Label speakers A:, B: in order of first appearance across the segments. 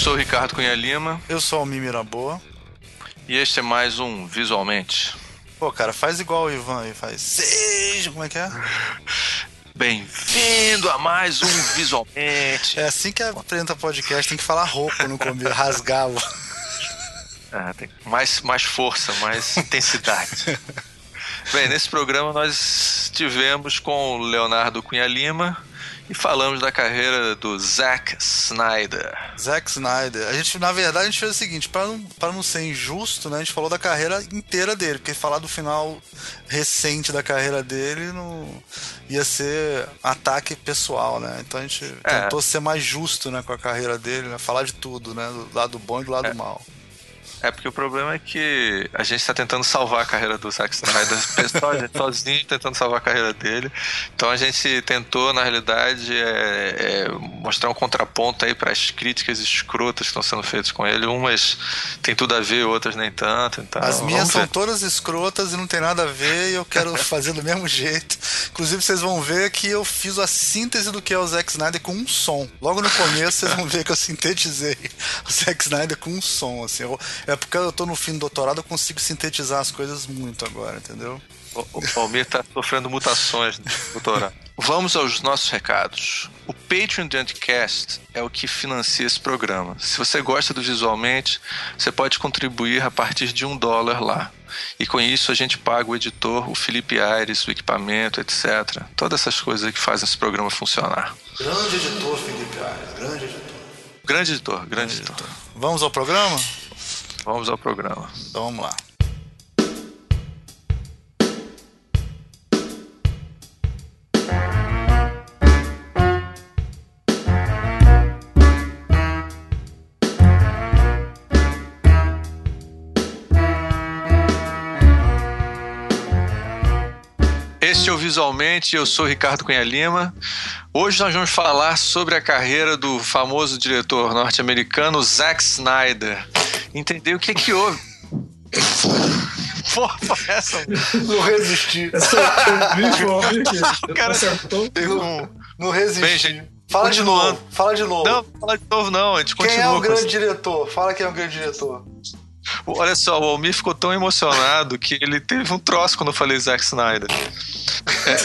A: sou o Ricardo Cunha Lima.
B: Eu sou o Mimira Boa.
A: E este é mais um Visualmente.
B: Pô, cara, faz igual o Ivan aí, faz. Seja, como é que é?
A: Bem-vindo a mais um Visualmente.
B: É assim que apresenta podcast, tem que falar rouco no começo, rasgar.
A: Ah, tem mais, mais força, mais intensidade. Bem, nesse programa nós estivemos com o Leonardo Cunha Lima e falamos da carreira do Zack Snyder.
B: Zack Snyder. A gente, na verdade, a gente fez o seguinte, para não, pra não ser injusto, né, a gente falou da carreira inteira dele, porque falar do final recente da carreira dele não ia ser ataque pessoal, né? Então a gente é. tentou ser mais justo, né, com a carreira dele, né, falar de tudo, né, do lado bom e do lado é. mal.
A: É porque o problema é que a gente está tentando salvar a carreira do Zack Snyder, pessoal, sozinho tentando salvar a carreira dele. Então a gente tentou, na realidade, é, é mostrar um contraponto aí para as críticas escrotas que estão sendo feitas com ele. Umas tem tudo a ver, outras nem tanto. Então,
B: as minhas são todas escrotas e não tem nada a ver e eu quero fazer do mesmo jeito. Inclusive vocês vão ver que eu fiz a síntese do que é o Zack Snyder com um som. Logo no começo vocês vão ver que eu sintetizei o Zack Snyder com um som. Assim, eu, é porque eu tô no fim do doutorado, eu consigo sintetizar as coisas muito agora, entendeu?
A: O, o Palmeiras tá sofrendo mutações, doutorado. Vamos aos nossos recados. O Patreon do Anticast é o que financia esse programa. Se você gosta do Visualmente, você pode contribuir a partir de um dólar lá. E com isso a gente paga o editor, o Felipe Aires, o equipamento, etc. Todas essas coisas que fazem esse programa funcionar.
B: Grande editor, Felipe Aires, grande editor.
A: Grande editor, grande, grande editor. editor.
B: Vamos ao programa?
A: Vamos ao programa.
B: Então vamos lá.
A: Este é o Visualmente, eu sou Ricardo Cunha Lima. Hoje nós vamos falar sobre a carreira do famoso diretor norte-americano Zack Snyder entender o que que houve. Porra, essa.
B: Não resisti. Essa,
A: o cara um.
B: Não resisti. Bem, gente, fala de novo. Fala de novo.
A: Não, fala de novo, não. A gente
B: quem é o grande diretor? Fala quem é o grande diretor.
A: Olha só, o Almir ficou tão emocionado que ele teve um troço quando eu falei Zack Snyder.
C: É.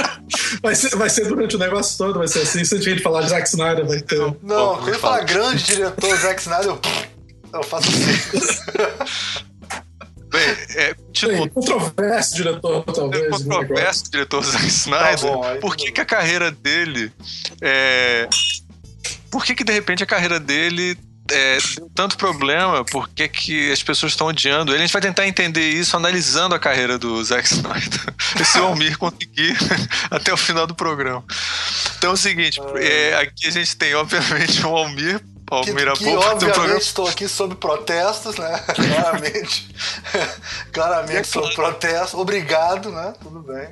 C: Vai ser, vai ser durante o negócio todo, vai ser assim. Se a gente falar de Zack Snyder, vai ter.
B: Não, quando ele falar grande diretor Zack Snyder, eu, eu faço
A: assim. Bem, é,
C: tipo, controverso diretor, talvez.
A: Né, controverso diretor Zack Snyder. Tá bom, por que, que a carreira dele. É, por que, que de repente a carreira dele é, deu tanto problema, por que, que as pessoas estão odiando ele. A gente vai tentar entender isso analisando a carreira do Zack Snyder. Se o Almir conseguir até o final do programa. Então é o seguinte, é, aqui a gente tem, obviamente, o Almir
B: Palmeira que, que obviamente programa... estou aqui sob protestos, né? Claramente. Claramente é sob protestos. Obrigado, né? Tudo bem.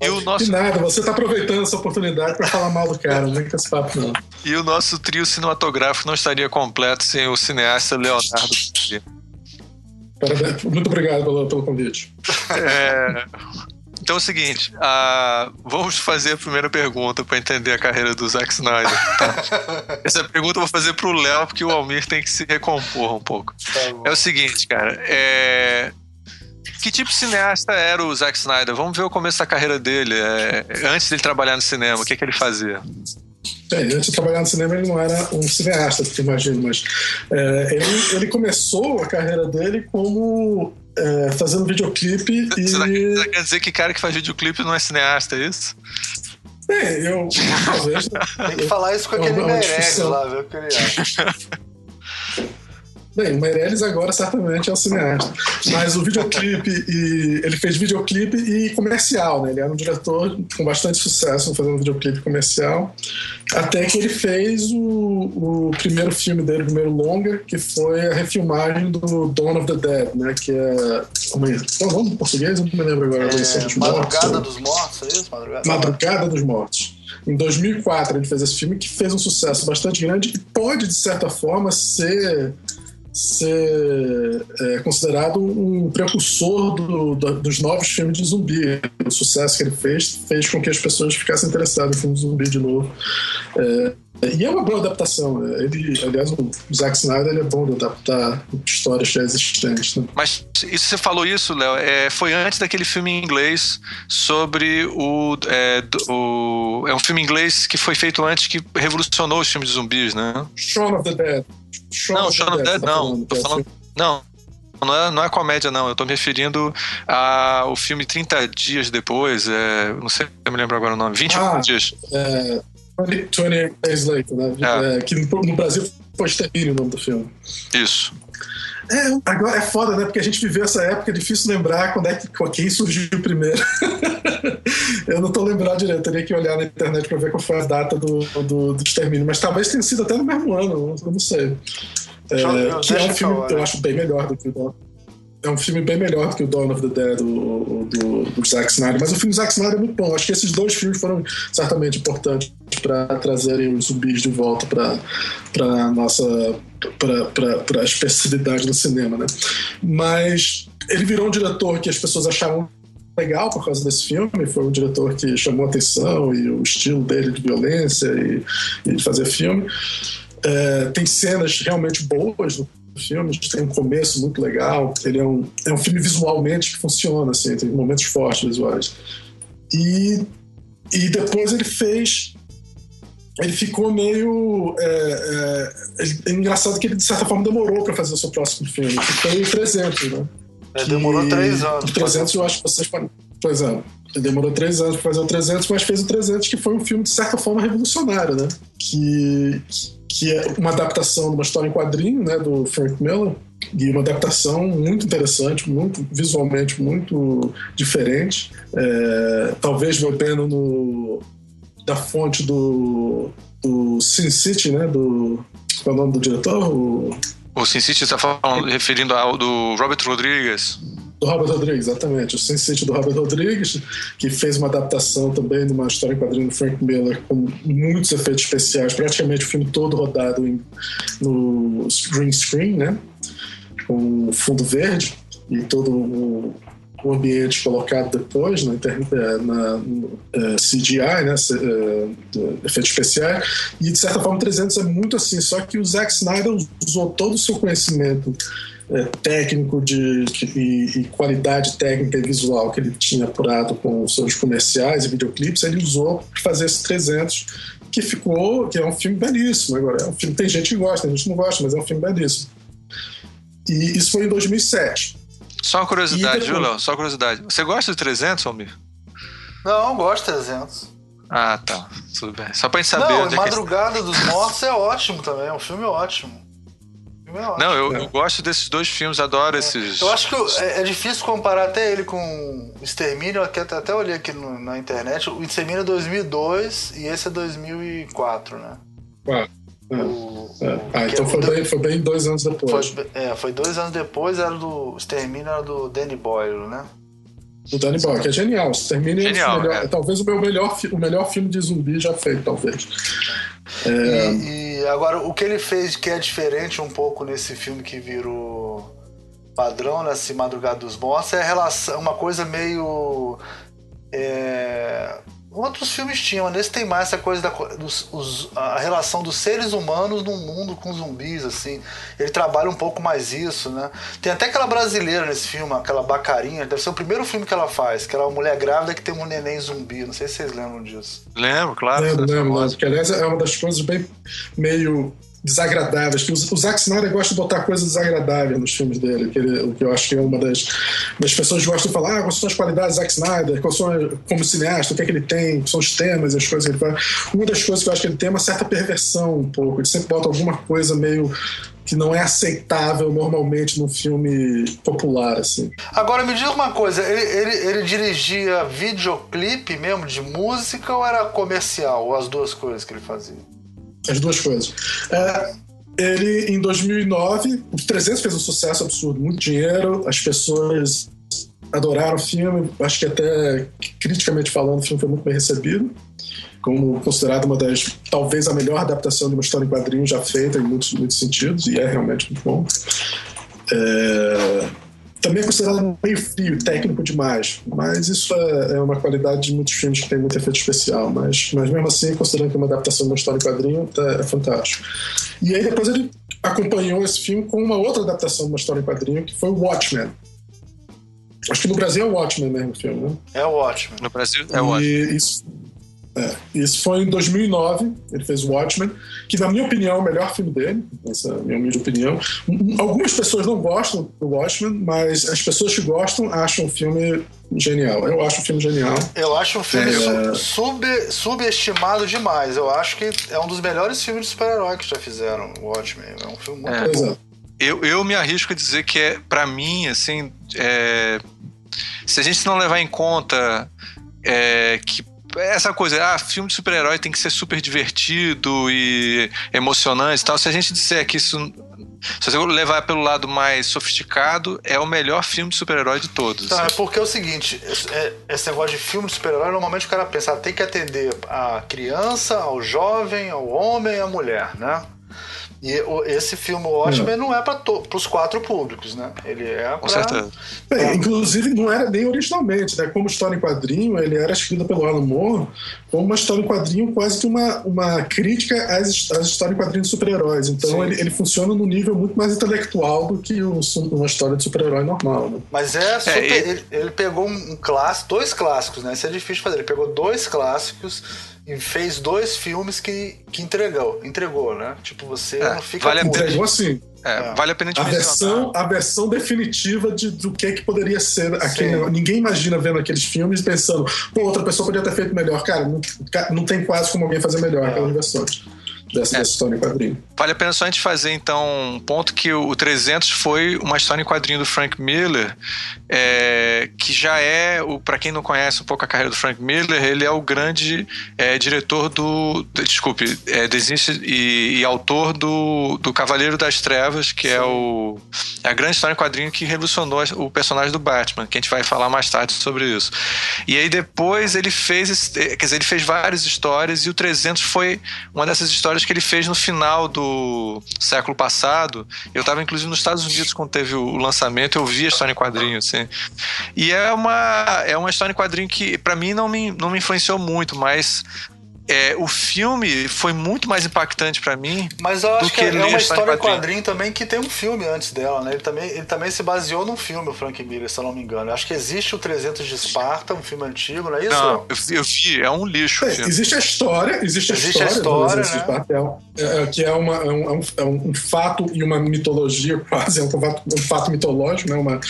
C: E o nosso... De nada, você está aproveitando essa oportunidade para falar mal do cara, não vem com esse papo, não.
A: E o nosso trio cinematográfico não estaria completo sem o cineasta Leonardo.
C: Muito obrigado pelo, pelo convite.
A: É... Então é o seguinte, uh, vamos fazer a primeira pergunta para entender a carreira do Zack Snyder. Tá? Essa pergunta eu vou fazer para o Léo, porque o Almir tem que se recompor um pouco. Tá é o seguinte, cara, é... Que tipo de cineasta era o Zack Snyder? Vamos ver o começo da carreira dele. É, antes dele trabalhar no cinema, o que, que ele fazia?
C: É, antes de trabalhar no cinema, ele não era um cineasta, tu imagino, mas é, ele, ele começou a carreira dele como é, fazendo videoclipe e.
A: Você quer dizer que cara que faz videoclipe não é cineasta, é isso?
C: É, eu.
B: Talvez. Tem que falar isso com aquele Meirelles lá, ver o que ele acha.
C: Bem, o Meirelles agora certamente é o cineasta. Mas o videoclipe e. Ele fez videoclipe e comercial, né? Ele era um diretor com bastante sucesso fazendo videoclipe comercial. Até que ele fez o, o primeiro filme dele, o primeiro longa, que foi a refilmagem do Dawn of the Dead, né? Que é. Como é? Qual é o nome em português? Eu não me lembro agora.
B: É, dos Madrugada mortos, dos Mortos, é isso? Madrugada,
C: Madrugada dos Mortos. Em 2004 ele fez esse filme que fez um sucesso bastante grande e pode, de certa forma, ser ser é, considerado um precursor do, do, dos novos filmes de zumbi. O sucesso que ele fez fez com que as pessoas ficassem interessadas em filmes de zumbi de novo. É, e é uma boa adaptação. Ele, aliás, o Zack Snyder ele é bom de adaptar histórias já existentes. Né?
A: Mas isso você falou isso, Léo, é, foi antes daquele filme em inglês sobre o, é, o. É um filme em inglês que foi feito antes que revolucionou os filmes de zumbis, né?
C: Shaun of the Dead.
A: Shaun não, Shaun of tá não. Tô é falando. Não, não é, não é comédia, não. Eu tô me referindo ao filme 30 Dias Depois. É, não sei se eu me lembro agora o nome. 21 ah, dias.
C: É, 20 Days Later, né? É. É, que no Brasil foi Extermínio o nome do filme.
A: Isso.
C: É, agora é foda, né? Porque a gente viveu essa época, é difícil lembrar quando é que quem surgiu primeiro. eu não tô lembrado direito, teria que olhar na internet para ver qual foi a data do, do, do extermínio, mas talvez tenha sido até no mesmo ano, eu não sei. É, que é um filme que eu acho bem melhor do que o é um filme bem melhor do que o Dawn of the Dead do, do, do Zack Snyder, mas o filme do Zack Snyder é muito bom. Acho que esses dois filmes foram certamente importantes para trazerem os zumbis de volta para para nossa para a especificidade do cinema, né? Mas ele virou um diretor que as pessoas acharam legal por causa desse filme. Foi um diretor que chamou atenção e o estilo dele de violência e, e de fazer filme. É, tem cenas realmente boas no filme, tem um começo muito legal. Ele é um, é um filme visualmente que funciona, assim, tem momentos fortes visuais. E, e depois ele fez. Ele ficou meio. É, é, é engraçado que ele, de certa forma, demorou para fazer o seu próximo filme, que foi o 300, né?
B: É, demorou que, três anos.
C: O 300 eu acho que vocês podem. Pois é. Ele demorou três anos para fazer o 300, mas fez o 300, que foi um filme de certa forma revolucionário, né? Que, que é uma adaptação de uma história em quadrinho, né, do Frank Miller, e uma adaptação muito interessante, muito visualmente muito diferente. É, talvez bebendo no da fonte do, do Sin City, né, do qual é o nome do diretor? O,
A: o Sin City está falando, referindo ao do Robert Rodrigues.
C: Do Robert Rodrigues, exatamente. O Sense8 do Robert Rodrigues, que fez uma adaptação também de uma história em quadrinho do Frank Miller com muitos efeitos especiais, praticamente o filme todo rodado em, no green screen, né? Com fundo verde e todo o, o ambiente colocado depois na, na, na uh, CGI, né? Uh, efeitos especiais. E de certa forma, 300 é muito assim, só que o Zack Snyder usou todo o seu conhecimento é, técnico de, de e, e, qualidade técnica e visual que ele tinha apurado com seus comerciais e videoclipes, ele usou para fazer esse 300, que ficou, que é um filme belíssimo. Agora, é um filme, tem gente que gosta, tem gente que não gosta, mas é um filme belíssimo. E isso foi em 2007.
A: Só uma curiosidade, depois... viu, Léo? Só uma curiosidade. Você gosta de 300, Almir?
B: Não, gosto de 300.
A: Ah, tá. Tudo bem. Só pra gente saber.
B: Não, é Madrugada é que... dos Mortos é ótimo também. É um filme ótimo.
A: É não, eu, eu, gosto desses dois filmes, adoro é. esses.
B: Eu acho que é, é, difícil comparar até ele com Extermínio, até, até olhei aqui no, na internet. O Extermínio é 2002 e esse é 2004, né?
C: Quatro. É. O, é. Ah, então foi, bem, foi bem dois anos depois.
B: Foi, é, foi dois anos depois, era do. Extermínio era do Danny Boyle, né?
C: Do Danny Boyle, que é genial. Extermínio genial, é, melhor, é. talvez o meu melhor, o melhor filme de zumbi já feito, talvez.
B: É... E, e, agora, o que ele fez que é diferente um pouco nesse filme que virou padrão, nesse Madrugada dos Mortos, é relação, uma coisa meio. É, outros filmes tinham, nesse tem mais essa coisa da dos, os, a relação dos seres humanos num mundo com zumbis, assim. Ele trabalha um pouco mais isso, né? Tem até aquela brasileira nesse filme, aquela Bacarinha, deve ser o primeiro filme que ela faz, que ela é uma mulher grávida que tem um neném zumbi. Não sei se vocês lembram disso.
A: Lembro, claro.
C: Lembro, lembro, lembro. Que aliás é uma das coisas bem meio desagradáveis. Que o, Zack Snyder gosta de botar coisas desagradáveis nos filmes dele, que ele, que eu acho que é uma das, das pessoas gostam de falar, ah, quais são as qualidades do Zack Snyder, quais são, como cineasta, o que é que ele tem, quais são os temas, as coisas que ele faz. Uma das coisas que eu acho que ele tem é uma certa perversão um pouco, ele sempre bota alguma coisa meio que não é aceitável normalmente num filme popular, assim.
B: Agora me diz uma coisa, ele, ele, ele dirigia videoclipe mesmo de música ou era comercial, ou as duas coisas que ele fazia?
C: As duas coisas. É, ele, em 2009, o 300 fez um sucesso absurdo, muito dinheiro, as pessoas adoraram o filme, acho que até criticamente falando, o filme foi muito bem recebido. como considerada uma das, talvez a melhor adaptação de uma história em quadrinhos já feita em muitos, muitos sentidos, e é realmente muito bom. É, também é considerado meio frio, técnico demais, mas isso é, é, uma qualidade de muitos filmes que tem muito efeito especial, mas, mas mesmo assim, considerando que é uma adaptação de uma história em quadrinho, tá, é fantástico. E aí depois ele acompanhou esse filme com uma outra adaptação de uma história em quadrinho, que foi o Watchmen. Acho que no Brasil é o Watchmen mesmo o filme, né?
B: É o Watchmen.
A: No Brasil é o Watchmen.
C: E isso, é, isso foi em 2009, ele fez o Watchmen, que na minha opinião é o melhor filme dele, essa é a minha humilde opinião. Algumas pessoas não gostam do Watchmen, mas as pessoas que gostam acham o filme genial. Eu acho o filme genial.
B: Eu acho um filme é... sub, subestimado demais. Eu acho que é um dos melhores filmes de super-herói que já fizeram, o Watchmen. É um filme muito é. bom.
A: Eu, eu me arrisco a dizer que é, para mim, assim, é... se a gente não levar em conta é, que essa coisa, ah, filme de super-herói tem que ser super divertido e emocionante e tal. Se a gente disser que isso. Se você levar pelo lado mais sofisticado, é o melhor filme de super-herói de todos.
B: Tá, assim. é porque é o seguinte: é, esse negócio de filme de super-herói, normalmente o cara pensa, ah, tem que atender a criança, ao jovem, ao homem e à mulher, né? E esse filme Watchmen não, não é para os quatro públicos, né? Ele é pra...
A: Com certeza.
C: Bem, inclusive não era nem originalmente, né? Como história em quadrinho, ele era escrito pelo Alan Moore como uma história em quadrinho, quase que uma, uma crítica às, às histórias em quadrinhos de super-heróis. Então ele, ele funciona num nível muito mais intelectual do que um, uma história de super-herói normal. Né?
B: Mas é super, é, ele... ele... pegou um clássico, dois clássicos, né? Isso é difícil de fazer. Ele pegou dois clássicos e fez dois filmes que, que entregou, entregou, né? Tipo, você é, não fica
A: vale
C: Entregou assim.
A: É, é. Vale a pena
C: a versão, a versão definitiva de, do que, que poderia ser aquele. Ninguém imagina vendo aqueles filmes pensando, pô, outra pessoa podia ter feito melhor. Cara, não, não tem quase como alguém fazer melhor é. aquelas versões dessa, é. história em quadrinho.
A: Vale a pena só a gente fazer, então, um ponto que o 300 foi uma história em quadrinho do Frank Miller, é, que já é, para quem não conhece um pouco a carreira do Frank Miller, ele é o grande é, diretor do. Desculpe, é, e, e, autor do, do Cavaleiro das Trevas, que é, o, é a grande história em quadrinho que revolucionou o personagem do Batman, que a gente vai falar mais tarde sobre isso. E aí depois ele fez, quer dizer, ele fez várias histórias e o 300 foi uma dessas histórias que ele fez no final do século passado. Eu estava inclusive nos Estados Unidos quando teve o lançamento, eu vi a história em quadrinho, assim. E é uma, é uma história em quadrinho que, para mim, não me, não me influenciou muito, mas é, o filme foi muito mais impactante para mim.
B: Mas eu acho que, que é uma história em quadrinho também que tem um filme antes dela, né? Ele também, ele também se baseou num filme, o Frank Miller, se eu não me engano. Eu acho que existe o 300 de Esparta, um filme antigo, não é isso?
A: Não, eu, eu vi, é um lixo. É,
C: existe a história, existe a existe história, a história né? Esparta, é, é, que é, uma, é, um, é um, fato e uma mitologia quase, é um fato, um fato mitológico, né? Uma,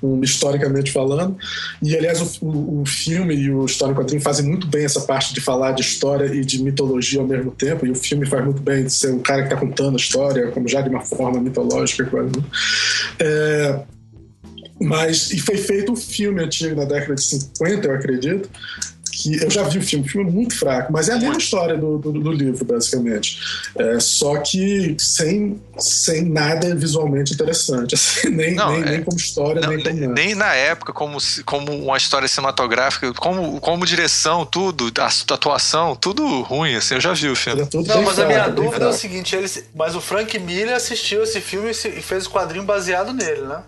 C: um, historicamente falando. E aliás, o, o, o filme e o história em quadrinho fazem muito bem essa parte de falar de história e de mitologia ao mesmo tempo, e o filme faz muito bem de ser um cara que está contando a história, como já de uma forma mitológica. Quase. É, mas, e foi feito um filme antigo na década de 50, eu acredito, que eu já vi o filme, o filme é muito fraco, mas é a mesma história do, do, do livro, basicamente. É, só que sem, sem nada visualmente interessante, assim, nem, não, nem, é, nem, como história, não, nem como nada.
A: Nem na época, como, como uma história cinematográfica, como, como direção, tudo, a atuação, tudo ruim, assim, eu já vi o filme.
B: Não, mas fraco, a minha dúvida fraco. é o seguinte, ele, mas o Frank Miller assistiu esse filme e fez o quadrinho baseado nele, né?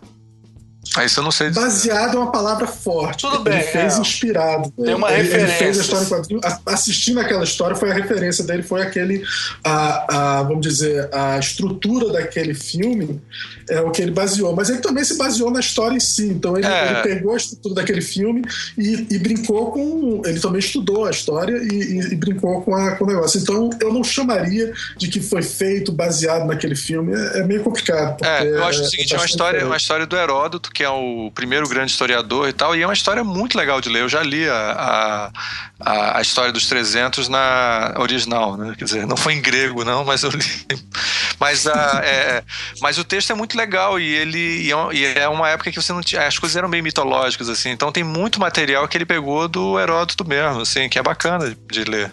A: Ah, isso eu não sei
C: dizer. Baseado é uma palavra forte.
B: Tudo bem.
C: Ele fez é. inspirado.
B: Tem uma
C: ele,
B: referência.
C: Ele fez a história em quadrinho. Assistindo aquela história, foi a referência dele, foi aquele. A, a, vamos dizer, a estrutura daquele filme é o que ele baseou. Mas ele também se baseou na história em si. Então ele, é. ele pegou a estrutura daquele filme e, e, brincou com. Ele também estudou a história e, e, e brincou com, a, com o negócio. Então eu não chamaria de que foi feito baseado naquele filme. É, é meio complicado.
A: É, eu acho o seguinte: é uma história, uma história do Heródoto que é o primeiro grande historiador e tal, e é uma história muito legal de ler. Eu já li a, a, a história dos 300 na original, né? Quer dizer, não foi em grego, não, mas eu li. Mas, a, é, mas o texto é muito legal e ele é e é uma época que você não tinha. As coisas eram bem mitológicas, assim, então tem muito material que ele pegou do Heródoto mesmo, assim, que é bacana de ler.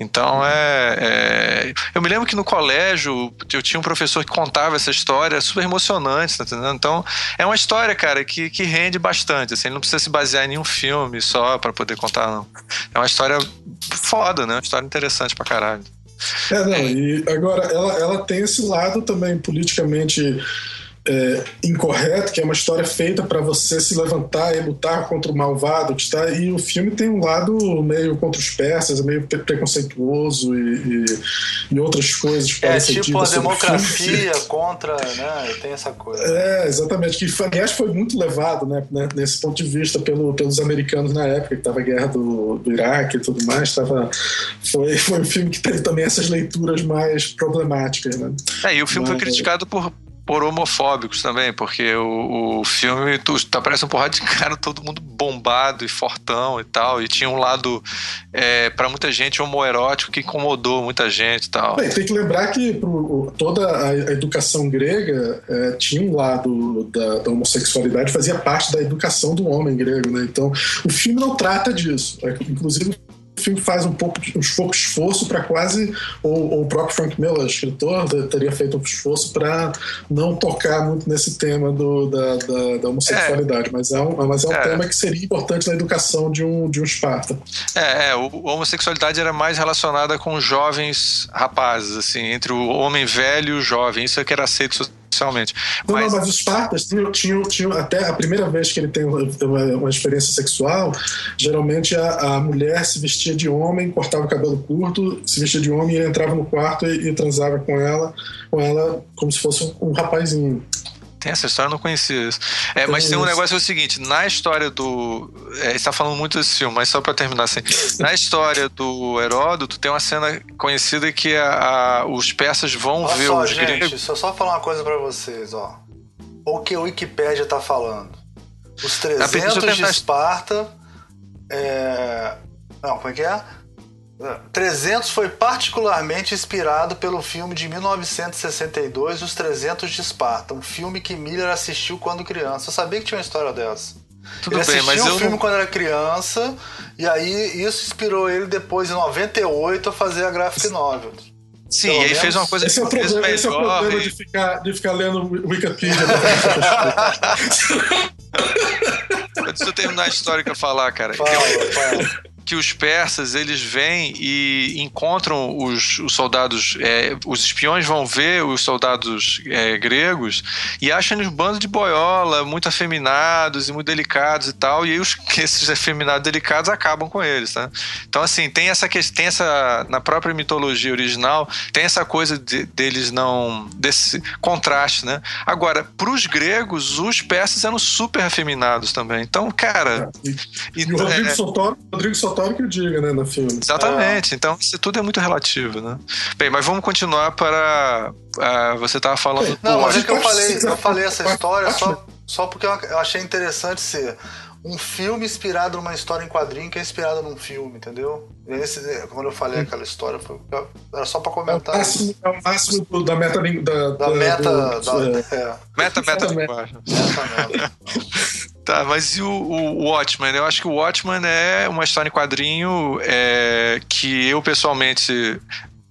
A: Então é, é eu me lembro que no colégio eu tinha um professor que contava essa história super emocionante, tá entendendo? Então é uma história cara, que, que rende bastante. Assim, não precisa se basear em nenhum filme só para poder contar, não. É uma história foda, né? Uma história interessante pra caralho.
C: É, não, e agora ela, ela tem esse lado também politicamente é, incorreto, que é uma história feita para você se levantar e lutar contra o malvado, que está e o filme tem um lado meio contra os persas, é meio preconceituoso e, e, e outras coisas.
B: É tipo a democracia contra, né? Tem essa coisa.
C: É, exatamente, que aliás foi muito levado, né, né, nesse ponto de vista pelo, pelos americanos na época, que estava a guerra do, do Iraque e tudo mais, tava, foi, foi um filme que teve também essas leituras mais problemáticas, né?
A: É, e o filme Mas, foi criticado por por homofóbicos também, porque o, o filme tu, tá parece um porrada de cara, todo mundo bombado e fortão e tal, e tinha um lado é, para muita gente homoerótico que incomodou muita gente e tal.
C: Bem, tem que lembrar que pro, toda a, educação grega é, tinha um lado da, da, homossexualidade, fazia parte da educação do homem grego, né? Então o filme não trata disso. É, inclusive filme faz um pouco, um pouco esforço para quase, ou, o próprio Frank Miller, escritor, teria feito um esforço para não tocar muito nesse tema do, da, da, da homossexualidade, é. mas é um, mas é um é. tema que seria importante na educação de um, de um Esparta.
A: É, é, o, a homossexualidade era mais relacionada com jovens rapazes, assim, entre o homem velho e o jovem, isso é que era aceito
C: Não, mas... não, mas os partas tinham, tinham, tinham, até a primeira vez que ele tem uma, uma experiência sexual, geralmente a, a, mulher se vestia de homem, cortava o cabelo curto, se vestia de homem e ele entrava no quarto e, e transava com ela, com ela como se fosse um, um rapazinho.
A: Tem essa história, eu não conhecia isso. É, mas tem um negócio que é o seguinte: na história do. É, está falando muito desse filme, mas só para terminar assim. Na história do Heródoto, tem uma cena conhecida que a, a, os persas vão Olha ver
B: só,
A: os
B: gente, gregos. Deixa eu só falar uma coisa para vocês, ó. O que o Wikipedia tá falando. Os 300 de Esparta. É... Não, como é que é? 300 foi particularmente inspirado pelo filme de 1962, Os 300 de Esparta, um filme que Miller assistiu quando criança. Eu sabia que tinha uma história dessa.
A: Tudo
B: ele
A: bem, mas
B: o filme não... quando era criança e aí isso inspirou ele depois em 98 a fazer a graphic novel.
A: Sim, Pelo e aí menos... fez uma coisa
C: esse é o problema, esse é o problema e... de, ficar, de ficar lendo Wikipedia.
A: Deixa eu terminar a história que eu falar, cara.
B: Fala, fala
A: que os persas eles vêm e encontram os, os soldados, é, os espiões vão ver os soldados é, gregos e acham eles um bando de boiola, muito afeminados e muito delicados e tal, e aí os, esses afeminados delicados acabam com eles, tá? Então, assim, tem essa questão, tem essa, na própria mitologia original, tem essa coisa de, deles não, desse contraste, né? Agora, para os gregos, os persas eram super afeminados também. Então, cara...
C: É, e, e, o Rodrigo é, Santoro, Rodrigo Santoro Que o diga, né, no filme.
A: Exatamente. Então, isso tudo é muito relativo, né? Bem, mas vamos continuar para. Uh, você estava falando.
B: Não, mas é que eu falei, eu falei essa história só, só porque eu achei interessante ser um filme inspirado numa história em quadrinho que é inspirada num filme, entendeu? Esse, quando eu falei aquela história, foi, era só para comentar.
C: É o máximo, é o máximo do, da meta. Da,
B: da, da meta. Do, da,
A: é. Meta, meta, meta. meta Tá, mas e o, o, Watchmen? Eu acho que o Watchmen é uma história em quadrinho é, que eu pessoalmente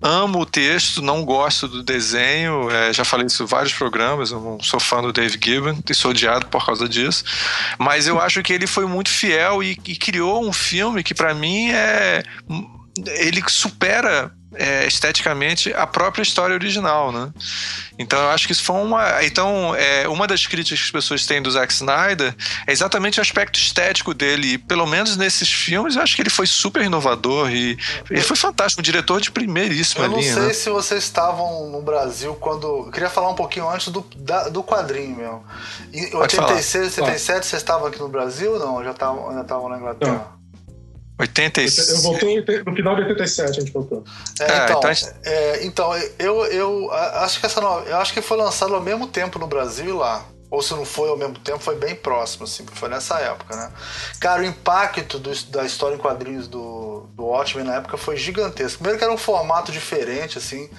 A: amo o texto, não gosto do desenho. É, já falei isso em vários programas. Eu não sou fã do Dave Gibbon e sou odiado por causa disso. Mas eu acho que ele foi muito fiel e, e criou um filme que, para mim, é. Ele supera é, esteticamente a própria história original, né? Então eu acho que isso foi uma. Então, é, uma das críticas que as pessoas têm do Zack Snyder é exatamente o aspecto estético dele. E, pelo menos nesses filmes, eu acho que ele foi super inovador e ele foi fantástico, um diretor de primeiríssima linha.
B: Eu não sei
A: né?
B: se vocês estavam no Brasil quando. Eu queria falar um pouquinho antes do, da, do quadrinho, meu. Em 86, 87, vocês estavam aqui no Brasil ou não? Já estavam, já estavam na Inglaterra? Não.
A: 86.
C: Eu voltei no final de 87, a gente voltou.
B: É, é, então, então, é, então, eu, eu acho que essa eu acho que foi lançado ao mesmo tempo no Brasil e lá. Ou se não foi ao mesmo tempo, foi bem próximo, assim, foi nessa época, né? Cara, o impacto do, da história em quadrinhos do, do Watchmen na época foi gigantesco. Primeiro que era um formato diferente, assim,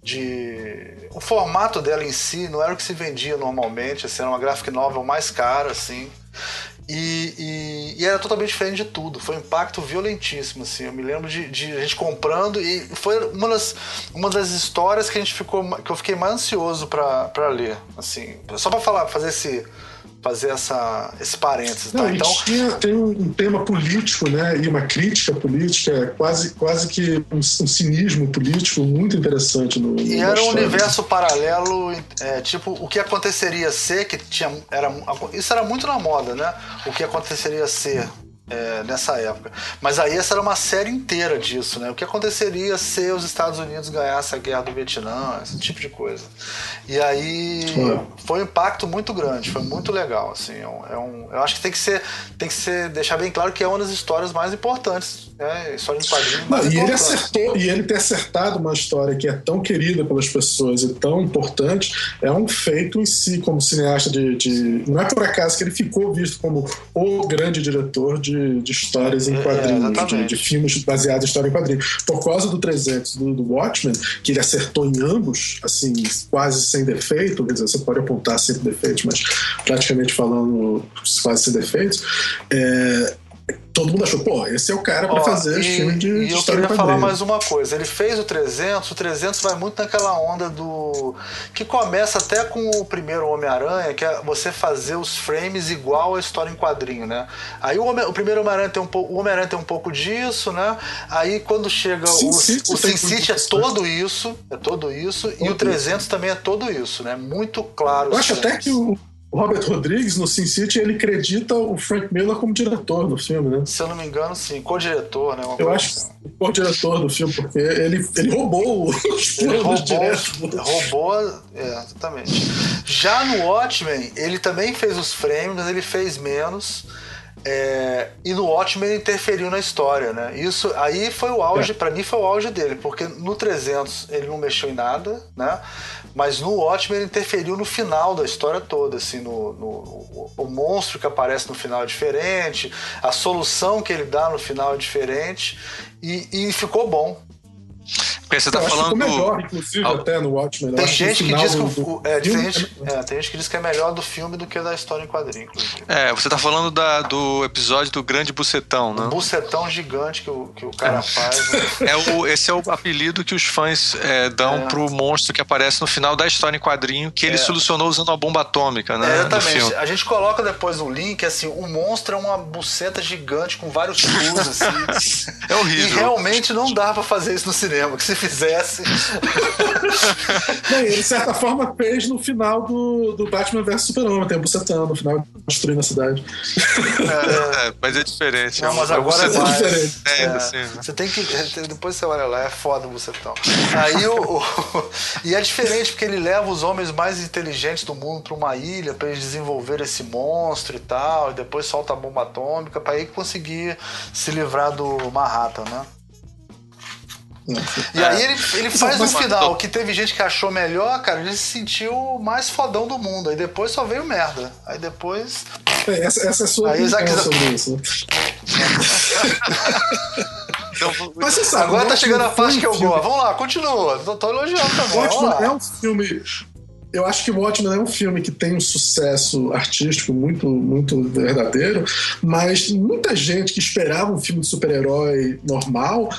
B: de... O formato dela em si não era o que se vendia normalmente, assim, era uma graphic novel mais cara, assim. E, e, e, era totalmente diferente de tudo. Foi um impacto violentíssimo, assim. Eu me lembro de, de, a gente comprando e foi uma das, uma das histórias que a gente ficou que eu fiquei mais ansioso para ler, assim. Só para falar, fazer esse fazer essa, esse parênteses. Tá?
C: Não, então tinha, tem um tema político, né? E uma crítica política, quase, quase que um, um cinismo político muito interessante no.
B: E era um universo paralelo, é, tipo, o que aconteceria ser, que tinha. Era, isso era muito na moda, né? O que aconteceria ser é, nessa época. Mas aí essa era uma série inteira disso, né? O que aconteceria se os Estados Unidos ganhassem a guerra do Vietnã, esse tipo de coisa. E aí foi um impacto muito grande, foi muito legal, assim. É um, é um, eu acho que tem que ser, tem que ser, deixar bem claro que é uma das histórias mais importantes, né? História de quadrinhos
C: Não, e ele acertou, e ele ter acertado uma história que é tão querida pelas pessoas e tão importante, é um feito em si como cineasta de, de não é por acaso que ele ficou visto como o grande diretor de de, histórias em é, quadrinhos, é, de, de, filmes baseados em história em quadrinhos. Por causa do 300 do, do Watchmen, que ele acertou em ambos, assim, quase sem defeito, quer dizer, você pode apontar sempre defeitos, mas praticamente falando quase sem defeitos, é, todo mundo achou, pô, esse é o cara para fazer e, filme de,
B: e eu queria falar mais uma coisa. Ele fez o 300, o 300 vai muito naquela onda do que começa até com o primeiro Homem-Aranha, que é você fazer os frames igual a história em quadrinho, né? Aí o, Homem, o primeiro Homem-Aranha tem um pouco, o Homem-Aranha tem um pouco disso, né? Aí quando chega Sin o City, o Sin City é todo isso, é todo isso, todo e o 300 isso. também é todo isso, né? Muito claro.
C: Eu acho até que o o Robert Rodrigues, no Sin City, ele acredita o Frank Miller como diretor do filme, né?
B: Se eu não me engano, sim. Co-diretor, né?
C: eu acho que assim. co-diretor do filme, porque ele, ele roubou os
B: ele roubou, diretos. Roubou, é, exatamente. Já no Watchmen, ele também fez os frames, mas ele fez menos. É, e no Watchmen ele interferiu na história, né? Isso aí foi o auge, é. para mim foi o auge dele, porque no 300 ele não mexeu em nada, né? Mas no Watchmen ele interferiu no final da história toda, assim, no, no o, o, monstro que aparece no final é diferente, a solução que ele dá no final é diferente e, e ficou bom.
A: Porque você tá eu falando.
C: melhor, inclusive, Al... até no Watchmen.
B: Tem gente que, diz que o, é, tem, gente, é, tem gente que diz que é melhor do filme do que da história em quadrinho, inclusive.
A: É, você tá falando da, do episódio do Grande Bucetão, né? O
B: bucetão gigante que o, que o cara é. faz. Né?
A: É o, esse é o apelido que os fãs é, dão é. pro monstro que aparece no final da história em quadrinho, que ele é. solucionou usando uma bomba atômica, né?
B: É, exatamente. A gente coloca depois o link, assim, o monstro é uma buceta gigante com vários furos, assim.
A: é horrível.
B: E realmente não dá pra fazer isso no cinema, que se fizesse.
C: Bem, ele, de certa forma, fez no final do, do Batman vs Superman, tem o Bucetão no final, destruindo a cidade.
A: É, é, mas é diferente.
B: Não, mas agora é,
C: mais, diferente.
B: É, assim, né? Você tem que. Depois você olha lá, é foda o Bucetão. Aí o, o, E é diferente porque ele leva os homens mais inteligentes do mundo para uma ilha para eles desenvolver esse monstro e tal, e depois solta a bomba atômica para aí conseguir se livrar do Manhattan, né? E aí ele, ele faz um final que teve gente que achou melhor, cara, ele se sentiu mais fodão do mundo. Aí depois só veio merda. Aí depois.
C: É, essa, essa é a sua aí, Isaac... sobre isso.
B: Então, Mas você sabe, Agora tá chegando a parte que eu gosto. Vamos lá, continua. Tô, tô elogiando também.
C: Watchmen é um filme. Eu acho que o Watchmen é um filme que tem um sucesso artístico muito, muito verdadeiro, mas muita gente que esperava um filme de super-herói normal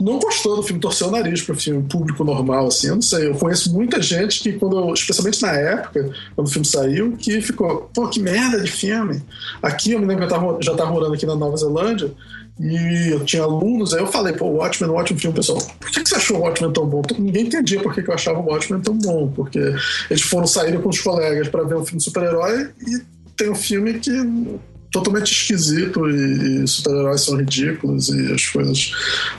C: não gostou do filme, torceu o nariz pro filme público normal, assim. Eu não sei, eu conheço muita gente que, quando, especialmente na época, quando o filme saiu, que ficou, pô, que merda de filme. Aqui, eu me lembro que eu tava, já tava morando aqui na Nova Zelândia, e eu tinha alunos, aí eu falei, pô, o Watchmen é um ótimo filme, pessoal. Por que, que você achou o Watchmen tão bom? Ninguém entendia por que, que eu achava o Watchmen tão bom, porque eles foram sair com os colegas para ver um filme super-herói e tem um filme que totalmente esquisito e, e super-heróis são ridículos e as coisas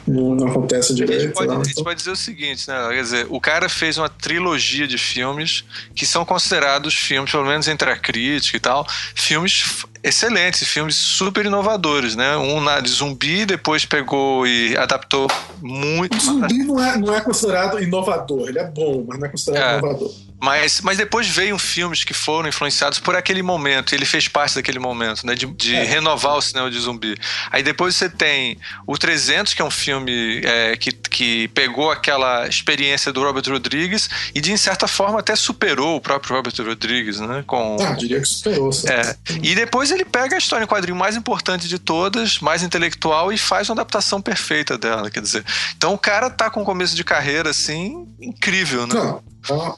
C: não, não acontecem direito. A gente,
A: pode, a gente pode dizer o seguinte, né? Quer dizer, o cara fez uma trilogia de filmes que são considerados filmes, pelo menos entre a crítica e tal, filmes excelentes, filmes super inovadores, né? Um na de zumbi, depois pegou e adaptou muito. O
C: zumbi não é, não é considerado inovador, ele é bom, mas não é considerado é. inovador.
A: Mas, mas depois veio filmes que foram influenciados por aquele momento, e ele fez parte daquele momento, né? De, de é. renovar o cinema de zumbi. Aí depois você tem o 300, que é um filme é, que, que pegou aquela experiência do Robert Rodrigues e de certa forma até superou o próprio Robert Rodrigues, né? Com,
C: ah, diria que superou.
A: É. E depois ele pega a história em quadrinho mais importante de todas, mais intelectual, e faz uma adaptação perfeita dela, quer dizer. Então o cara tá com um começo de carreira, assim, incrível, né?
C: Não Ah,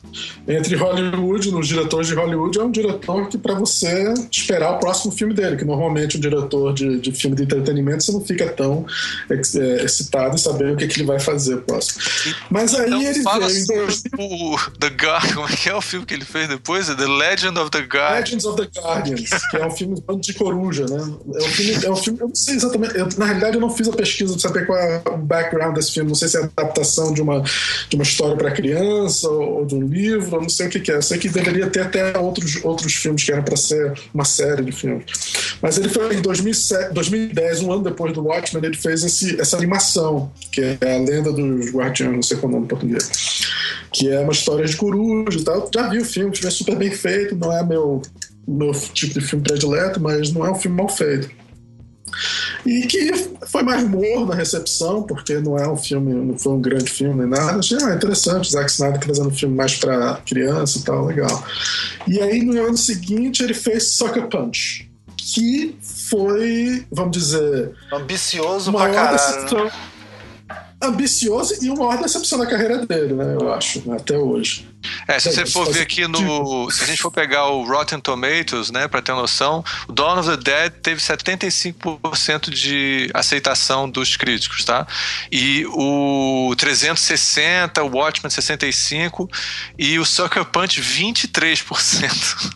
C: entre Hollywood, nos diretores de Hollywood, é um diretor que, para você esperar o próximo filme dele, que normalmente um diretor de, de filme de entretenimento você não fica tão é, excitado em saber o que, que ele vai fazer próximo. Mas aí então, ele
A: fala veio. Assim, o The Guardian, como é que é o filme que ele fez depois? The Legend of the Guardians.
C: Legends of the Guardians, que é um filme de coruja, né? É um filme, é um filme eu não sei exatamente. Eu, na realidade, eu não fiz a pesquisa de saber qual é o background desse filme. Não sei se é adaptação de uma, de uma história para criança ou, ou, de um livro, eu não sei o que, que é. Eu sei que deveria ter até outros, outros filmes que eram para ser uma série de filmes. Mas ele foi em 2007, 2010, um ano depois do Watchmen, ele fez esse, essa animação, que é a lenda dos guardiões, não sei qual é o nome em português. Que é uma história de coruja e tal. Já vi o filme, o filme é super bem feito, não é meu, meu tipo de filme predileto, mas não é um filme mal feito. E que foi mais humor na recepção, porque não é um filme, não foi um grande filme nem nada. Achei ah, interessante, Zack Snyder trazendo um filme mais para criança e tal, legal. E aí no ano seguinte ele fez Sucker Punch, que foi, vamos dizer.
B: Ambicioso pra caralho. Decepção,
C: ambicioso e uma maior decepção da carreira dele, né? Eu acho, né, até hoje.
A: É, se você for ver aqui no. Se a gente for pegar o Rotten Tomatoes, né, pra ter noção, o Dawn of the Dead teve 75% de aceitação dos críticos, tá? E o 360, o Watchmen 65% e o Sucker Punch 23%.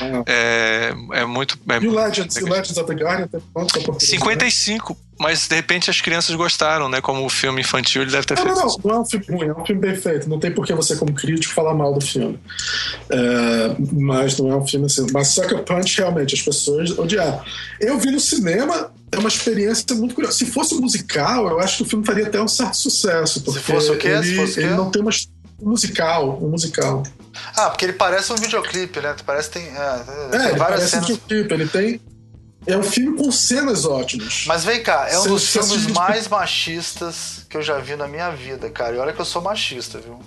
A: Ah. É, é muito. É,
C: e o Legends, é, o Legends of the Guardian tem quanto?
A: 55%. Mas de repente as crianças gostaram, né? Como o filme infantil ele deve ter não, feito.
C: Não, não, não é um filme ruim, é um filme bem feito. Não tem por que você, como crítico, falar mal do filme. É, mas não é um filme assim. Mas Sucker Punch, realmente, as pessoas odiaram. Eu vi no cinema, é uma experiência muito curiosa. Se fosse musical, eu acho que o filme faria até um certo sucesso. Porque Se fosse o quê? Ele, fosse ele não tem uma musical, um musical.
B: Ah, porque ele parece um videoclipe, né? Parece que tem, é,
C: tem é, várias cenas. Um videoclipe, ele tem é um filme com cenas ótimas.
B: Mas vem cá, é um dos filmes mais machistas que eu já vi na minha vida, cara. E olha que eu sou machista, viu?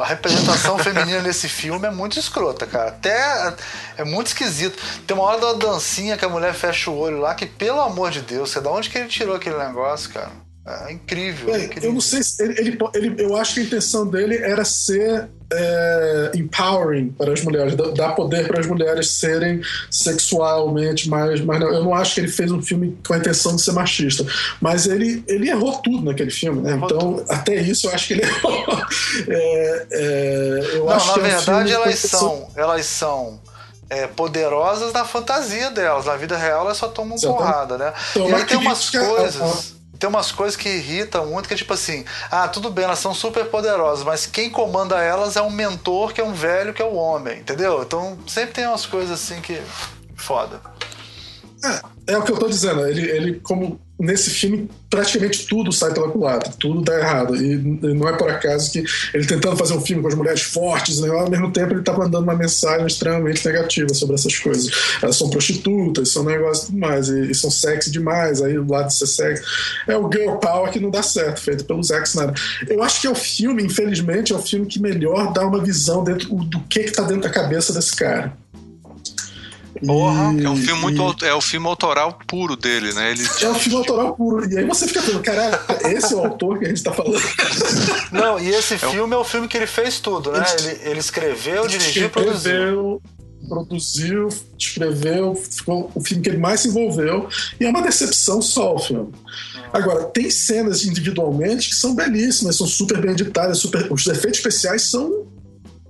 B: A representação feminina nesse filme é muito escrota, cara. Até é muito esquisito. Tem uma hora da dancinha que a mulher fecha o olho lá, que pelo amor de Deus, você da onde que ele tirou aquele negócio, cara? É incrível, é, incrível.
C: Eu não sei se ele, ele, ele, eu acho que a intenção dele era ser é, empowering para as mulheres, dar poder para as mulheres serem sexualmente mais, mais. Eu não acho que ele fez um filme com a intenção de ser machista, mas ele, ele errou tudo naquele filme, né? Então, até isso eu acho que ele errou. É, é, eu
B: não,
C: acho
B: na que verdade, é um elas, são, elas são. É, poderosas na fantasia delas. Na vida real elas só tomam porrada, né? Então, e aí tem umas coisas tem umas coisas que irritam muito, que é tipo assim, ah, tudo bem, elas são super poderosas, mas quem comanda elas é um mentor que é um velho que é o homem, entendeu? Então sempre tem umas coisas assim que. foda.
C: É, é o que eu tô dizendo, ele, ele como nesse filme praticamente tudo sai pela culatra, tudo dá errado. E não é por acaso que ele tentando fazer um filme com as mulheres fortes, né, ao mesmo tempo ele tá mandando uma mensagem extremamente negativa sobre essas coisas. Elas são prostitutas, são negócio demais, e, e são sexy demais, aí o lado de ser sexy. É o girl power que não dá certo, feito pelo Zack Snyder. Eu acho que é o filme, infelizmente, é o filme que melhor dá uma visão dentro do que que tá dentro da cabeça desse cara.
A: Porra. E, é um filme muito. E... É o filme autoral puro dele, né? Ele...
C: É o filme autoral puro. E aí você fica pensando, caralho, esse é o autor que a gente tá falando.
B: Não, e esse é filme é o filme que ele fez tudo, né? Ele, ele escreveu, dirigiu e produziu
C: produziu, escreveu, ficou o filme que ele mais se envolveu, e é uma decepção só o filme. Agora, tem cenas individualmente que são belíssimas, são super bem editadas, super, os efeitos especiais são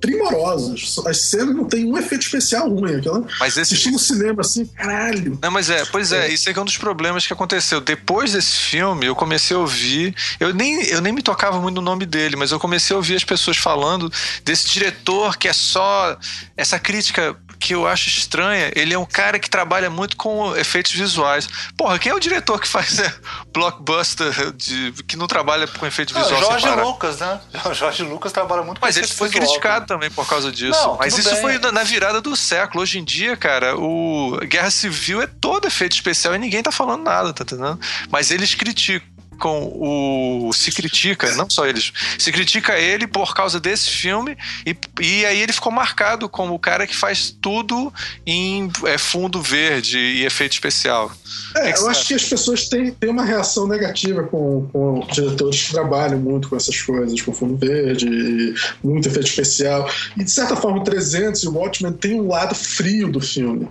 C: primorosos. As cenas não tem um efeito especial ruim. Aquela,
A: mas esse
C: assistindo cinema assim, caralho.
A: Não, mas é, pois é, é, isso é, é um dos problemas que aconteceu. Depois desse filme, eu comecei a ouvir. Eu nem, eu nem me tocava muito no nome dele, mas eu comecei a ouvir as pessoas falando desse diretor que é só essa crítica que eu acho estranha, ele é um cara que trabalha muito com efeitos visuais. Porra, quem é o diretor que faz é, blockbuster de, que não trabalha com efeitos visuais?
B: Jorge Lucas, né? Jorge Lucas trabalha muito com
A: Mas ele foi visual, criticado também por causa disso. Não, Mas isso bem. foi na, na, virada do século. Hoje em dia, cara, o Guerra Civil é todo efeito especial e ninguém tá falando nada, tá entendendo? Mas eles criticam o se critica, não só eles, se critica ele por causa desse filme e, e aí ele ficou marcado como o cara que faz tudo em é, fundo verde e efeito especial.
C: É, eu acho que as pessoas têm, têm uma reação negativa com, com diretores que trabalham muito com essas coisas, com fundo verde, muito efeito especial. E de certa forma, o 300 e o Watchmen tem um lado frio do filme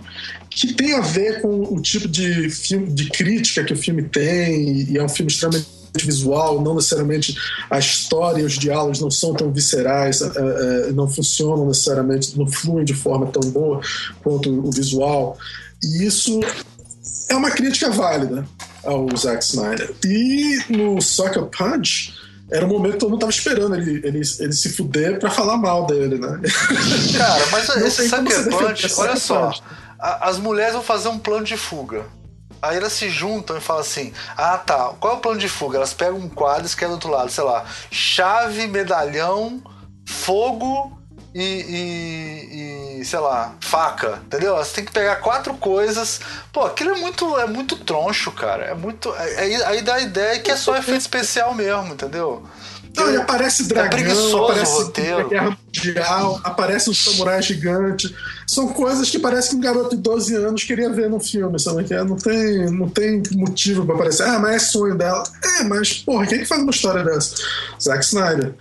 C: que tem a ver com o tipo de filme, de crítica que o filme tem, e é um filme extremamente visual, não necessariamente a história e os diálogos não são tão viscerais, é, é, não funcionam necessariamente, não fluem de forma tão boa quanto o visual. E isso é uma crítica válida ao Zack Snyder. E no Sucker Punch, era um momento que todo mundo tava esperando ele, ele, ele se fuder pra falar mal dele, né?
B: Cara, mas esse Sucker Punch, olha só, as mulheres vão fazer um plano de fuga. Aí elas se juntam e falam assim: Ah, tá. Qual é o plano de fuga? Elas pegam um quadro e escrevem do outro lado, sei lá, chave, medalhão, fogo e, e, e, sei lá, faca, entendeu? Elas têm que pegar quatro coisas. Pô, aquilo é muito, é muito troncho, cara. É muito. Aí, aí dá a ideia que é só efeito especial mesmo, entendeu?
C: Não, e aparece é dragão, é aparece guerra mundial, aparece um samurai gigante. São coisas que parece que um garoto de 12 anos queria ver no filme, sabe? Que é? não, tem, não tem motivo para aparecer. Ah, mas é sonho dela. É, mas, porra, quem que faz uma história dessa? Zack Snyder.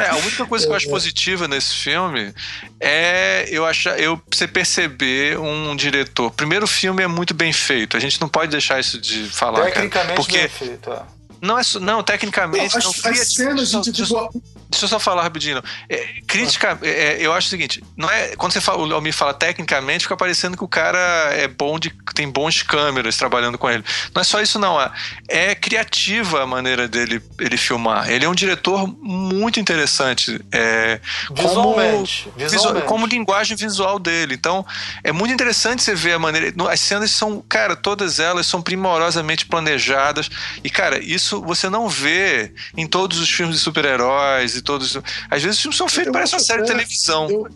A: É, a única coisa que eu acho é. positiva nesse filme é eu achar, eu você perceber um diretor. Primeiro, o filme é muito bem feito. A gente não pode deixar isso de falar.
B: Tecnicamente
A: cara, porque
B: bem feito, é.
A: Não é não, tecnicamente. Não,
C: as, não, as cenas individual,
A: Deixa eu só falar rapidinho. É, crítica, é, eu acho o seguinte: não é, quando você fala, o Almir fala tecnicamente, fica parecendo que o cara é bom de. tem bons câmeras trabalhando com ele. Não é só isso, não. É, é criativa a maneira dele ele filmar. Ele é um diretor muito interessante. É,
B: visualmente,
A: como, visualmente. como linguagem visual dele. Então, é muito interessante você ver a maneira. As cenas são, cara, todas elas são primorosamente planejadas. E, cara, isso você não vê em todos os filmes de super-heróis e todos. Às vezes os filmes são feitos, parece uma série de televisão.
C: Eu,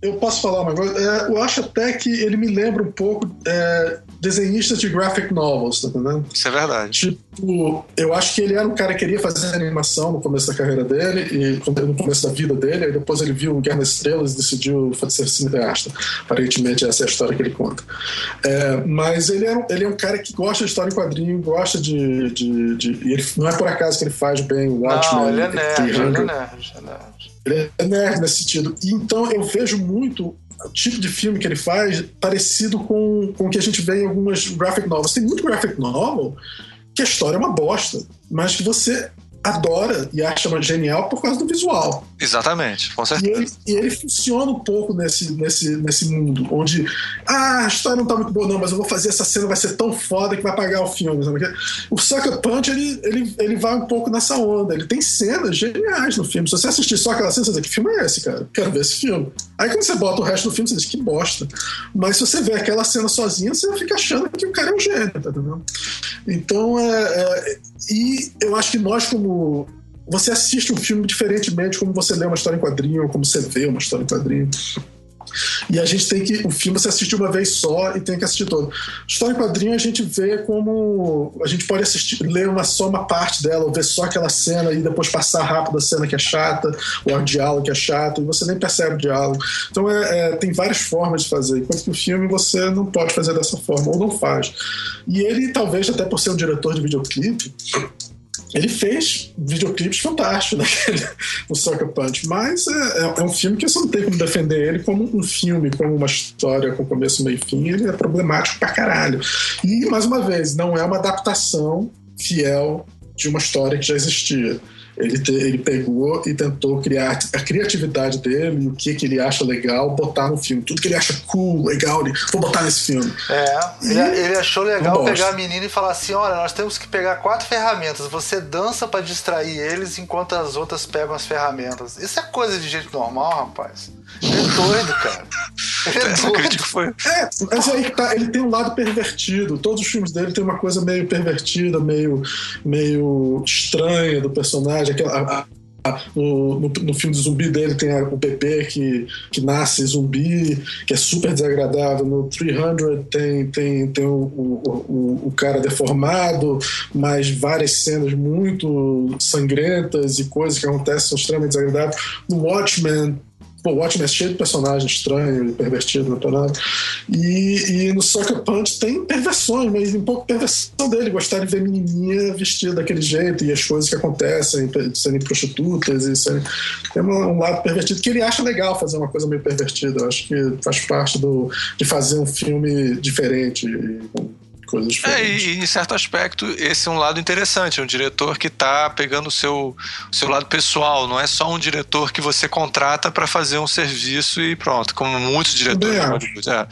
C: eu posso falar uma coisa? É, eu acho até que ele me lembra um pouco é, desenhistas de graphic novels, tá entendendo?
A: Isso é verdade.
C: Tipo, eu acho que ele era um cara que queria fazer animação no começo da carreira dele, e no começo da vida dele, aí depois ele viu Guerra nas Estrelas e decidiu ser cineasta. Aparentemente essa é a história que ele conta. É, mas ele é, ele é um cara que gosta de história em quadrinho, gosta de... de, de e ele, não é por acaso que ele faz bem o Watchmen.
B: Não, ele é nerd, ele é nerd, é nerd.
C: Ele é nerd nesse sentido. Então eu vejo muito o tipo de filme que ele faz parecido com, com o que a gente vê em algumas graphic novels. Tem muito graphic novel que a história é uma bosta, mas que você adora e acha genial por causa do visual.
A: Exatamente, com certeza.
C: E ele, e ele, funciona um pouco nesse, nesse, nesse mundo, onde ah, a história não tá muito boa, não, mas eu vou fazer essa cena, vai ser tão foda que vai pagar o filme. Sabe? O Sucker Punch, ele, ele, ele vai um pouco nessa onda. Ele tem cenas geniais no filme. Se você assistir só aquela cena, você diz, que filme é esse, cara? Quero ver esse filme. Aí quando você bota o resto do filme, você diz, que bosta. Mas se você vê aquela cena sozinha, você fica achando que o cara é um gênio, tá entendendo? Então, é, é e eu acho que nós, como. Você assiste um filme diferentemente como você lê uma história em quadrinho, ou como você vê uma história em quadrinho. E a gente tem que. O filme você assiste uma vez só e tem que assistir todo. História em quadrinho a gente vê como. A gente pode assistir, ler uma, só uma parte dela, ou ver só aquela cena e depois passar rápido a cena que é chata, ou o diálogo que é chato, e você nem percebe o diálogo. Então é, é, tem várias formas de fazer. Enquanto que o filme você não pode fazer dessa forma, ou não faz. E ele, talvez, até por ser um diretor de videoclipe, ele fez videoclipes fantásticos naquele, no Sucker Punch, mas é, é, é, um filme que você não tem como defender ele como um filme, como uma história com começo, meio e fim. Ele é problemático pra caralho. E, mais uma vez, não é uma adaptação fiel de uma história que já existia. Ele, te, ele pegou e tentou criar a criatividade dele, o que, que ele acha legal, botar no filme. Tudo que ele acha cool, legal, ele, vou botar nesse filme.
B: É, ele, ele, achou legal pegar a menina e falar assim: olha, nós temos que pegar quatro ferramentas. Você dança para distrair eles enquanto as outras pegam as ferramentas. Isso é coisa de gente normal, rapaz. Ele é doido, cara. Ele é
A: Essa crítica foi.
C: É, mas aí que tá, ele tem um lado pervertido. Todos os filmes dele tem uma coisa meio pervertida, meio, meio estranha do personagem. Aquela, a, no, no, no, filme do zumbi dele tem o bebê que, que nasce zumbi, que é super desagradável. No 300 tem, tem, tem o, o, o, o cara deformado, mas várias cenas muito sangrentas e coisas que acontecem são extremamente desagradáveis. No Watchmen Pô, o Watchmen é cheio de personagem estranho, pervertido, parada. E, e no Sucker Punch tem perversões, mas um pouco perversão dele, gostar de ver menininha vestida daquele jeito e as coisas que acontecem, serem prostitutas e serem... Tem um lado pervertido que ele acha legal fazer uma coisa meio pervertida. Eu acho que faz parte do, de fazer um filme diferente, coisas diferentes.
A: É, e em certo aspecto, esse é um lado interessante. É um diretor que está pegando o seu, o seu lado pessoal. Não é só um diretor que você contrata para fazer um serviço e pronto, como muitos diretores. É.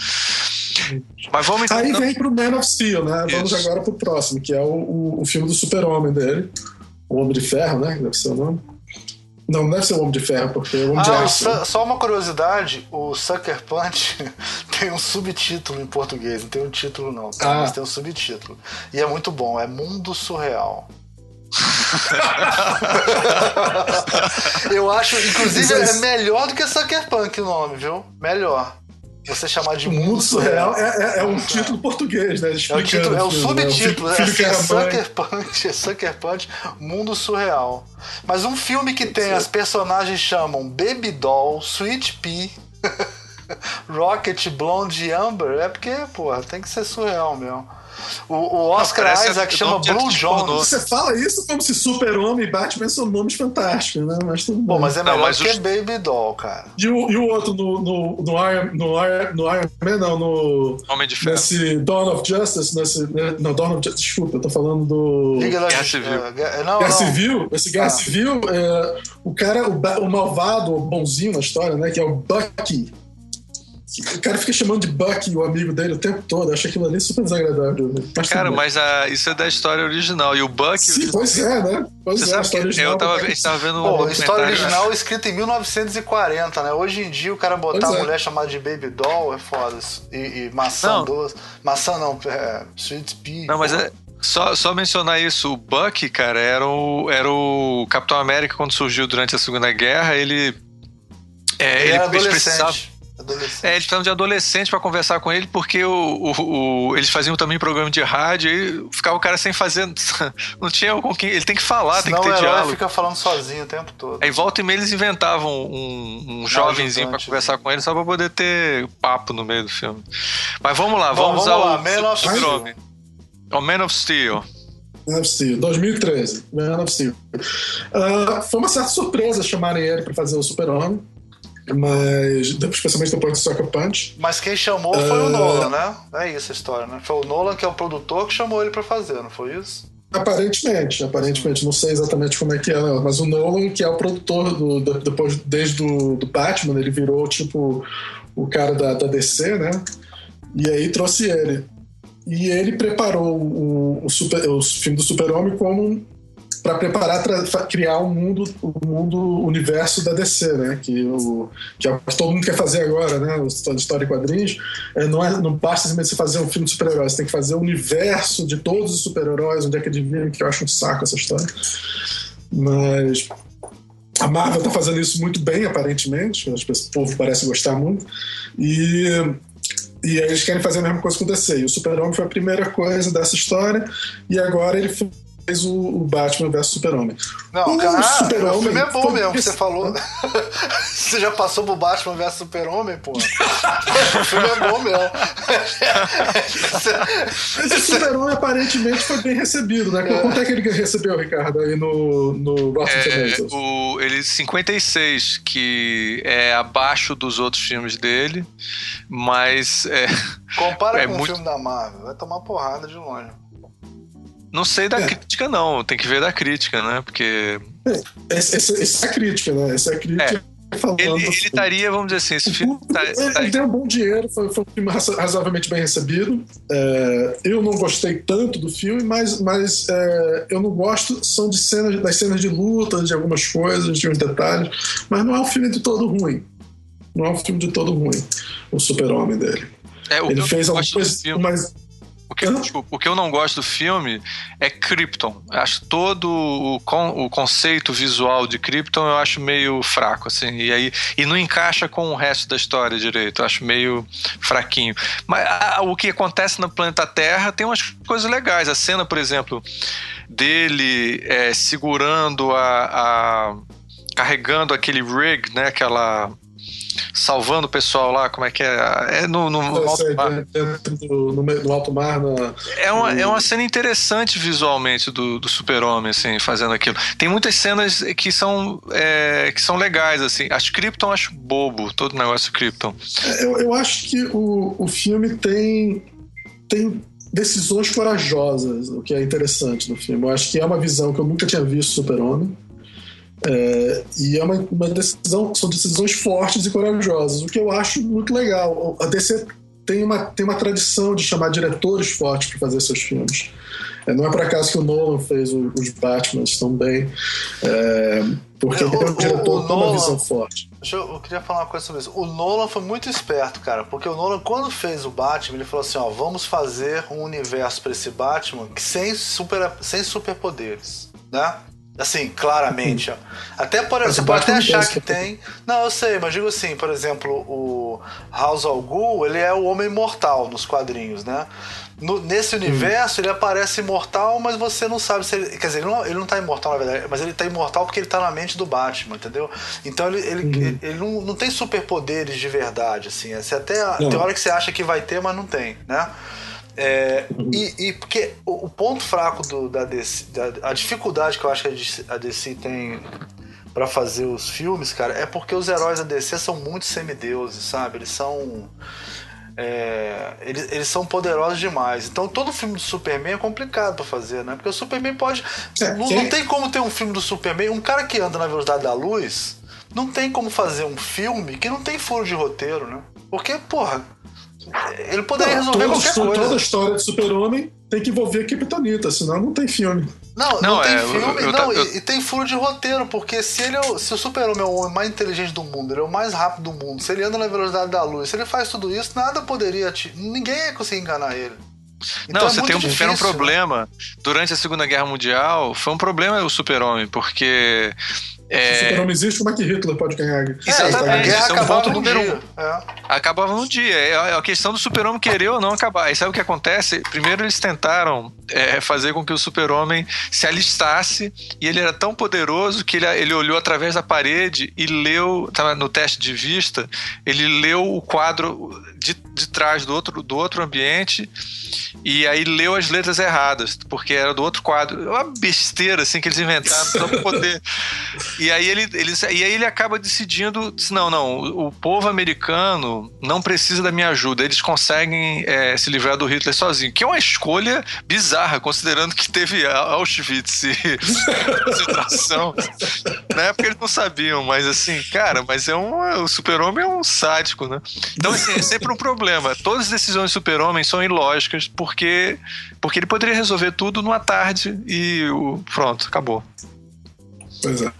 C: Mas vamos então, Aí vem pro Man of Steel, né? Vamos Isso. agora pro próximo, que é o, o, o filme do super-homem dele. O Homem de Ferro, né? Deve ser o nome. Não, não deve ser o Homem de Ferro, porque o Homem ah, de Aço...
B: Só uma curiosidade, o Sucker Punch tem um subtítulo em português, não tem um título não, tá? ah. mas tem um subtítulo. E é muito bom, é Mundo Surreal. Eu acho, inclusive, é melhor do que Sucker Punk o nome, viu? Melhor você chamar de mundo, surreal,
C: surreal é, é, é, um título português, né?
B: É o, título, é o subtítulo, né? Assim, é, Sucker Punch, é Sucker Punch, Mundo Surreal. Mas um filme que tem Sim. as personagens chamam Baby Doll, Sweet Pea, Rocket, Blonde e Amber, é porque, porra, tem que ser surreal mesmo. O, o Oscar não, Isaac chama Blue Jones.
C: Você fala isso como se Super-Homem e Batman são nomes fantásticos, né? Mas tudo
B: bom. mas é melhor não, mas que os... Baby Doll, cara.
C: E o, e o outro no, no, no, Iron, no, Iron, no Iron Man, não, no.
A: Homem de Ferro.
C: Nesse Dawn of Justice, nesse. Né, não, Dawn of Justice, desculpa, eu tô falando do.
A: Guerra Civil.
C: Uh, não, Guerra não. Civil, esse Guerra ah. Civil, é, o cara, o, o malvado, o bonzinho na história, né? Que é o Bucky o cara fica chamando de Bucky, o amigo dele, o tempo todo. Eu acho aquilo ali super desagradável.
A: Mas cara, mas a, isso é da história original. E o Bucky.
C: Sim, pois é, né? Pois
A: Você
C: é,
A: sabe que original, eu tava, a gente tava vendo
B: Pô, um. a história original é escrita em 1940, né? Hoje em dia o cara botar a é. mulher chamada de Baby Doll é foda. E, e maçã doce. Maçã não, é, Sweet Pea.
A: Não, mas é. Só, só mencionar isso, o Bucky, cara, era o, era o Capitão América quando surgiu durante a Segunda Guerra. Ele.
B: É, ele, ele precisava
A: é, eles precisavam de adolescente para conversar com ele, porque o, o, o, eles faziam também um programa de rádio e ficava o cara sem fazer. Não tinha com quem. Ele tem que falar, Senão tem que ter o diálogo.
B: fica falando sozinho o tempo todo.
A: Aí volta e meia eles inventavam um, um jovenzinho para conversar com ele só para poder ter papo no meio do filme. Mas vamos lá, Bom, vamos, vamos ao Man of Steel. O Man of Steel.
C: Man of Steel, 2013. Man of Steel. Uh, foi uma certa surpresa chamarem ele para fazer o Super-Homem mas especialmente depois do Sucker Punch.
B: Mas quem chamou foi uh... o Nolan, né? É isso a história, né? Foi o Nolan que é o produtor que chamou ele para fazer, não foi isso?
C: Aparentemente, aparentemente, não sei exatamente como é que é, não. mas o Nolan, que é o produtor do, do depois, desde do, do Batman, ele virou tipo o cara da, da DC, né? E aí trouxe ele. E ele preparou o, o, super, o filme do Super-Homem como para preparar criar um mundo o um mundo universo da DC né? Que o que, é, que todo mundo quer fazer agora né? O história e quadrinhos. É, não é não basta simplesmente fazer um filme de super-heróis você tem que fazer o universo de todos os super-heróis onde é que eles que eu acho um saco essa história. Mas a Marvel está fazendo isso muito bem aparentemente. O povo parece gostar muito. E e eles querem fazer a mesma coisa com o DC. E o Super-Homem foi a primeira coisa dessa história, e agora ele fez o, o Batman vs Super-Homem.
B: Não, o cara, Super o filme é bom mesmo, que você falou. você já passou pro Batman vs Super-Homem, pô. o filme é bom mesmo.
C: Mas o Super-Homem aparentemente foi bem recebido, né? É. Quanto é que ele recebeu, Ricardo, aí no, no Batman
A: é, o, Ele 56, que é abaixo dos outros filmes dele, mas. É,
B: Compara é com muito... o filme da Marvel, vai tomar porrada de longe.
A: Não sei da é. crítica, não. Tem que ver da crítica, né? Porque.
C: É, essa, essa é a crítica, né? Essa é a crítica.
A: É. Falando, ele, ele assim. estaria, vamos dizer assim, esse filme. Tá,
C: ele, tá... ele deu um bom dinheiro, foi, foi um filme razoavelmente bem recebido. É, eu não gostei tanto do filme, mas, mas é, eu não gosto são de cenas, das cenas de luta, de algumas coisas, de uns detalhes, mas não é um filme de todo ruim. Não é um filme de todo ruim, o super-homem dele.
A: É,
C: ele fez algumas coisas, mas
A: que, desculpa, o que eu não gosto do filme é Krypton. Acho todo o, con, o conceito visual de Krypton eu acho meio fraco, assim. E aí e não encaixa com o resto da história direito. Eu acho meio fraquinho. Mas a, o que acontece no planeta Terra tem umas coisas legais. A cena, por exemplo, dele é, segurando a, a carregando aquele rig, né? Aquela salvando o pessoal lá, como é que é? É no, no, no alto mar.
C: Do, no, no, alto mar. Na,
A: é, uma, no... é uma cena interessante visualmente do, do super-homem, assim, fazendo aquilo. Tem muitas cenas que são, é, que são legais, assim. As Krypton acho bobo, todo o negócio Krypton.
C: É, eu, eu acho que o, o filme tem, tem decisões corajosas, o que é interessante no filme. Eu acho que é uma visão que eu nunca tinha visto Super-Homem. É, e é uma, uma, decisão, são decisões fortes e corajosas, o que eu acho muito legal. A DC tem uma, tem uma tradição de chamar diretores fortes para fazer seus filmes. É, não é por acaso que o Nolan fez o, os Batman também, é, porque é, ele é um diretor com uma visão forte.
B: Eu, eu, queria falar uma coisa sobre isso. O Nolan foi muito esperto, cara, porque o Nolan, quando fez o Batman, ele falou assim: ó, vamos fazer um universo para esse Batman sem, super, sem superpoderes, né? Assim, claramente. Até por, você pode até achar que tem. Não, eu sei, mas digo assim, por exemplo, o House al Ghul, ele é o homem mortal nos quadrinhos, né? No, nesse universo, hum. ele aparece imortal, mas você não sabe se ele. Quer dizer, ele não, ele não tá imortal, na verdade, mas ele tá imortal porque ele tá na mente do Batman, entendeu? Então ele, ele, uhum. ele, ele, não, não tem superpoderes de verdade, assim. Você até, tem hora que você acha que vai ter, mas não tem, né? É, e, e, porque o, ponto fraco do, da DC, da, a dificuldade que eu acho que a DC, a DC tem para fazer os filmes, cara, é porque os heróis da DC são muito semideuses, sabe? Eles são. É, eles, eles são poderosos demais. Então todo filme do Superman é complicado para fazer, né? Porque o Superman pode. É, não, não tem como ter um filme do Superman. Um cara que anda na velocidade da luz, não tem como fazer um filme que não tem furo de roteiro, né? Porque, porra, ele poderia não, resolver qualquer coisa.
C: Toda a história de Super-Homem tem que envolver a Kryptonita, senão não tem filme.
B: Não, não, não tem é, filme, eu, eu, não, eu, e, e, tem furo de roteiro, porque se ele é, se o Super-Homem é o homem mais inteligente do mundo, ele é o mais rápido do mundo, se ele anda na velocidade da luz, se ele faz tudo isso, nada poderia te, ninguém ia conseguir enganar ele.
A: Então não, é você tem um, difícil, um problema. Né? Durante a Segunda Guerra Mundial, foi um problema o Super-Homem, porque
C: é... Se o super-homem existe, como é que Hitler pode ganhar?
A: Exatamente, é, isso é um ponto número um. É. Acabava no dia. É a questão do super-homem querer ou não acabar. E sabe o que acontece? Primeiro eles tentaram é, fazer com que o super-homem se alistasse e ele era tão poderoso que ele, ele olhou através da parede e leu, no teste de vista, ele leu o quadro de, de trás do outro, do outro ambiente e aí leu as letras erradas, porque era do outro quadro. É uma besteira assim que eles inventaram só pra poder. E aí ele, ele, e aí ele acaba decidindo: não, não, o povo americano não precisa da minha ajuda, eles conseguem é, se livrar do Hitler sozinho, que é uma escolha bizarra, considerando que teve Auschwitz e concentração. Na época eles não sabiam, mas assim, cara, mas é um. O super-homem é um sádico, né? Então, assim, é sempre um problema. Todas as decisões do super-homem são ilógicas, porque, porque ele poderia resolver tudo numa tarde e pronto, acabou.
C: Pois é.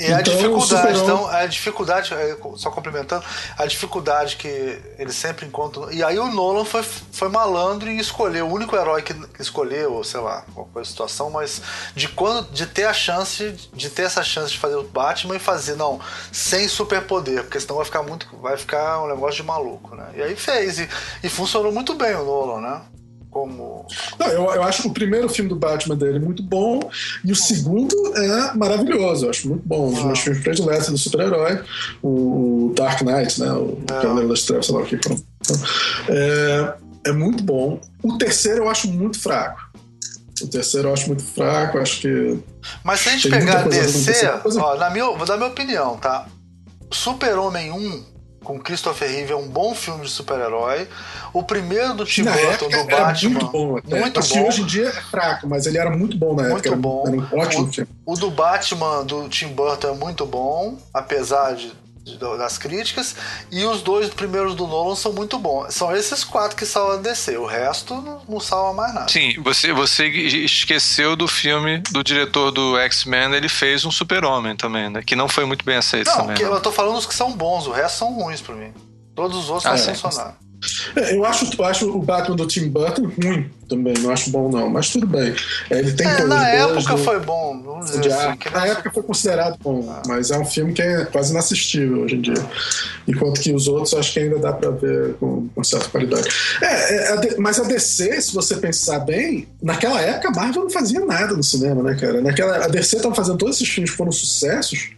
B: E então, a dificuldade, então, a dificuldade, só complementando, a dificuldade que eles sempre encontram. E aí o Nolan foi, foi malandro e escolheu, o único herói que, escolheu, sei lá, qual situação, mas de quando de ter a chance, de ter essa chance de fazer o Batman e fazer, não, sem superpoder, porque senão vai ficar muito. Vai ficar um negócio de maluco, né? E aí fez, e, e funcionou muito bem o Nolan, né? Como.
C: Não, eu, eu acho o primeiro filme do Batman dele muito bom e o segundo é maravilhoso. Eu acho muito bom. Um dos meus ah. filmes prediletos do super-herói, o Dark Knight, né? O é. Cavaleiro das Trevas, sei lá o que. Então, é, é muito bom. O terceiro eu acho muito fraco. O terceiro eu acho muito fraco, acho que.
B: Mas se a gente pegar DC, ó, na minha, vou dar minha opinião, tá? Super-Homem 1 com Christopher Reeve é um bom filme de super-herói. O primeiro do Tim Burton, do Batman.
C: Muito bom. Até. Muito assim, bom. Hoje em dia é fraco, mas ele era muito bom na
B: muito
C: época.
B: Muito bom.
C: Era, era um ótimo
B: o,
C: filme.
B: O do Batman, do Tim Burton, é muito bom, apesar de das críticas e os dois primeiros do Nolan são muito bons. São esses quatro que salvam a DC. O resto não, não salva mais nada.
A: Sim, você, você esqueceu do filme do diretor do X-Men, ele fez um Super-Homem também, né? Que não foi muito bem aceito
B: não,
A: também.
B: Não, eu tô falando os que são bons, o resto são ruins para mim. Todos os outros ah, não é. funcionaram.
C: É, eu, acho, eu acho o Batman do Tim Burton ruim também, não acho bom não, mas tudo bem. É, ele tem
B: é, na época do, foi bom, vamos dizer assim,
C: Na época foi considerado bom, ah. mas é um filme que é quase inassistível hoje em dia. Enquanto que os outros acho que ainda dá pra ver com, com certa qualidade. É, é mas a DC, se você pensar bem, naquela época a Marvel não fazia nada no cinema, né, cara? Naquela, a DC tava fazendo todos esses filmes que foram sucessos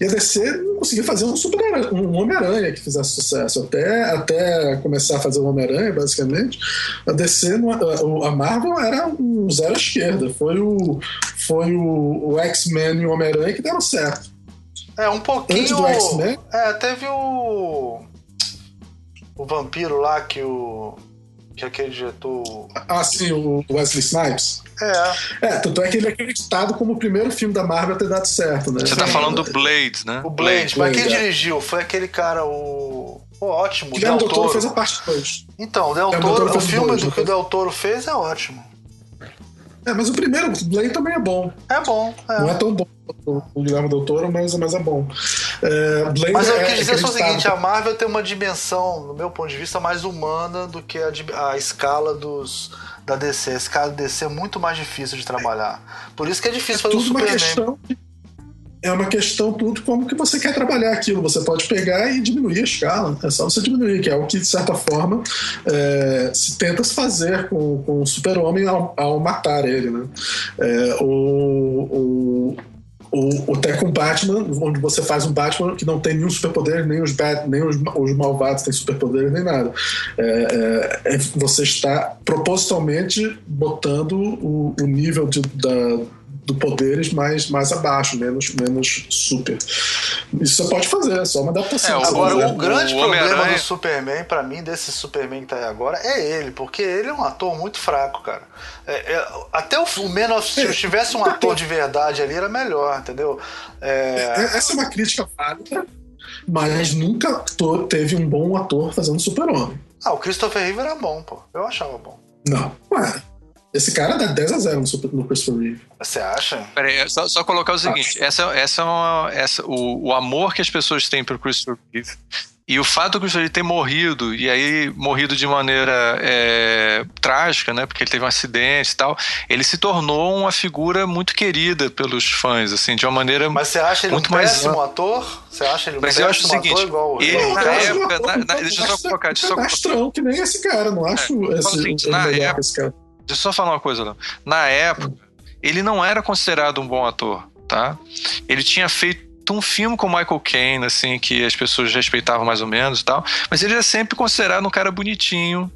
C: e a DC não conseguia fazer um, super um Homem-Aranha que fizesse sucesso. Até, até começar a fazer o Homem-Aranha, basicamente, a DC, a Marvel era um zero à esquerda. Foi o, foi o, o X-Men e o Homem-Aranha que deram certo.
B: É, um pouquinho. Antes do X-Men. É, teve o. O vampiro lá que o que aquele diretor.
C: Ah, sim, o Wesley Snipes.
B: É.
C: É, tanto é que ele é acreditado como o primeiro filme da Marvel a ter dado certo, né?
A: Você tá falando do Blade, né?
B: O Blade, Blade mas quem é. dirigiu? Foi aquele cara, o. Oh, ótimo,
C: Del Toro. Toro fez a parte 2.
B: Então, o Del Toro, o filme do que o Del Toro fez é ótimo.
C: É, mas o primeiro, o Blade também é bom.
B: É bom. É.
C: Não é tão bom o Guilherme Del Toro, mas, mas é bom. É,
B: Blade mas eu é, quis dizer só o seguinte: a Marvel tem uma dimensão, no meu ponto de vista, mais humana do que a, a escala dos, da DC. A escala da DC é muito mais difícil de trabalhar. Por isso que é difícil é fazer
C: tudo
B: um Superman.
C: Uma questão é uma questão tudo como que você quer trabalhar aquilo. Você pode pegar e diminuir a escala. É só você diminuir, que é o que, de certa forma, é, se tenta fazer com, com o super-homem ao, ao, matar ele. Né? É, o, o, o, até com Batman, onde você faz um Batman que não tem nenhum superpoder, nem os, bat, nem os, os malvados têm superpoder, nem nada. É, é, é, você está propositalmente botando o, o nível de, da do poderes mais, mais abaixo, menos, menos super. Isso você pode fazer, é só uma adaptação.
B: É, agora, o, grande o problema do Superman, para mim, desse Superman que tá aí agora, é ele, porque ele é um ator muito fraco, cara. É, é, até o, o Steel, se tivesse um ator de verdade ali, era melhor, entendeu?
C: É, é... Essa é uma crítica válida, mas nunca teve um bom ator fazendo Super-Homem.
B: Ah, o Christopher Reeve era bom, pô. Eu achava bom.
C: Não, ué. Esse cara dá 10 a 0 no, Super, no Christopher Reeve.
B: Você acha?
A: Peraí, só, só colocar o seguinte: essa, essa é uma. Essa, o, o amor que as pessoas têm pelo Christopher Reeve e o fato do Christopher ter morrido, e aí morrido de maneira é, trágica, né? Porque ele teve um acidente e tal, ele se tornou uma figura muito querida pelos fãs, assim, de uma maneira
B: Mas você acha ele
A: muito
B: um péssimo mais... ator? Você acha ele um Mas eu acho o seguinte, igual
A: ele, na época, na, na, deixa eu só colocar, deixa eu
C: só colocar. que nem esse cara, não acho é, esse, seguinte,
A: na época, esse cara. Deixa eu só falar uma coisa, não. Na época, ele não era considerado um bom ator, tá? Ele tinha feito um filme com Michael Caine, assim, que as pessoas respeitavam mais ou menos e tal, mas ele é sempre considerado um cara bonitinho.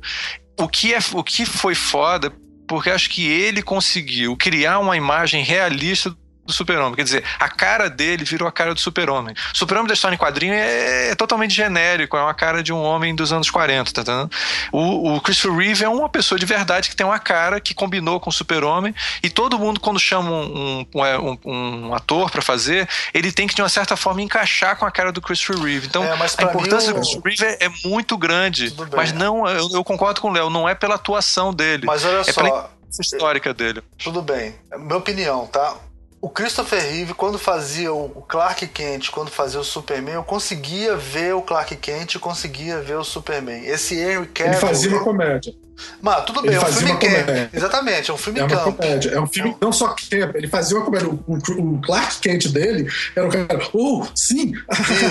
A: O que, é, o que foi foda, porque acho que ele conseguiu criar uma imagem realista do super-homem. Quer dizer, a cara dele virou a cara do super-homem. O super-homem da história em quadrinho é, é, totalmente genérico, é uma cara de um homem dos anos 40, tá entendendo? O, o Christopher Reeve é uma pessoa de verdade que tem uma cara que combinou com o super-homem e todo mundo, quando chama um, um, é, um, um ator para fazer, ele tem que, de uma certa forma, encaixar com a cara do Christopher Reeve. Então, é, a importância mim, do Christopher Reeve é, é muito grande, mas não, eu, eu, concordo com o Léo, não é pela atuação dele.
B: Mas olha
A: é
B: só...
A: Pela histórica dele.
B: Tudo bem. Minha opinião, tá? O Christopher Reeve, quando fazia o Clark Kent, quando fazia o Superman, eu conseguia ver o Clark Kent, conseguia ver o Superman. Esse Henry Cavill...
C: Ele fazia uma comédia.
B: Mas tudo bem, ele é um filme camp. Exatamente, é um filme
C: é
B: uma
C: camp. Comédia. É um filme não só camp, ele fazia uma comédia. O, o, Clark Kent dele era o cara, oh, sim,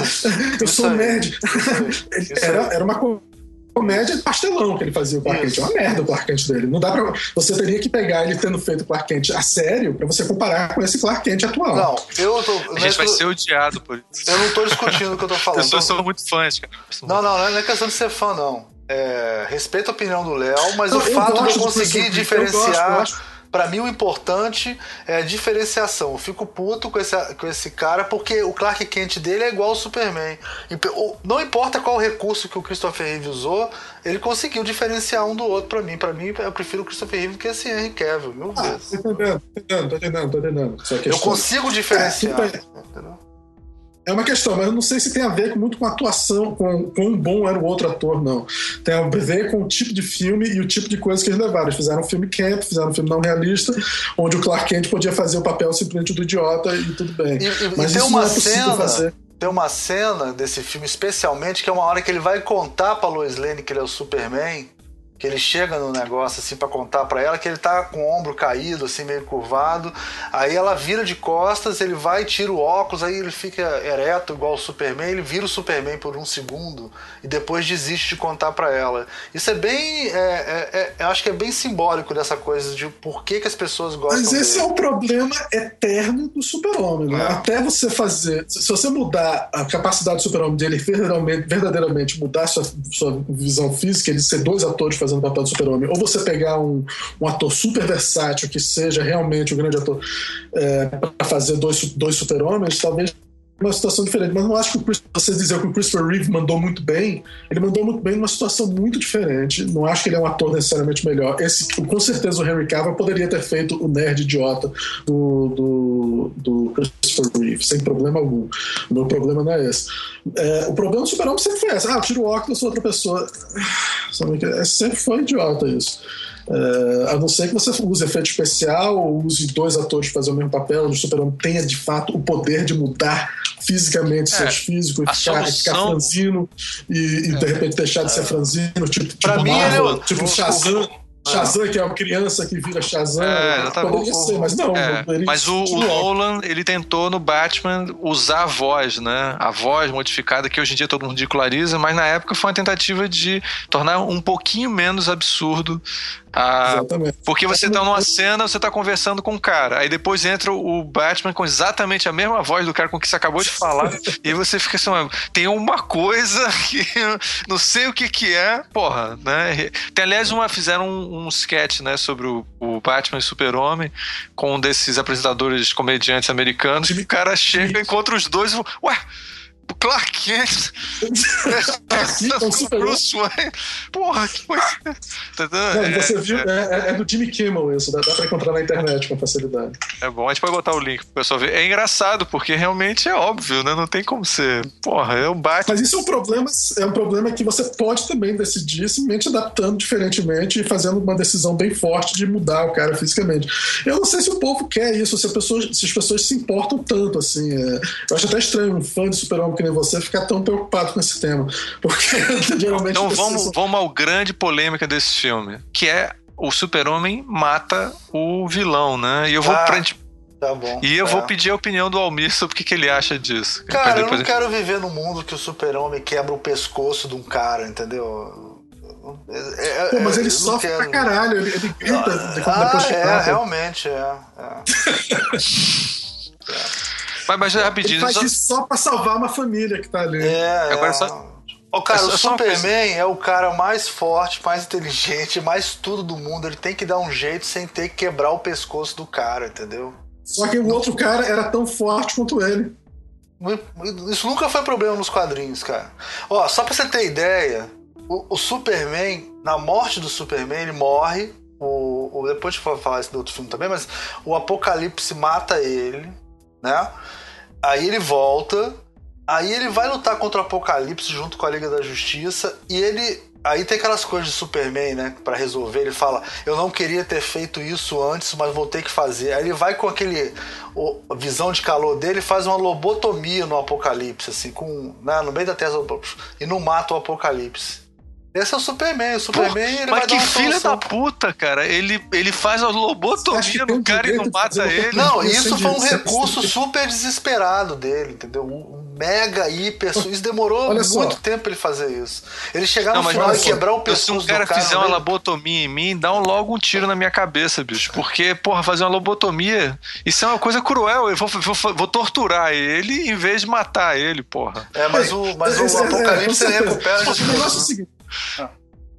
C: isso, eu sou um nerd. Era, era uma comédia comédia pastelão que ele fazia o Clark Kent. É uma merda o Clark Kent dele. Não dá pra. Você teria que pegar ele tendo feito o Clark Kent a sério pra você comparar com esse Clark Kent atual.
B: Não, eu tô.
A: A gente vai ser odiado por isso.
B: Eu não tô discutindo o que eu tô falando. As
A: pessoas são muito fãs, cara.
B: Não, não, não é questão de ser fã, não. É, respeito a opinião do Léo, mas não, o fato de eu conseguir diferenciar. Eu gosto, eu gosto para mim o importante é a diferenciação. Eu fico puto com esse, com esse cara porque o Clark Kent dele é igual ao Superman. Não importa qual recurso que o Christopher Reeve usou, ele conseguiu diferenciar um do outro para mim. Para mim, eu prefiro o Christopher Reeve que esse Henry Cavill, mil ah. Tô entendendo, tô entendendo, tô entendendo, tô entendendo. Eu consigo diferenciar. É, entendeu?
C: É uma questão, mas eu não sei se tem a ver muito com a atuação, com quão bom era o outro ator, não. Tem a ver com o tipo de filme e o tipo de coisa que eles levaram. Eles fizeram um filme camp, fizeram um filme não realista, onde o Clark Kent podia fazer o papel simplesmente do idiota e tudo bem.
B: E, e, mas e tem uma é cena, fazer. tem uma cena desse filme, especialmente, que é uma hora que ele vai contar pra Lois Lane que ele é o Superman que ele chega no negócio assim para contar para ela que ele tá com o ombro caído, assim meio curvado. Aí ela vira de costas, ele vai, tira o óculos, aí ele fica ereto igual o Superman, ele vira o Superman por um segundo e depois desiste de contar para ela. Isso é bem, é, é, é, acho que é bem simbólico dessa coisa de por que, que as pessoas gostam.
C: Mas esse
B: dele.
C: é o problema eterno do Super-Homem, né? É. Até você fazer, se você mudar a capacidade do Super-Homem dele verdadeiramente, verdadeiramente mudar sua, sua visão física, ele ser dois atores fazendo o papel do super-homem, ou você pegar um, um ator super versátil que seja realmente um grande ator é, para fazer dois, dois super-homens, talvez uma situação diferente. Mas não acho que o Chris, você dizer que o Christopher Reeve mandou muito bem. Ele mandou muito bem numa situação muito diferente. Não acho que ele é um ator necessariamente melhor. Esse, com certeza o Henry Cavill poderia ter feito o nerd idiota do, do, do Christopher Reeve, sem problema algum. O meu problema não é esse. É, o problema do super-homem sempre foi esse. Ah, eu tiro o óculos, sou outra pessoa. É, sempre foi idiota isso. Uh, a não ser que você use efeito especial ou use dois atores para fazer o mesmo papel, o super-homem tenha de fato o poder de mudar fisicamente é, seus físicos e ficar, ficar franzino e, e é, de repente deixar de ser é. franzino, tipo, tipo
B: mim, Marvel,
C: tipo Shazam. Shazam, que é uma criança que vira Shazam. É, Poderia ser, mas não. É,
A: mas o, o Nolan, ele tentou no Batman usar a voz, né? A voz modificada, que hoje em dia todo mundo ridiculariza, mas na época foi uma tentativa de tornar um pouquinho menos absurdo ah, exatamente. Porque você tá numa cena, você tá conversando com um cara, aí depois entra o Batman com exatamente a mesma voz do cara com que você acabou de falar, e aí você fica assim, tem uma coisa que não sei o que que é, porra, né? Tem, aliás, uma, fizeram um, um sketch, né, sobre o, o Batman e Super-Homem, com um desses apresentadores comediantes americanos, e o cara chega, encontra os dois e fala, ué, Clark Kent.
C: é, Bruce Wayne. Porra, que foi. Não, é, você viu? É, é, é, do Jimmy Kimmel isso, dá, dá pra encontrar na internet com facilidade.
A: É bom, a gente pode botar o link pro pessoal ver. É engraçado, porque realmente é óbvio, né? Não tem como ser. Porra, é um bate.
C: Mas isso é um problema, é um problema que você pode também decidir simplesmente adaptando diferentemente e fazendo uma decisão bem forte de mudar o cara fisicamente. Eu não sei se o povo quer isso, se, pessoas, se as pessoas se importam tanto, assim. É, eu acho até estranho um fã de Super-Homem que nem você ficar tão preocupado com esse tema. Porque geralmente.
A: Então vamos, são... vamos ao grande polêmica desse filme, que é o super-homem mata o vilão, né? E eu vou. Ah. Pra,
B: Tá bom.
A: E eu vou é. pedir a opinião do Almir sobre o que, que ele acha disso.
B: Cara, eu não quero viver num mundo que o super-homem quebra o pescoço de um cara, entendeu?
C: É, é, Pô, mas ele sofre quero... pra caralho, ele, ele grita
B: ah, depois é, realmente, é. é.
A: Mas, mas rapidinho.
C: Ele faz só... isso só pra salvar uma família que tá ali.
B: É, Agora é. só. O cara, é o Superman é o cara mais forte, mais inteligente, mais tudo do mundo. Ele tem que dar um jeito sem ter que quebrar o pescoço do cara, entendeu?
C: Só que o outro cara era tão forte quanto ele.
B: Isso nunca foi problema nos quadrinhos, cara. Ó, só pra você ter ideia, o, o Superman, na morte do Superman, ele morre. O, o, depois eu vou falar isso do outro filme também, mas o Apocalipse mata ele, né? Aí ele volta, aí ele vai lutar contra o Apocalipse junto com a Liga da Justiça e ele aí tem aquelas coisas de Superman, né, para resolver, ele fala: "Eu não queria ter feito isso antes, mas vou ter que fazer". Aí ele vai com aquele o, visão de calor dele, faz uma lobotomia no Apocalipse assim, com, né, no meio da testa e não mata o Apocalipse. Esse é o Superman. O Superman Pô, ele
A: Mas
B: que
A: filha da puta, cara. Ele, ele faz a lobotomia no cara e não mata ele.
B: Não, isso foi um recurso super desesperado dele, entendeu? Um mega hiper. Isso demorou Olha muito só. tempo pra ele fazer isso. Ele chegar no não, final e quebrar o pescoço
A: Se um cara, fizer uma lobotomia em mim, dá um, logo um tiro na minha cabeça, bicho. Porque, porra, fazer uma lobotomia, isso é uma coisa cruel. Eu vou, vou, vou torturar ele em vez de matar ele, porra.
B: É, mas o, mas o é, Apocalipse é, recupera. O negócio é o seguinte.
C: Ah.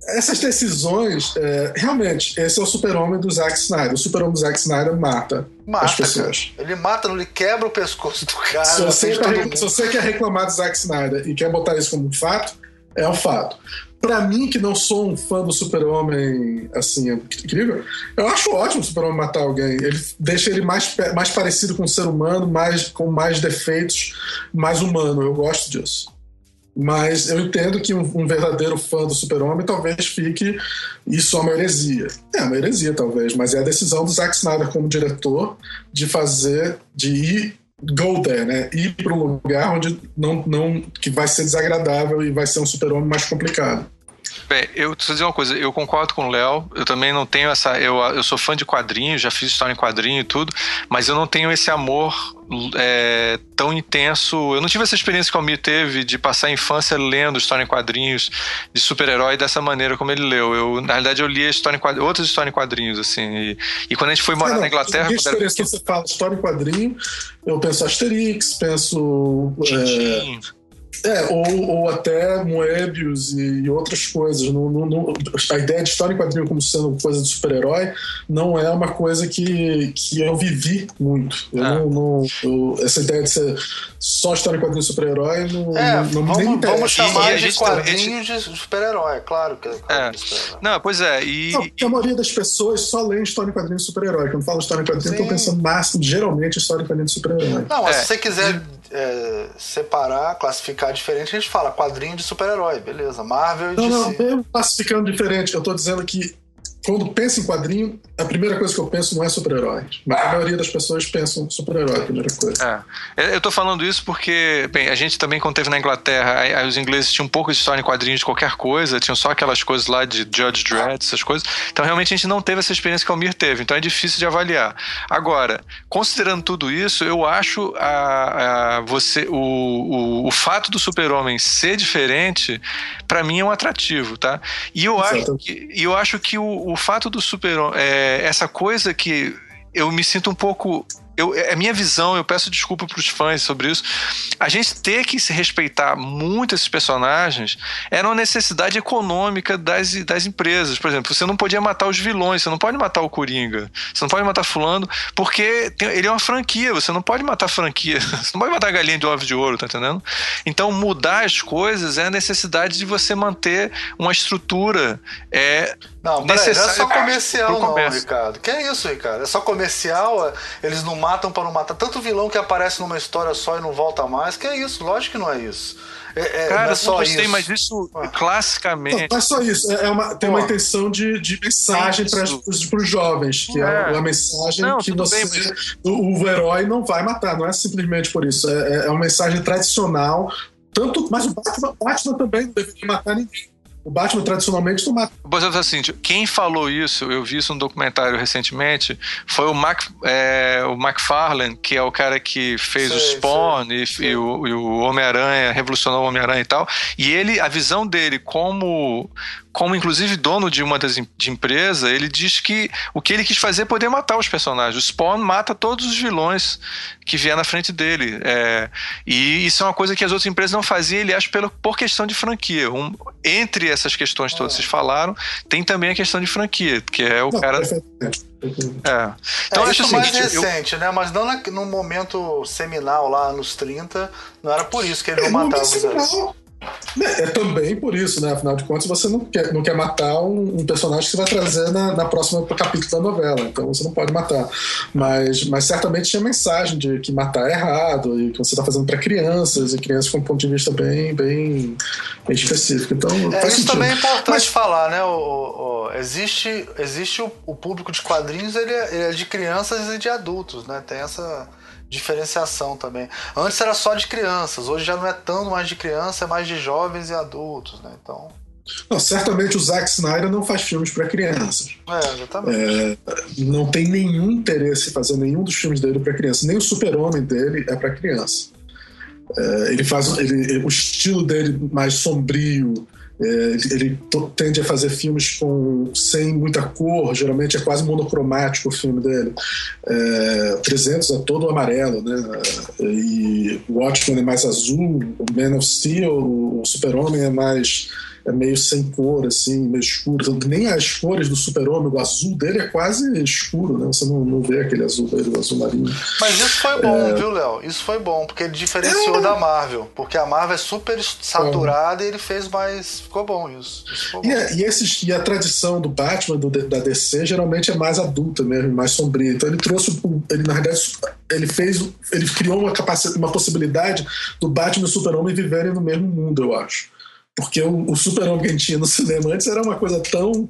C: Essas decisões, é, realmente, esse é o super-homem do Zack Snyder. O super-homem do Zack Snyder mata, mata as pessoas.
B: Cara. Ele mata, ele quebra o pescoço do cara.
C: Se você, quer, se você quer reclamar do Zack Snyder e quer botar isso como um fato, é um fato. Para mim, que não sou um fã do super-homem, assim, incrível, eu acho ótimo o super-homem matar alguém. Ele deixa ele mais, mais parecido com um ser humano, mais, com mais defeitos, mais humano. Eu gosto disso. Mas eu entendo que um, verdadeiro fã do Super-Homem talvez fique. Isso é uma heresia. É uma heresia, talvez, mas é a decisão do Zack Snyder como diretor de fazer, de ir go there, né? Ir para um lugar onde não, não que vai ser desagradável e vai ser um super-homem mais complicado.
A: Bem, eu preciso dizer uma coisa, eu concordo com o Léo, eu também não tenho essa. Eu, eu sou fã de quadrinhos, já fiz história em quadrinho e tudo, mas eu não tenho esse amor é, tão intenso. Eu não tive essa experiência que o Almir teve de passar a infância lendo história em quadrinhos de super-herói dessa maneira como ele leu. Eu, na realidade, eu li a história em outras histórias em quadrinhos, assim. E, e quando a gente foi morar não, na Inglaterra.
C: Que diferença era... você fala história em quadrinho, eu penso Asterix, penso. É, é, ou, ou até Moebius e outras coisas. Não, não, não, a ideia de história em quadrinho como sendo coisa de super-herói não é uma coisa que, que eu vivi muito. Eu ah. não, não eu, essa ideia de ser só história em quadrinho de super-herói não,
B: é,
C: não,
B: vamos, nem Vamos chamar e, de quadrinhos gente... de super-herói, claro que é.
A: é. Não, pois é. E... Não,
C: a maioria das pessoas só lê história em quadrinho de super-herói. Quando falo história em quadrinho, estou pensando máximo, geralmente, história em quadrinho de super-herói.
B: Não, mas é. se você quiser é, separar, classificar diferente, a gente fala quadrinho de super-herói, beleza. Marvel e
C: Não,
B: DC.
C: não, classificando diferente. Eu tô dizendo que quando penso em quadrinho, a primeira coisa que eu penso não é super-herói. Mas a maioria das pessoas pensam super-herói, a primeira coisa.
A: É. Eu tô falando isso porque, bem, a gente também, quando teve na Inglaterra, aí, aí os ingleses tinham um pouco de história em quadrinhos de qualquer coisa, tinham só aquelas coisas lá de Judge Dredd, essas coisas. Então, realmente, a gente não teve essa experiência que o Almir teve. Então, é difícil de avaliar. Agora, considerando tudo isso, eu acho a, a você, o, o, o fato do super-homem ser diferente, para mim é um atrativo, tá? E eu acho que, eu acho que o, o fato do super é, essa coisa que eu me sinto um pouco eu, é minha visão, eu peço desculpa para os fãs sobre isso. A gente ter que se respeitar muito esses personagens era uma necessidade econômica das, das empresas. Por exemplo, você não podia matar os vilões, você não pode matar o Coringa, você não pode matar Fulano, porque tem, ele é uma franquia, você não pode matar franquia, você não pode matar a galinha de ovo de ouro, tá entendendo? Então, mudar as coisas é a necessidade de você manter uma estrutura. É,
B: não, não é só comercial, não, Ricardo. Que é isso, Ricardo? É só comercial, eles não matam para não matar. Tanto vilão que aparece numa história só e não volta mais. Que é isso? Lógico que não é isso. É,
A: é, Cara, é só gostei, isso. mas isso ah. classicamente. Não,
C: não, é só isso. É, é uma, tem uma intenção de, de mensagem para os jovens, que é, é uma mensagem não, que você, bem, mas... o, o, herói não vai matar. Não é simplesmente por isso. É, é uma mensagem tradicional. Tanto, mas o Batman, Batman também não deveria matar ninguém. O Batman tradicionalmente não mata.
A: Vou dizer assim, quem falou isso, eu vi isso num documentário recentemente, foi o, Mac, é, o McFarlane, que é o cara que fez sei, o Spawn sei, e, sei. e, o, o Homem-Aranha, revolucionou o Homem-Aranha e tal. E ele, a visão dele como como inclusive dono de uma das de empresa, ele diz que o que ele quis fazer é poder matar os personagens. O Spawn mata todos os vilões que vier na frente dele. É, e isso é uma coisa que as outras empresas não faziam, ele acha pelo, por questão de franquia. Um, entre essas questões todas que vocês falaram, tem também a questão de franquia, que é o não, cara. É.
B: Então, é, isso mais recente, eu... né? Mas não na, no momento seminal lá nos 30, não era por isso que ele não é, matava os
C: é, é, também por isso, né? Afinal de contas, você não quer, não quer matar um, um personagem que você vai trazer na, na próxima capítulo da novela. Então você não pode matar. Mas, mas certamente tinha mensagem de que matar é errado e que você está fazendo para crianças e crianças com um ponto de vista bem, bem, bem específico. Então,
B: é, isso sentido. também é importante mas, falar, né? O, o, existe existe o, o, público de quadrinhos, ele é, ele é de crianças e de adultos, né? Tem essa diferenciação também. Antes era só de crianças, hoje já não é tanto mais de criança, é mais de jovens e adultos, né? Então.
C: Não, certamente o Zack Snyder não faz filmes para crianças.
B: É, exatamente.
C: É, não tem nenhum interesse em fazer nenhum dos filmes dele para criança. Nem o Super-Homem dele é para criança. É, ele faz ele, o estilo dele mais sombrio, ele tende a fazer filmes com, sem muita cor, geralmente é quase monocromático o filme dele. É, 300 é todo amarelo, né? E o Watchmen é mais azul, o Man of Steel, o Super-Homem é mais é meio sem cor, assim, meio escuro. Então, nem as cores do super-homem, o azul dele é quase escuro, né? Você não, não vê aquele azul dele, o azul marinho.
B: Mas isso foi bom, é... viu, Léo? Isso foi bom, porque ele diferenciou é... da Marvel. Porque a Marvel é super saturada é. e ele fez mais. Ficou bom isso. isso ficou bom.
C: E, é, e, esses, e a tradição do Batman, do, da DC, geralmente é mais adulta mesmo, mais sombria. Então ele trouxe. Ele, na verdade, ele fez. Ele criou uma, capacidade, uma possibilidade do Batman e o Super-Homem viverem no mesmo mundo, eu acho. Porque o, o super-homem que a gente tinha no cinema antes era uma coisa tão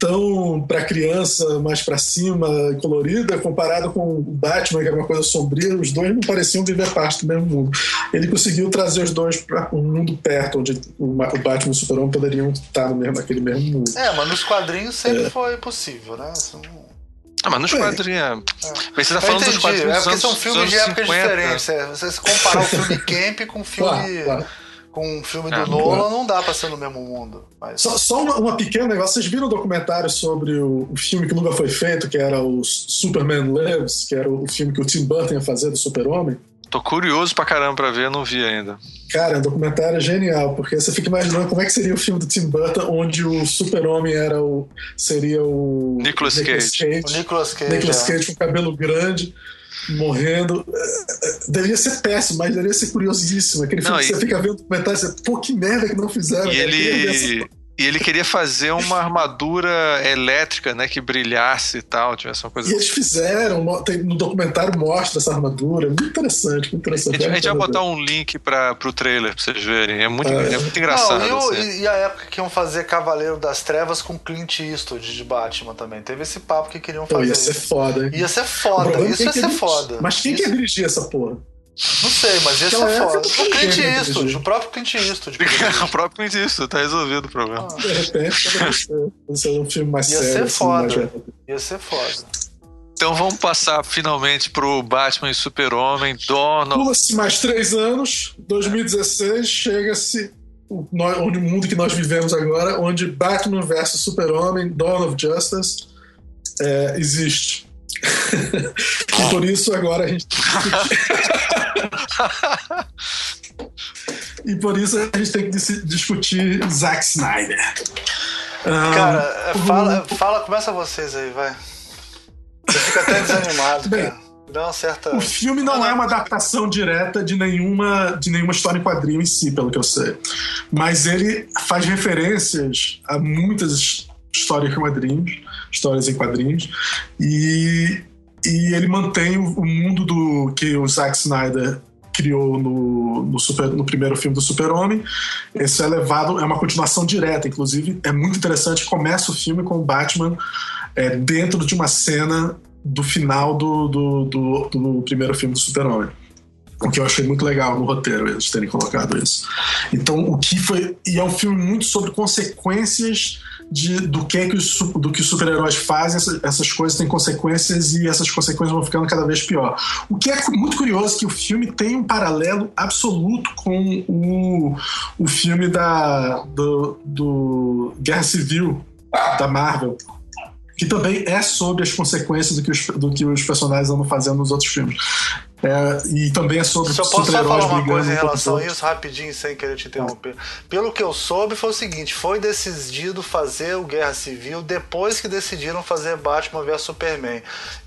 C: tão para criança, mais para cima, colorida, comparado com o Batman, que era uma coisa sombria, os dois não pareciam viver parte do mesmo mundo. Ele conseguiu trazer os dois para um mundo perto, onde o Batman e o Super-Homem poderiam estar no mesmo, naquele mesmo mundo.
B: É, mas nos quadrinhos sempre é. foi possível, né?
A: Ah, mas nos quadrinhos. É. Mas você tá falando dos quadrinhos.
B: É porque são filmes de épocas 50. diferentes. É. Você se comparar o filme Camp com o filme. Claro, claro com um filme do é, Nolan, não dá pra ser no mesmo mundo. Mas...
C: Só, só uma, uma, pequena negócio. Vocês viram o documentário sobre o, o, filme que nunca foi feito, que era o Superman Lives, que era o filme que o Tim Burton ia fazer do Super-Homem?
A: Tô curioso pra caramba pra ver, não vi ainda.
C: Cara, o documentário é genial, porque você fica imaginando como é que seria o filme do Tim Burton, onde o super-homem era o. seria o.
A: Nicolas, Nicolas Cage.
B: Cage. O Nicolas Cage.
C: Nicolas é. Cage com cabelo grande morrendo. Deveria ser péssimo, mas deveria ser curiosíssimo. Aquele filme não, que você fica vendo documentário e você, pô, que merda que não fizeram.
A: E ele. E ele queria fazer uma armadura elétrica, né? Que brilhasse e tal, tivesse uma coisa.
C: E eles fizeram, no documentário mostra essa armadura. Muito interessante, muito interessante.
A: A gente, a gente vai botar um link para pro trailer pra vocês verem. É muito, é. é muito engraçado. Não,
B: e, assim. e, a época que iam fazer Cavaleiro das Trevas com Clint Eastwood de Batman também. Teve esse papo que queriam fazer. Pô,
C: ia ser foda, hein?
B: Ia ser foda, isso ia ser foda.
C: Mas quem
B: isso...
C: quer dirigir essa porra?
B: Não sei, mas ia ser foda. O Clint Eastwood, o próprio Clint Eastwood.
A: o próprio Clint Eastwood, tá resolvido o problema. Ah.
C: De repente, vai ser um filme mais
B: ia
C: sério.
B: Ia ser foda. Assim, ia ser foda.
A: Então vamos passar finalmente pro Batman e Super-Homem, Donald.
C: Pula-se mais três anos, 2016, chega-se o, o mundo que nós vivemos agora, onde Batman vs Super-Homem, Dawn of Justice, é, existe. e por isso agora a gente. e por isso a gente tem que discutir Zack Snyder.
B: Cara, um, fala, fala, começa vocês aí, vai. Você fica até desanimado, Bem, cara. Dá uma certa...
C: O filme não é uma adaptação direta de nenhuma, de nenhuma história em quadrinho em si, pelo que eu sei. Mas ele faz referências a muitas histórias em quadrinhos, histórias em quadrinhos, e, e ele mantém o, mundo do que o Zack Snyder criou no, no, super, no primeiro filme do Super-Homem. Esse é levado, é uma continuação direta, inclusive é muito interessante. Começa o filme com o Batman é, dentro de uma cena do final do, do, do, do primeiro filme do Super-Homem. O que eu achei muito legal no roteiro, eles terem colocado isso. Então, o que foi. E é um filme muito sobre consequências de, do que, é que os, do que os super-heróis fazem, essas, essas, coisas têm consequências e essas consequências vão ficando cada vez pior. O que é muito curioso é que o filme tem um paralelo absoluto com o, o filme da, do, do Guerra Civil da Marvel, que também é sobre as consequências do que os, do que os personagens andam fazendo nos outros filmes. É, e também é sobre
B: Só posso só falar uma coisa em relação a isso, rapidinho, sem querer te interromper. Pelo que eu soube, foi o seguinte: foi decidido fazer o Guerra Civil depois que decidiram fazer Batman vs Superman.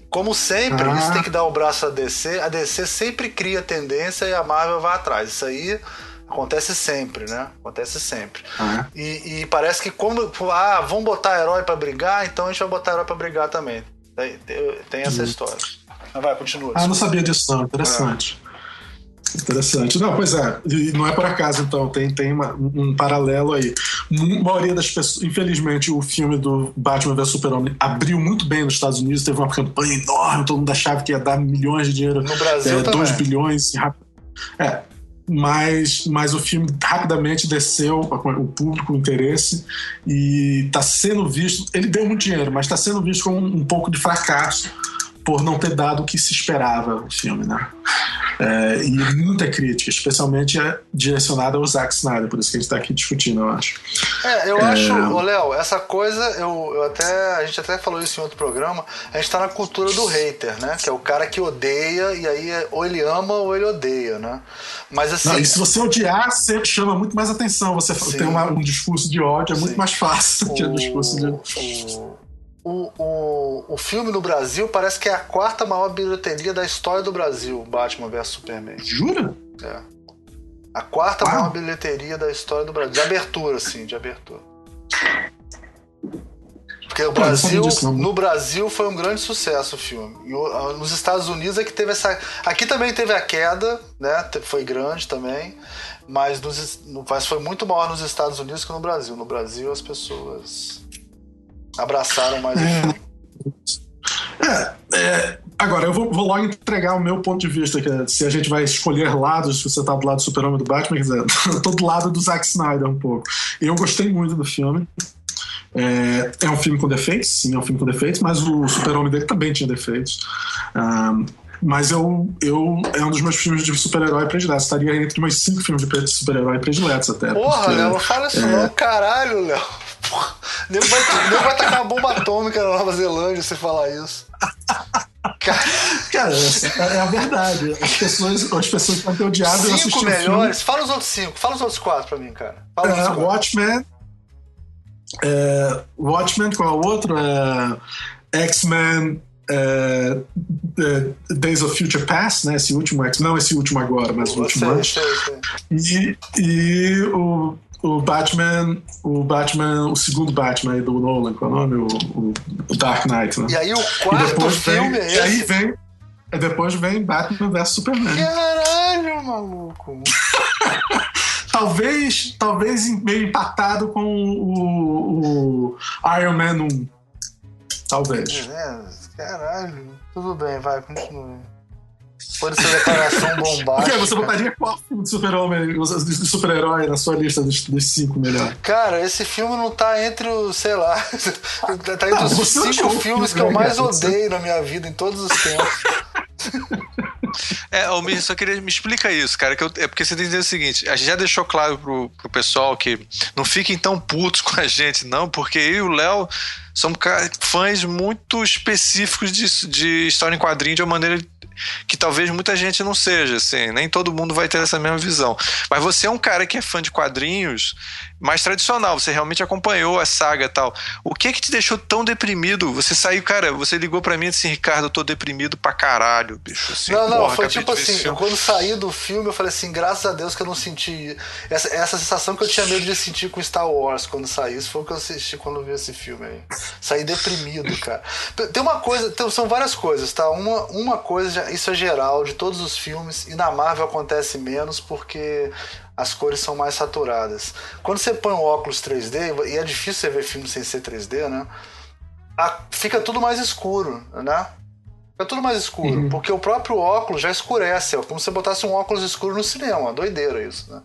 B: Como sempre, ah. isso tem que dar o braço a DC. A DC sempre cria tendência e a Marvel vai atrás. Isso aí acontece sempre, né? Acontece sempre. Ah. E, e, parece que como ah, vão botar herói para brigar, então a gente vai botar herói para brigar também. Tem, tem essa hum. história. Mas vai, continua.
C: Ah, não sabia disso não. Interessante. É. Interessante. Não, pois é, não é por acaso, então, tem, tem uma, um paralelo aí. A maioria das pessoas, infelizmente, o filme do Batman vs Super-Homem abriu muito bem nos Estados Unidos, teve uma campanha enorme, todo mundo achava que ia dar milhões de dinheiro.
B: No Brasil é, 2
C: bilhões. É, mas, mas o filme rapidamente desceu o público, o interesse, e está sendo visto. Ele deu muito dinheiro, mas está sendo visto como um, um pouco de fracasso por não ter dado o que se esperava o filme, né? É, e muita crítica, especialmente é direcionada ao Zack Snyder, por isso que a gente está aqui discutindo, eu acho.
B: É, eu é... acho, Léo, essa coisa, eu, eu, até, a gente até falou isso em outro programa, a gente está na cultura do hater, né? Que é o cara que odeia e aí é, ou ele ama ou ele odeia, né? Mas assim. Não,
C: e se você odiar, você chama muito mais atenção. Você sim. tem uma, um discurso de ódio, é sim. muito mais fácil do que o discurso de.
B: O o, o, o filme no Brasil parece que é a quarta maior bilheteria da história do Brasil, Batman vs Superman.
C: Jura?
B: É. A quarta Uau. maior bilheteria da história do Brasil. De abertura, sim, de abertura. Porque o Brasil, disso, no Brasil foi um grande sucesso o filme. E nos Estados Unidos é que teve essa. Aqui também teve a queda, né? Foi grande também. Mas, nos, mas foi muito maior nos Estados Unidos que no Brasil. No Brasil as pessoas Abraçaram mais é.
C: É, é, agora, eu vou, vou, logo entregar o meu ponto de vista, que é, se a gente vai escolher lados, se você tá do lado do Super-Homem do Batman, quer dizer, eu tô do lado do Zack Snyder um pouco. Eu gostei muito do filme. É, é um filme com defeitos, sim, é um filme com defeitos, mas o Super-Homem dele também tinha defeitos. Um, mas eu, eu é um dos meus filmes de super-herói prediletos. Estaria entre meus cinco filmes de super-herói prediletos até.
B: Porra, porque, Léo, fala isso é... não, caralho, Léo. Nem vai, nem vai tacar uma bomba atômica na Nova Zelândia se falar isso.
C: Cara, é a verdade. As pessoas, as pessoas podem ter odiado
B: Cinco melhores? Fala os outros cinco. Fala os outros quatro pra mim, cara. Fala
C: é, Watchmen. É, Watchmen, qual é o outro? É, X-Men é, Days of Future Past, né? Esse último X, não esse último agora, mas o último antes. E, e o, o Batman, o Batman, o segundo Batman aí do Nolan, qual é o nome? O, o Dark Knight, né?
B: E aí o quarto filme
C: vem,
B: é esse?
C: E aí vem, depois vem Batman vs Superman.
B: Caralho, maluco!
C: talvez, talvez meio empatado com o, o Iron Man 1. Talvez.
B: Caralho. Tudo bem, vai, continue. Pode ser declaração bombástica.
C: Você botaria qual filme de super-homem, de super-herói na sua lista dos, dos cinco melhores?
B: Cara, esse filme não tá entre os, sei lá, tá entre os cinco filmes que eu mais odeio na minha vida em todos os tempos.
A: É, Almir, só queria me explica isso, cara, que eu, é porque você tem que entender o seguinte, a gente já deixou claro pro, pro pessoal que não fiquem tão putos com a gente, não, porque eu e o Léo somos fãs muito específicos de, de história em quadrinho de uma maneira que talvez muita gente não seja, assim, nem todo mundo vai ter essa mesma visão. Mas você é um cara que é fã de quadrinhos mais tradicional, você realmente acompanhou a saga e tal. O que que te deixou tão deprimido? Você saiu, cara, você ligou para mim e disse, Ricardo, eu tô deprimido pra caralho, bicho. Assim,
B: não, não, porra, foi tipo assim, eu, quando saí do filme, eu falei assim, graças a Deus que eu não senti essa, essa sensação que eu tinha medo de sentir com Star Wars quando saí. Isso foi o que eu assisti quando vi esse filme aí. Saí deprimido, cara. Tem uma coisa, tem, são várias coisas, tá? Uma, uma coisa, isso é geral de todos os filmes, e na Marvel acontece menos porque as cores são mais saturadas. Quando você põe um óculos 3D, e é difícil você ver filme sem ser 3D, né? A, fica tudo mais escuro, né? Fica tudo mais escuro, uhum. porque o próprio óculos já escurece, é como se você botasse um óculos escuro no cinema, doideira isso, né?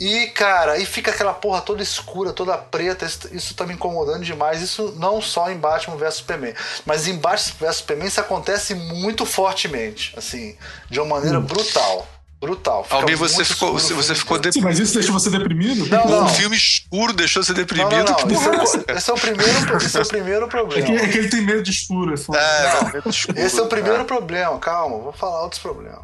B: E, cara, aí fica aquela porra toda escura, toda preta, isso, isso tá me incomodando demais. Isso não só em Batman vs Superman, mas em Batman vs Superman isso acontece muito fortemente, assim, de uma maneira hum. brutal. Brutal.
A: Almir, você ficou, você, você ficou deprimido.
C: Mas isso deixou você deprimido?
A: Não, não. Um filme escuro deixou você deprimido. Não, não,
B: não. Esse, é, esse, é, o primeiro, esse é o primeiro problema.
C: É que, é que ele tem medo de escuro.
B: É, é não, escuro, esse é o primeiro é. problema. Calma, vou falar outros problemas.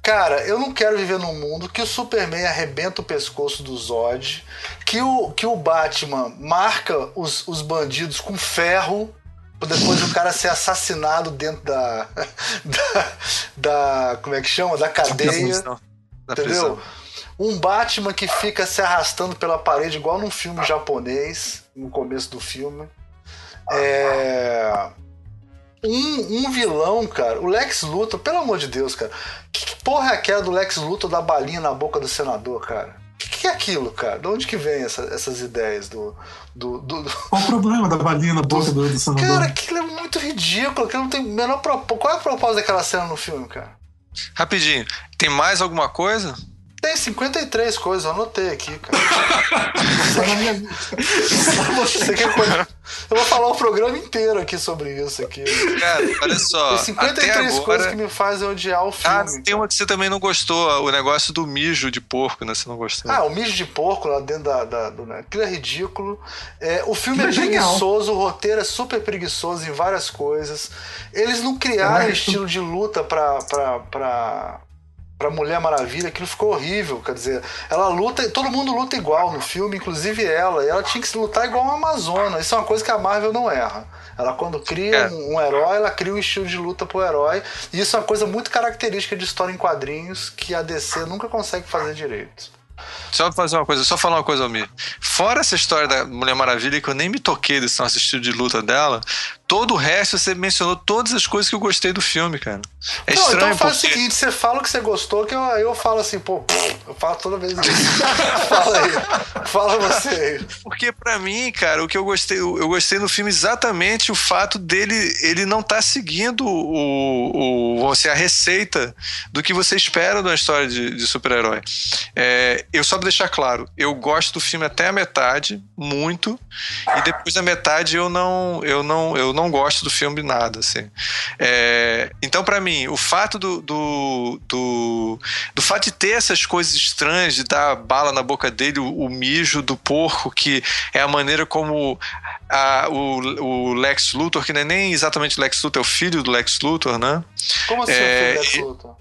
B: Cara, eu não quero viver num mundo que o Superman arrebenta o pescoço do Zod, que o, que o Batman marca os, os bandidos com ferro depois o cara ser assassinado dentro da, da, da como é que chama? Da cadeia. Da entendeu? Um Batman que fica se arrastando pela parede igual num filme japonês, no começo do filme. É... Um, um vilão, cara, o Lex Luthor, pelo amor de Deus, cara. Que porra é aquela do Lex Luthor da balinha na boca do senador, cara? O que, que, é aquilo, cara? De onde que vem essa, essas ideias do, do, do,
C: Qual o problema da balinha na boca do, do senador?
B: Cara, aquilo é muito ridículo. Aquilo não tem menor propósito. Qual é o propósito daquela cena no filme, cara?
A: Rapidinho, tem mais alguma coisa?
B: Tem 53 coisas, eu anotei aqui, cara. Você quer Eu vou falar o programa inteiro aqui sobre isso aqui.
A: Cara, olha só.
B: Tem 53 agora... coisas que me fazem odiar o filme. Ah,
A: tem uma que você também não gostou, o negócio do mijo de porco, né? Você não gostou.
B: Ah, o mijo de porco lá dentro da. da do, né? Aquilo é ridículo. É, o filme é, é preguiçoso, o roteiro é super preguiçoso em várias coisas. Eles não criaram é, estilo de luta pra, pra, pra, pra Mulher Maravilha, aquilo ficou horrível. Quer dizer, ela luta, todo mundo luta igual no filme, inclusive ela. E ela tinha que se lutar igual uma Amazona. Isso é uma coisa que a Marvel não erra. Ela, quando cria é. um, um, herói, ela cria um estilo de luta pro herói. E isso é uma coisa muito característica de história em quadrinhos que a DC nunca consegue fazer direito.
A: Só fazer uma coisa, só falar uma coisa, Almir. Fora essa história da Mulher Maravilha, que eu nem me toquei desse nosso estilo de luta dela, todo o resto você mencionou todas as coisas que eu gostei do filme, cara. É
B: não,
A: estranho
B: então faz
A: porque...
B: o seguinte, você fala o que você gostou, que eu, eu falo assim, pô, eu falo toda vez isso. fala aí. Fala você aí.
A: Porque para mim, cara, o que eu gostei, eu gostei no filme exatamente o fato dele ele não tá seguindo o, o você a receita do que você espera de uma história de, de super-herói. É, eu só pra deixar claro, eu gosto do filme até a metade, muito, e depois da metade eu não eu não eu não gosto do filme nada, assim. É, então, para mim, o fato do, do, do, do, fato de ter essas coisas estranhas, de dar bala na boca dele, o, o mijo do porco, que é a maneira como a, o, o Lex Luthor, que não é nem exatamente Lex Luthor, é o filho do Lex Luthor, né?
B: Como assim é, o filho do Lex Luthor?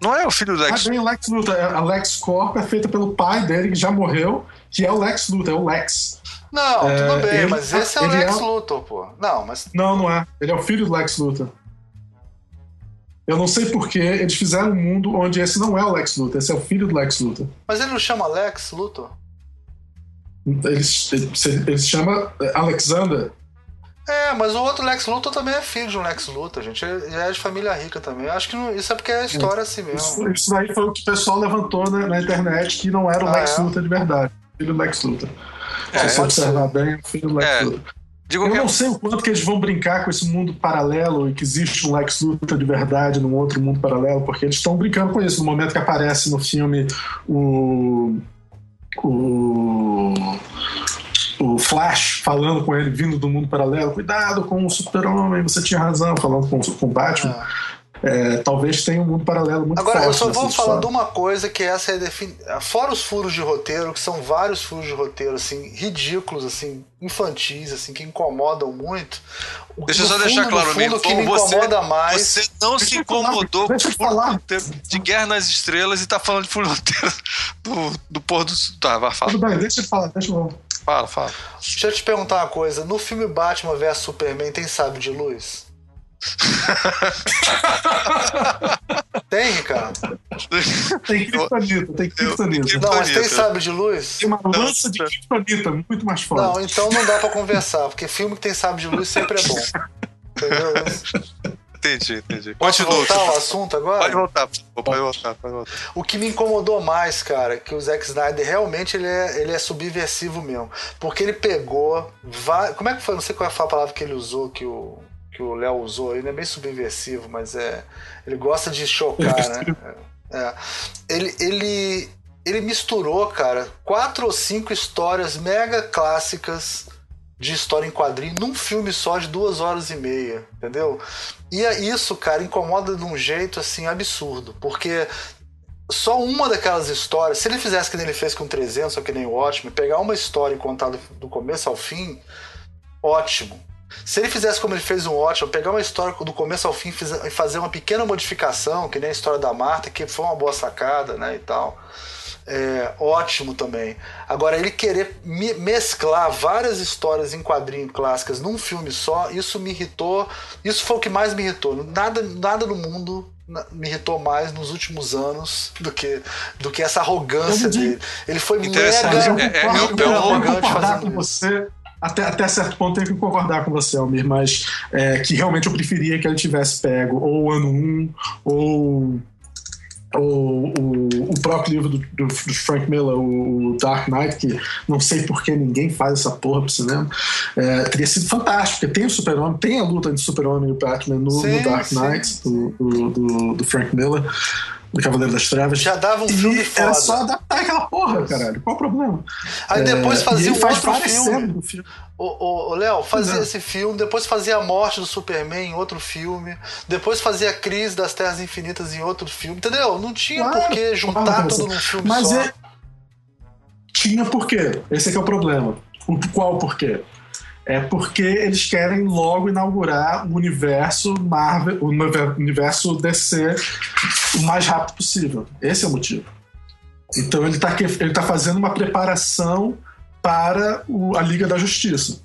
A: Não é o filho do Lex
C: Luthor. Ah, o Lex Luthor. A Lex Corp é feita pelo pai dele, que já morreu, que é o Lex Luthor, é o Lex.
B: Não, é, tudo bem, mas esse é o Lex é... Luthor, pô. Não, mas.
C: Não, não é. Ele é o filho do Lex Luthor. Eu não sei porquê eles fizeram um mundo onde esse não é o Lex Luthor, esse é o filho do Lex Luthor.
B: Mas ele não chama Lex Luthor?
C: Eles, ele, se chama Alexander.
B: É, mas o outro Lex Luthor também é filho de um Lex Luthor, gente. Ele é de família rica também. Acho que não, isso é porque é a história é, assim mesmo.
C: Isso, isso daí foi o que o pessoal levantou na, na internet, que não era o ah, Lex é? Luthor de verdade. Filho do Lex Luthor. É, Se você observar bem, o filho do Lex é. Luthor. eu não sei o quanto que eles vão brincar com esse mundo paralelo e que existe um Lex Luthor de verdade num outro mundo paralelo, porque eles estão brincando com isso. No momento que aparece no filme o. o o Flash falando com ele, vindo do mundo paralelo, cuidado com o super-homem, você tinha razão, falando com, com o Batman. É. É, talvez tenha um mundo paralelo muito
B: Agora,
C: forte.
B: Agora, eu só vou falar de uma coisa que essa é defin... Fora os furos de roteiro, que são vários furos de roteiro, assim, ridículos, assim, infantis, assim, que incomodam muito.
A: Deixa eu só deixar claro,
B: fundo, que me incomoda
A: você,
B: mais.
A: Você não se incomodou com o furo roteiro de Guerra nas Estrelas e tá falando de furo roteiro do, do pôr do. Tá, vai falar.
C: Tudo bem, deixa eu falar, deixa eu
A: Fala, fala.
B: Deixa eu te perguntar uma coisa. No filme Batman vs Superman tem sábio de luz? tem, Ricardo?
C: Tem criptonita, tem criptonita.
B: Não, mas tem sábio de luz?
C: Tem uma lança de criptonita muito mais forte.
B: Não, então não dá pra conversar, porque filme que tem sábio de luz sempre é bom. Entendeu?
A: Entendi, entendi.
B: Pode voltar ao assunto agora?
A: Pode voltar, pode voltar, pode voltar.
B: O que me incomodou mais, cara, que o Zack Snyder realmente ele é, ele é subversivo mesmo. Porque ele pegou. Como é que foi? Não sei qual foi a palavra que ele usou, que o que o Léo usou. Ele é bem subversivo, mas é. Ele gosta de chocar, né? É. Ele, ele, ele misturou, cara, quatro ou cinco histórias mega clássicas de história em quadrinho num filme só de duas horas e meia, entendeu? E é isso, cara, incomoda de um jeito assim absurdo, porque só uma daquelas histórias, se ele fizesse que nem ele fez com 300 ou que nem o ótimo, pegar uma história e contar do começo ao fim, ótimo. Se ele fizesse como ele fez um ótimo, pegar uma história do começo ao fim e fazer uma pequena modificação, que nem a história da Marta, que foi uma boa sacada, né, e tal é, ótimo também. Agora, ele querer mesclar várias histórias em quadrinho clássicas num filme só, isso me irritou. Isso foi o que mais me irritou. Nada, nada no mundo me irritou mais nos últimos anos do que, do que essa arrogância dele. Ele foi mega é, é,
C: eu, arrogante fazendo com isso. Você até, até certo ponto tenho que concordar com você, Almir, mas é, que realmente eu preferia que ele tivesse pego ou ano 1 ou o, o, o próprio livro do, do, do, Frank Miller, o Dark Knight, que não sei por que ninguém faz essa porra pro cinema, é, teria sido fantástico, porque tem o Super-Homem, tem a luta entre o Super-Homem e o Batman no, sim, no Dark Knight, do, do, do, Frank Miller do Cavaleiro das Trevas.
B: Já dava um filme.
C: Era só adaptar aquela porra, caralho. Qual o problema?
B: Aí depois é, fazia um outro filme. filme. O, Léo, fazia esse filme, depois fazia a morte do Superman em outro filme, depois fazia a crise das Terras Infinitas em outro filme, entendeu? Não tinha claro, por que juntar claro, tudo num filme
C: mas
B: só.
C: É... Tinha por quê? Esse é que é o problema. O, qual por quê? É porque eles querem logo inaugurar o universo Marvel, o universo DC o mais rápido possível. Esse é o motivo. Então ele está ele tá fazendo uma preparação para o, a Liga da Justiça.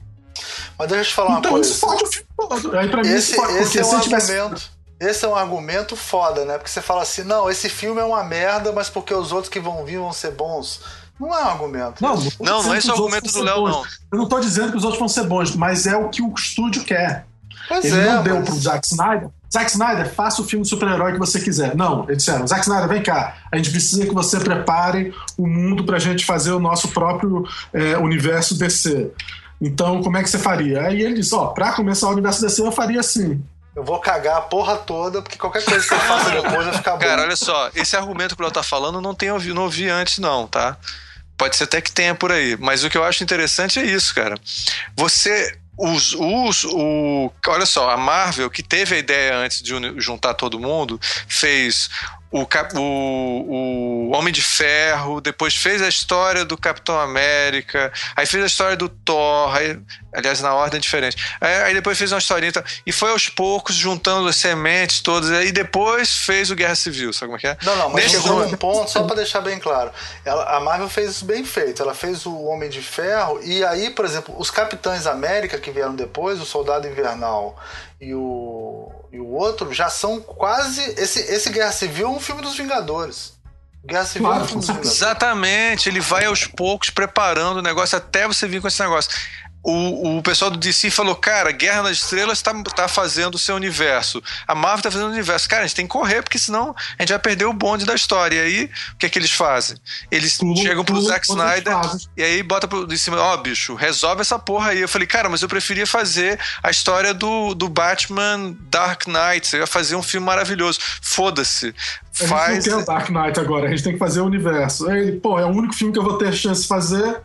B: Mas deixa eu te falar
C: então,
B: uma coisa.
C: Isso pode o filme todo. Aí, pra mim,
B: esse,
C: pode,
B: esse é um
C: tivesse...
B: argumento. Esse é um argumento foda, né? Porque você fala assim, não, esse filme é uma merda, mas porque os outros que vão vir vão ser bons. Não é um argumento.
C: Não,
A: não, não, é esse o argumento do Léo, não.
C: Eu não tô dizendo que os outros vão ser bons, mas é o que o estúdio quer. Pois ele é, não deu mas... pro Zack Snyder. Zack Snyder, faça o filme super-herói que você quiser. Não, eles disseram, Zack Snyder, vem cá, a gente precisa que você prepare o mundo pra gente fazer o nosso próprio é, universo DC. Então, como é que você faria? Aí ele disse, ó, pra começar o universo DC eu faria assim.
B: Eu vou cagar a porra toda, porque qualquer coisa que eu faça depois vai ficar bom.
A: Cara, olha só, esse argumento que o Léo tá falando não tem ouvi, não ouvi antes, não, tá? Pode ser até que tenha por aí. Mas o que eu acho interessante é isso, cara. Você. Os, os, o, olha só, a Marvel, que teve a ideia antes de juntar todo mundo, fez o, o, o, Homem de Ferro, depois fez a história do Capitão América, aí fez a história do Thor, aí, aliás, na ordem diferente. Aí, aí, depois fez uma historinha e foi aos poucos juntando as sementes todas, e depois fez o Guerra Civil, sabe como é que é?
B: Não, não, mas Nesse chegou num ponto, só para deixar bem claro, ela, a Marvel fez isso bem feito, ela fez o Homem de Ferro, e aí, por exemplo, os Capitães América que vieram depois, o Soldado Invernal e o, e o outro já são quase. Esse, esse Guerra Civil é um filme dos Vingadores. Guerra Civil claro, é um filme dos Vingadores.
A: Exatamente, ele vai aos poucos preparando o negócio até você vir com esse negócio o, o pessoal do DC falou, cara, Guerra nas Estrelas está tá fazendo o seu universo. A Marvel está fazendo o universo. Cara, a gente tem que correr, porque senão a gente vai perder o bonde da história. E aí, o que é que eles fazem? Eles tudo, chegam pro tudo, Zack Snyder e aí bota pro, de cima, ó, oh, bicho, resolve essa porra aí. Eu falei, cara, mas eu preferia fazer a história do, do Batman Dark Knight. Você ia fazer um filme maravilhoso. Foda-se.
C: Faz... A gente não quer o Dark Knight agora, a gente tem que fazer o universo. Aí ele, pô, é o único filme que eu vou ter chance de fazer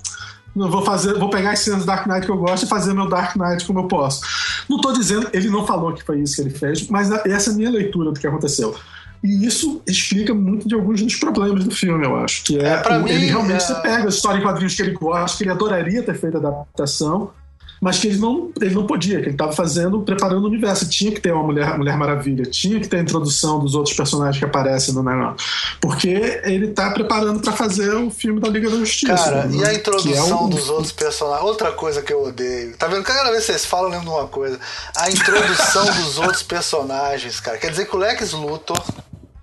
C: vou fazer, vou pegar as cenas do Dark Knight que eu gosto e fazer meu Dark Knight como eu posso. Não estou dizendo, ele não falou que foi isso que ele fez, mas essa é a minha leitura do que aconteceu. E isso explica muito de alguns dos problemas do filme, eu acho. Que é, é o, ele realmente é... pega a história em quadrinhos que ele gosta, que ele adoraria ter feito a adaptação, mas que ele não, ele não podia, que ele estava fazendo, preparando o universo. Tinha que ter uma Mulher, Mulher Maravilha, tinha que ter a introdução dos outros personagens que aparecem no negócio. Porque ele está preparando para fazer o filme da Liga da Justiça.
B: Cara, né? e a introdução é um... dos outros personagens? Outra coisa que eu odeio. Tá vendo? Cada vez que vocês falam, eu lembro de uma coisa. A introdução dos outros personagens, cara. Quer dizer que o Lex Luthor.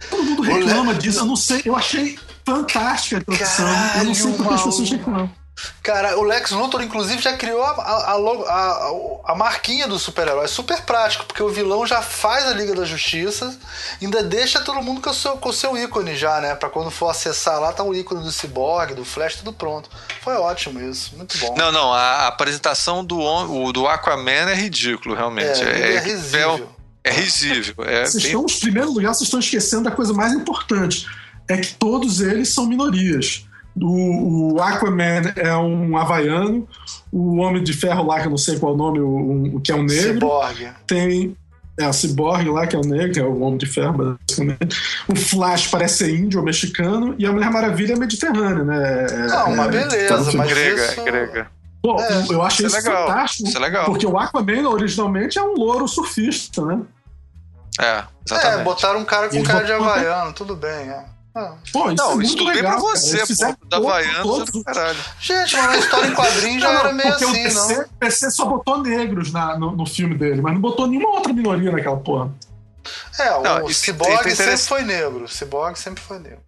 C: Todo mundo reclama Le... disso, eu não sei. Eu achei fantástica a introdução. Caralho, eu não sei por que as pessoas reclamam.
B: Cara, o Lex Luthor, inclusive, já criou a, a, a, a marquinha do super-herói. Super prático, porque o vilão já faz a Liga da Justiça, ainda deixa todo mundo com o seu, com o seu ícone já, né? Pra quando for acessar lá, tá o ícone do Cyborg, do Flash, tudo pronto. Foi ótimo isso, muito bom.
A: Não, não, a apresentação do, o, do Aquaman é ridículo, realmente.
B: É, é, é risível.
A: É, é risível. É
C: vocês bem... estão, em primeiro lugar, vocês estão esquecendo da coisa mais importante. É que todos eles são minorias. O, o, Aquaman é um havaiano, o Homem de Ferro lá, que eu não sei qual é o nome, o, o que é um negro.
B: Cyborg.
C: Tem é, o Cyborg lá, que é o negro, que é o Homem de Ferro, basicamente. O Flash parece ser índio ou mexicano, e a Mulher Maravilha é mediterrânea, né?
B: É, não, uma é, beleza, tá mas grega,
A: isso... grega.
C: Pô, é, eu achei isso, isso é fantástico.
A: Isso é legal.
C: Porque o Aquaman originalmente é um louro surfista, né?
A: É, exatamente.
B: É, botaram um cara com cara de havaiano, tudo bem, é.
C: Pô, isso não, é tudo bem pra
A: você, pô. Da Havaianos do caralho.
B: Gente, mas a história em quadrinhos já não, era meio assim, o PC, não.
C: O PC só botou negros na, no, no, filme dele, mas não botou nenhuma outra minoria naquela porra.
B: É, o não, Cyborg sempre foi negro. Cyborg sempre foi negro.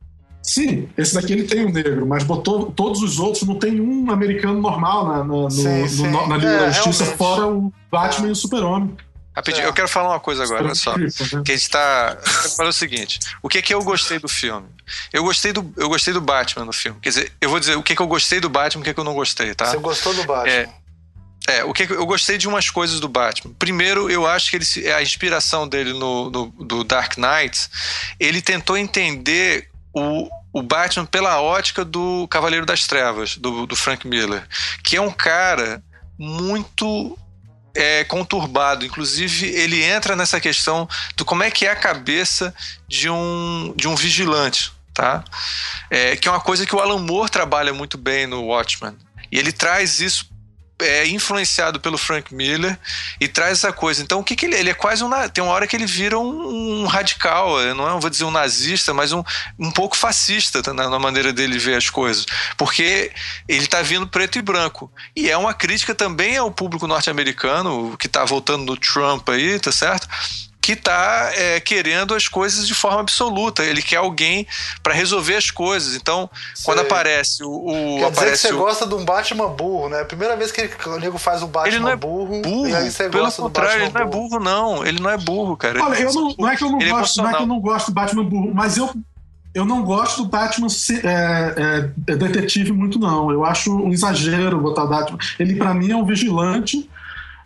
C: Sim, esse daqui ele tem um negro, mas botou todos os outros, não tem um americano normal na, na, no, sim, sim. no, na Liga é, da Justiça, realmente. fora o Batman é. e o Super-Homem.
A: Rapidinho, é. eu quero falar uma coisa agora, olha só. Né? Que a gente tá. Eu quero falar o seguinte: o que é que eu gostei do filme? Eu gostei do, eu gostei do Batman no filme. Quer dizer, eu vou dizer o que é que eu gostei do Batman e o que é que eu não gostei, tá?
B: Você gostou do Batman?
A: É, é, o que eu gostei de umas coisas do Batman. Primeiro, eu acho que ele, a inspiração dele no, no do Dark Knight, ele tentou entender o, o Batman pela ótica do Cavaleiro das Trevas, do, do Frank Miller, que é um cara muito é, conturbado. Inclusive, ele entra nessa questão do como é que é a cabeça de um, de um vigilante, tá? É, que é uma coisa que o Alan Moore trabalha muito bem no Watchmen. E ele traz isso é influenciado pelo Frank Miller e traz essa coisa. Então, o que, que ele, ele é quase um. Tem uma hora que ele vira um, um radical, não é, vou dizer um nazista, mas um, um pouco fascista tá, na, na maneira dele ver as coisas. Porque ele está vindo preto e branco. E é uma crítica também ao público norte-americano, que está voltando no Trump aí, tá certo? Que tá é, querendo as coisas de forma absoluta. Ele quer alguém para resolver as coisas. Então, quando aparece o. o
B: Quer
A: aparece
B: dizer que você
A: o...
B: gosta de um Batman burro, né? A primeira vez que ele, o nego faz um Batman
A: ele não é
B: burro,
A: burro.
B: e aí você
A: Pelo
B: gosta
A: contrário,
B: do
A: ele não é burro, não. Ele não é burro, cara.
C: Olha, eu não, não é que eu não
A: Ele é
C: gosto, não é que eu não gosto do Batman burro, mas eu eu não gosto do Batman se- é, é, detetive muito não. Eu acho um exagero botar o Batman. Ele pra mim é um vigilante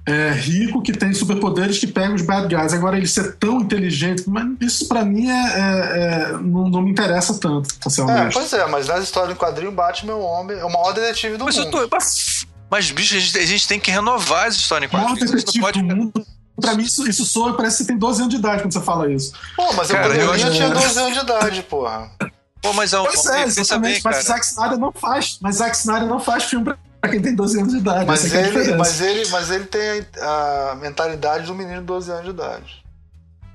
C: é, rico que tem superpoderes que pega os bad guys. Agora ele ser tão inteligente, mas isso pra mim é, é- é- não, não me interessa tanto, pra ser
B: É,
C: honesto.
B: pois é, mas nas histórias em quadrinho, o Batman é o homem, é o maior detetive do
A: Mas, eu
B: mundo.
A: tô, mas, mas, bicho, a gente, a gente tem que renovar as histórias em
C: O maior
A: quadrinhos. A gente
C: detetive
A: pode...
C: do mundo. Pra mim, isso, isso soa, parece que você tem 12 anos de idade quando você fala isso.
B: Pô, mas
A: Cara,
B: eu
A: eu acho-
B: tinha 12 anos de idade, porra.
A: Pô, mas é um.
C: Pois é, exatamente.
A: bem,
C: mas. Zack Snyder não faz. Mas Zack Snyder não faz filme pra pra quem tem 12 anos de idade.
B: Mas
C: é
B: ele,
C: diferença.
B: mas, ele, mas ele tem a, a mentalidade do menino de 12 anos de idade.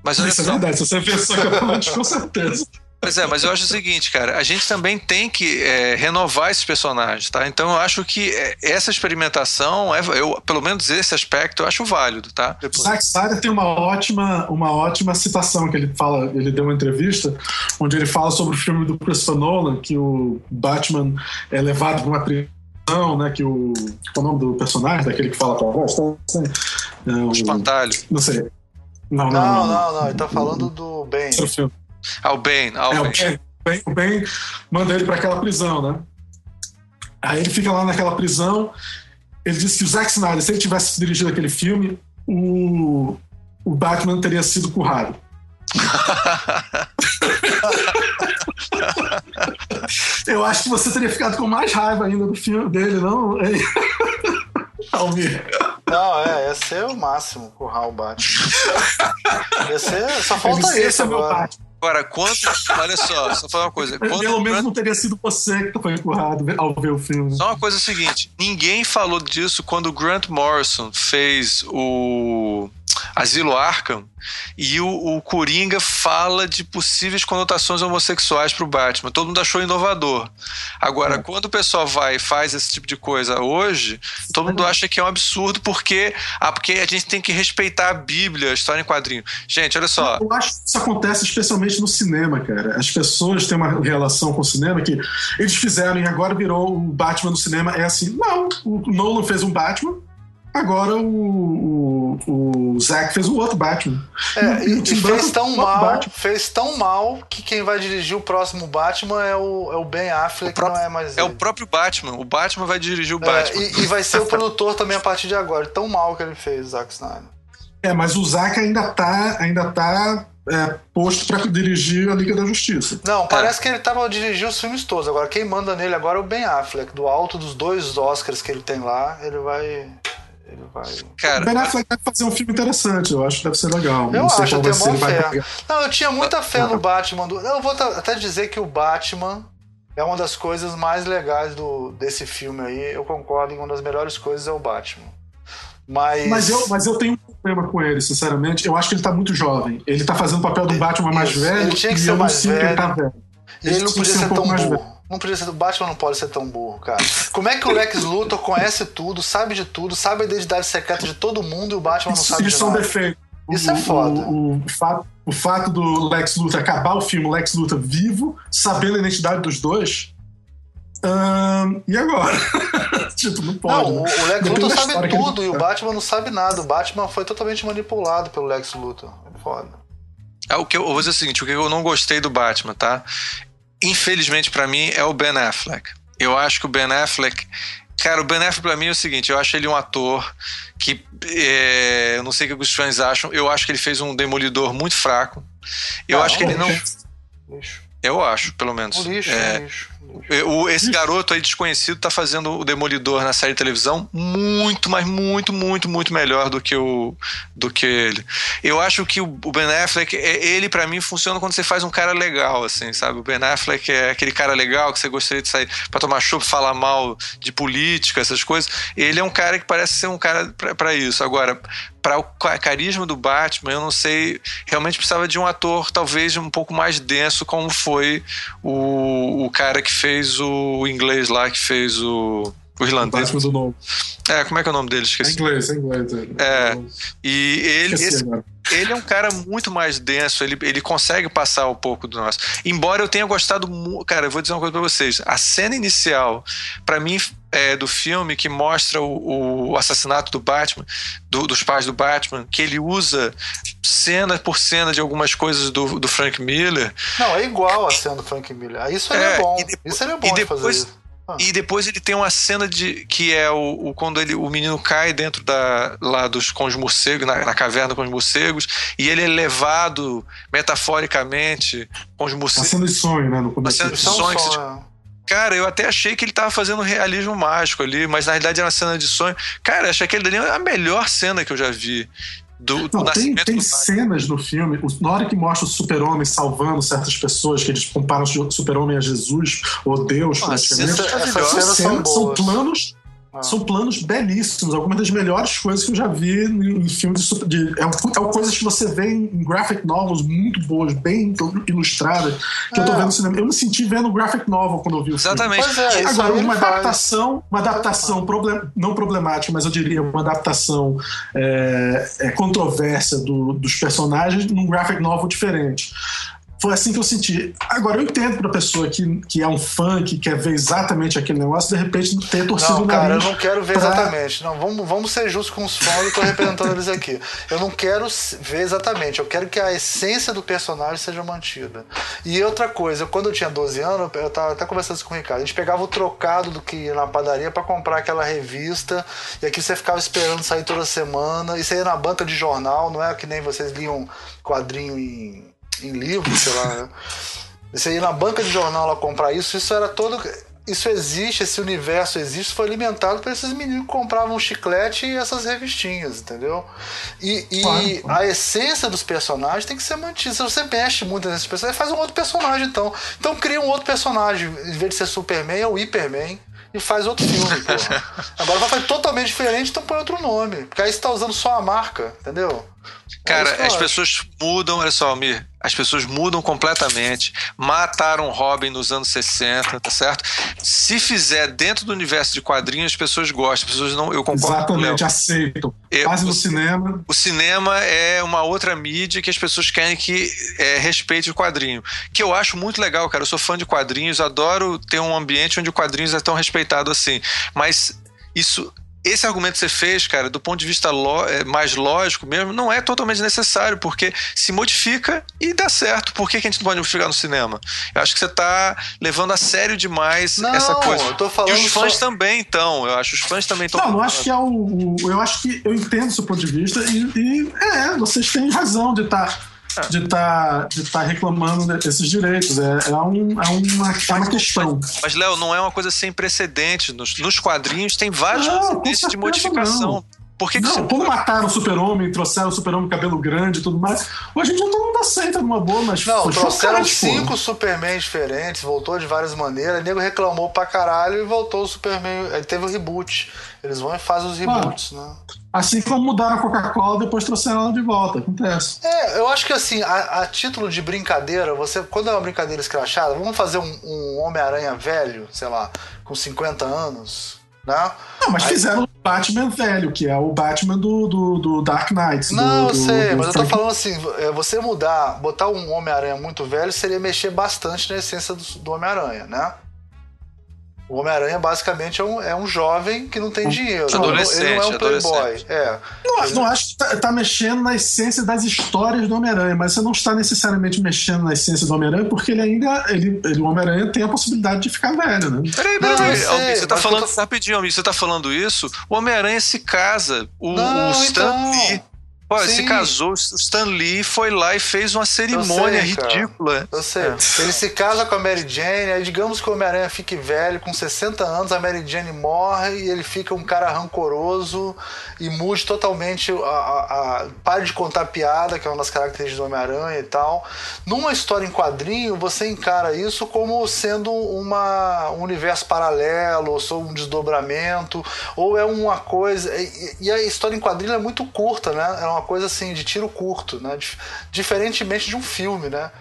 A: Mas olha
C: Isso é
A: só,
C: verdade. Se você pensou que com certeza.
A: Pois é, mas eu acho o seguinte, cara, a gente também tem que é, renovar esses personagens, tá? Então eu acho que é, essa experimentação, é, eu, pelo menos esse aspecto, eu acho válido, tá?
C: Zack Snyder tem uma ótima, uma ótima citação que ele fala, ele deu uma entrevista onde ele fala sobre o filme do Christopher Nolan, que o Batman é levado para uma prisão, né? Que o qual é o nome do personagem, daquele que fala com a voz? É, o-
A: Espantalho.
C: não sei. Não, não,
B: Não,
C: não.
B: não, não, ele tá falando do Ben.
A: Ao bem, ao
C: É, o
A: bem.
C: Ben, Ben- o Ben manda ele para aquela prisão, né? Aí ele fica lá naquela prisão. Ele disse que o Zack Snyder, se ele tivesse dirigido aquele filme, o, o Batman teria sido currado. Eu acho que você teria ficado com mais raiva ainda do filme dele, não? Almir.
B: Não, é, ia ser o máximo, currar o Batman. Ia ser, só falta
C: "Esse é meu
B: agora.
C: Batman."
A: Agora, quando. Olha só, só falar uma coisa. Quando
C: Pelo
A: o
C: menos não teria sido você que foi currado ao ver o filme.
A: Só uma coisa é a seguinte: ninguém falou disso quando o Grant Morrison fez o Asilo Arkham e o, o Coringa fala de possíveis conotações homossexuais pro Batman. Todo mundo achou inovador. Agora, quando o pessoal vai e faz esse tipo de coisa hoje, todo mundo acha que é um absurdo porque, ah, porque a gente tem que respeitar a Bíblia, a história em quadrinho. Gente, olha só.
C: Eu acho que isso acontece especialmente no cinema, cara. As pessoas têm uma relação com o cinema que eles fizeram e agora virou o Batman no cinema. É assim, não, o Nolan fez um Batman, agora o, o, o Zack fez um outro Batman.
B: É, e,
C: o
B: e fez tão mal,
C: Batman.
B: fez tão mal que quem vai dirigir o próximo Batman é o, é o Ben Affleck,
A: O próprio-
B: não é mais
A: É o próprio Batman. O Batman vai dirigir o
B: É,
A: Batman.
B: e, e vai ser o produtor também a partir de agora. Tão mal que ele fez, o Zack Snyder.
C: É, mas o Zack ainda tá, ainda tá é, posto para dirigir a Liga da Justiça.
B: Não, parece que ele tava a dirigir os filmes todos. Agora, quem manda nele agora é o Ben Affleck. Do alto dos dois Oscars que ele tem lá, ele vai. Ele vai.
C: O
A: Cara,
C: Ben Affleck vai fazer um filme interessante, eu acho que deve ser legal.
B: Eu
C: não sei
B: acho, eu
C: vai
B: tenho
C: ser, ele vai
B: fé.
C: pegar.
B: Não, eu tinha muita fé no Batman. Do... Eu vou até dizer que o Batman é uma das coisas mais legais do, desse filme aí. Eu concordo em uma das melhores coisas é o Batman. Mas.
C: Mas eu, mas eu tenho um problema com ele, sinceramente. Eu acho que ele tá muito jovem. Ele tá fazendo o papel do Batman mais
B: Isso,
C: velho.
B: ele tinha que
C: e
B: ser mais
C: que ele tá
B: velho.
C: velho.
B: E ele não podia ser
C: um pouco
B: tão
C: mais
B: burro.
C: velho.
B: Não podia ser. O Batman não pode ser tão burro, cara. Como é que o Lex Luthor conhece tudo, sabe de tudo, sabe a identidade secreta de todo mundo e o Batman não
C: Isso,
B: sabe de
C: isso são
B: nada?
C: defeitos.
B: Isso é foda.
C: O, o fato, o fato do Lex Luthor acabar o filme, o Lex Luthor vivo, sabendo a identidade dos dois. e agora? tipo, não pode.
B: Não, o,
C: né?
B: o Lex
C: Depende
B: Luthor sabe
C: que ele
B: tudo e o
C: contar.
B: Batman não sabe nada. O Batman foi totalmente manipulado pelo Lex Luthor. É foda.
A: É, o que eu, eu vou dizer o seguinte, o que eu não gostei do Batman, tá? Infelizmente pra mim é o Ben Affleck. Eu acho que o Ben Affleck, cara, o Ben Affleck pra mim é o seguinte, eu acho ele um ator que é, eu não sei o que os fãs acham, eu acho que ele fez um demolidor muito fraco. Eu
B: Não,
A: acho que ele não,
B: Lixo.
A: eu acho, pelo menos.
B: O lixo,
A: É,
B: lixo. lixo.
A: O- esse garoto aí desconhecido tá fazendo o Demolidor na série de televisão muito, mas muito, muito, muito melhor do que o do que ele. Eu acho que o Ben Affleck, é- ele pra mim funciona quando você faz um cara legal, assim, sabe? O Ben Affleck é aquele cara legal que você gostaria de sair pra tomar chopp, falar mal de política, essas coisas. Ele é um cara que parece ser um cara pra isso. Agora, para o ca- carisma do Batman, eu não sei, realmente precisava de um ator talvez um pouco mais denso, como foi o, o cara que fez o inglês lá, que fez o, o
C: O
A: irlandês.
C: Batman do novo.
A: É, como é que é o nome dele?
C: É
A: Esqueci.
C: inglês, é inglês.
A: É. E ele, esse, ele é um cara muito mais denso, ele, ele consegue passar um pouco do nosso. Embora eu tenha gostado, cara, eu vou dizer uma coisa pra vocês. A cena inicial, para mim, é, do filme que mostra o, o assassinato do Batman, do, dos pais do Batman, que ele usa cena por cena de algumas coisas do, do Frank Miller.
B: Não, é igual a cena do Frank Miller. Isso é, é bom. Depois, isso é bom
A: e depois,
B: fazer isso.
A: Ah. E depois ele tem uma cena de que é o, o, quando ele, o menino cai dentro da lá dos com os morcegos na, na, caverna com os morcegos e ele é levado metaforicamente com os morcegos.
C: Uma cena de sonho, né? No
A: começo. Uma cena de sonho. sonho. Cara, eu até achei que ele tava fazendo realismo mágico ali, mas na realidade era uma cena de sonho. Cara, achei que ele é a melhor cena que eu já vi do, do
C: Não, tem, tem cenas no filme, na hora que mostra o super-homem salvando certas pessoas, que eles comparam o super-homem a Jesus ou Deus,
B: ah, praticamente. Essas cenas
C: são planos ah. São planos belíssimos, algumas das melhores coisas que eu já vi em filmes de, de é, é coisas que você vê em graphic novels muito boas, bem ilustradas, que é. eu tô é. vendo no cinema. Eu me senti vendo graphic novel quando eu vi o
A: Exatamente.
C: filme. É, Agora, uma adaptação, uma adaptação problem, não problemática, mas eu diria uma adaptação é, é controversa do, dos personagens num graphic novel diferente. Foi assim que eu senti. Agora, eu entendo pra pessoa que, que é um fã, que quer ver exatamente aquele negócio, de repente ter torcido
B: não, cara, eu não quero ver pra... exatamente. Não, vamos, vamos ser justos com os fãs, eu tô representando eles aqui. Eu não quero ver exatamente, eu quero que a essência do personagem seja mantida. E outra coisa, quando eu tinha 12 anos, eu tava até conversando com o Ricardo, a gente pegava o trocado do que ia na padaria para comprar aquela revista, e aqui você ficava esperando sair toda semana, e você ia na banca de jornal, não é que nem vocês liam quadrinho em em livro, sei lá, né? Você ir na banca de jornal lá comprar isso, isso era todo. Isso existe, esse universo existe, foi alimentado por esses meninos que compravam chiclete e essas revistinhas, entendeu? E, e claro, claro. a essência dos personagens tem que ser mantida. Se você mexe muito nesses personagens, faz um outro personagem então. Então cria um outro personagem. Em vez de ser Superman, é o Hyperman e faz outro filme, porra. Agora vai fazer totalmente diferente, então põe outro nome. Porque aí você tá usando só a marca, entendeu?
A: Cara, é as pessoas mudam, olha só, Almir, as pessoas mudam completamente. Mataram Robin nos anos 60, tá certo? Se fizer dentro do universo de quadrinhos, as pessoas gostam. As pessoas não. Eu concordo
C: Exatamente, com aceitam. Quase no cinema.
A: O cinema é uma outra mídia que as pessoas querem que é, respeite o quadrinho. Que eu acho muito legal, cara. Eu sou fã de quadrinhos, adoro ter um ambiente onde o quadrinhos é tão respeitado assim. Mas isso esse argumento que você fez, cara, do ponto de vista é, mais lógico mesmo, não é totalmente necessário, porque se modifica e dá certo. Por que, que a gente não pode modificar no cinema? Eu acho que você está levando a sério demais
B: não,
A: essa coisa.
B: Eu tô falando
A: e os fãs
B: só...
A: também, então. Eu acho que os fãs também estão.
C: Não, eu acho que é o, Eu acho que eu entendo o seu ponto de vista e, e é, vocês têm razão de estar. Tá de estar tá, de tá reclamando desses direitos. É, é, um, é, uma, é uma questão.
A: Mas, Léo, não é uma coisa sem precedente. Nos, nos quadrinhos tem vários precedentes de modificação.
C: Não. Por que, que não, você... quando mataram o super-homem, trouxeram o super-homem cabelo grande e tudo mais, hoje em dia todo mundo aceita numa boa, mas
B: Não, trouxeram cinco Superman diferentes, voltou de várias maneiras, o nego reclamou pra caralho e voltou o Superman. Aí teve o reboot. Eles vão e fazem os reboots, ah, né?
C: Assim como mudaram a Coca-Cola, depois trouxeram ela de volta. Acontece.
B: É, eu acho que assim, a, a, título de brincadeira, você. Quando é uma brincadeira escrachada, vamos fazer um, um Homem-Aranha velho, sei lá, com 50 anos né?
C: Não, mas Aí... fizeram o Batman velho, que é o Batman do, do, do Dark Knight.
B: Não,
C: do, eu
B: sei,
C: do,
B: mas eu tô falando assim: é, você mudar, botar um Homem-Aranha muito velho seria mexer bastante na essência do, do Homem-Aranha, né? O Homem-Aranha basicamente é um, é um jovem que não tem dinheiro.
A: Adolescente,
B: ele não é um playboy. É.
C: Não, ele... não acho que tá, tá, mexendo na essência das histórias do Homem-Aranha, mas você não está necessariamente mexendo na essência do Homem-Aranha porque ele ainda. Ele, ele, o Homem-Aranha tem a possibilidade de ficar velho, né?
A: Peraí, peraí, peraí. você tá falando. Tô... Rapidinho, Almir, você tá falando isso? O Homem-Aranha se casa. O,
B: não,
A: o Stan
B: então...
A: Pô, se casou, Stan Lee foi lá e fez uma cerimônia
B: eu sei,
A: ridícula.
B: Eu sei. É. Ele se casa com a Mary Jane, aí digamos que o Homem-Aranha fique velho, com 60 anos, a Mary Jane morre e ele fica um cara rancoroso e mude totalmente a, a, a pare de contar piada, que é uma das características do Homem-Aranha e tal. Numa história em quadrinho, você encara isso como sendo uma, um universo paralelo, ou um desdobramento, ou é uma coisa. E, e a história em quadrinho é muito curta, né? É uma coisa assim de tiro curto, né? Diferentemente de um filme, né?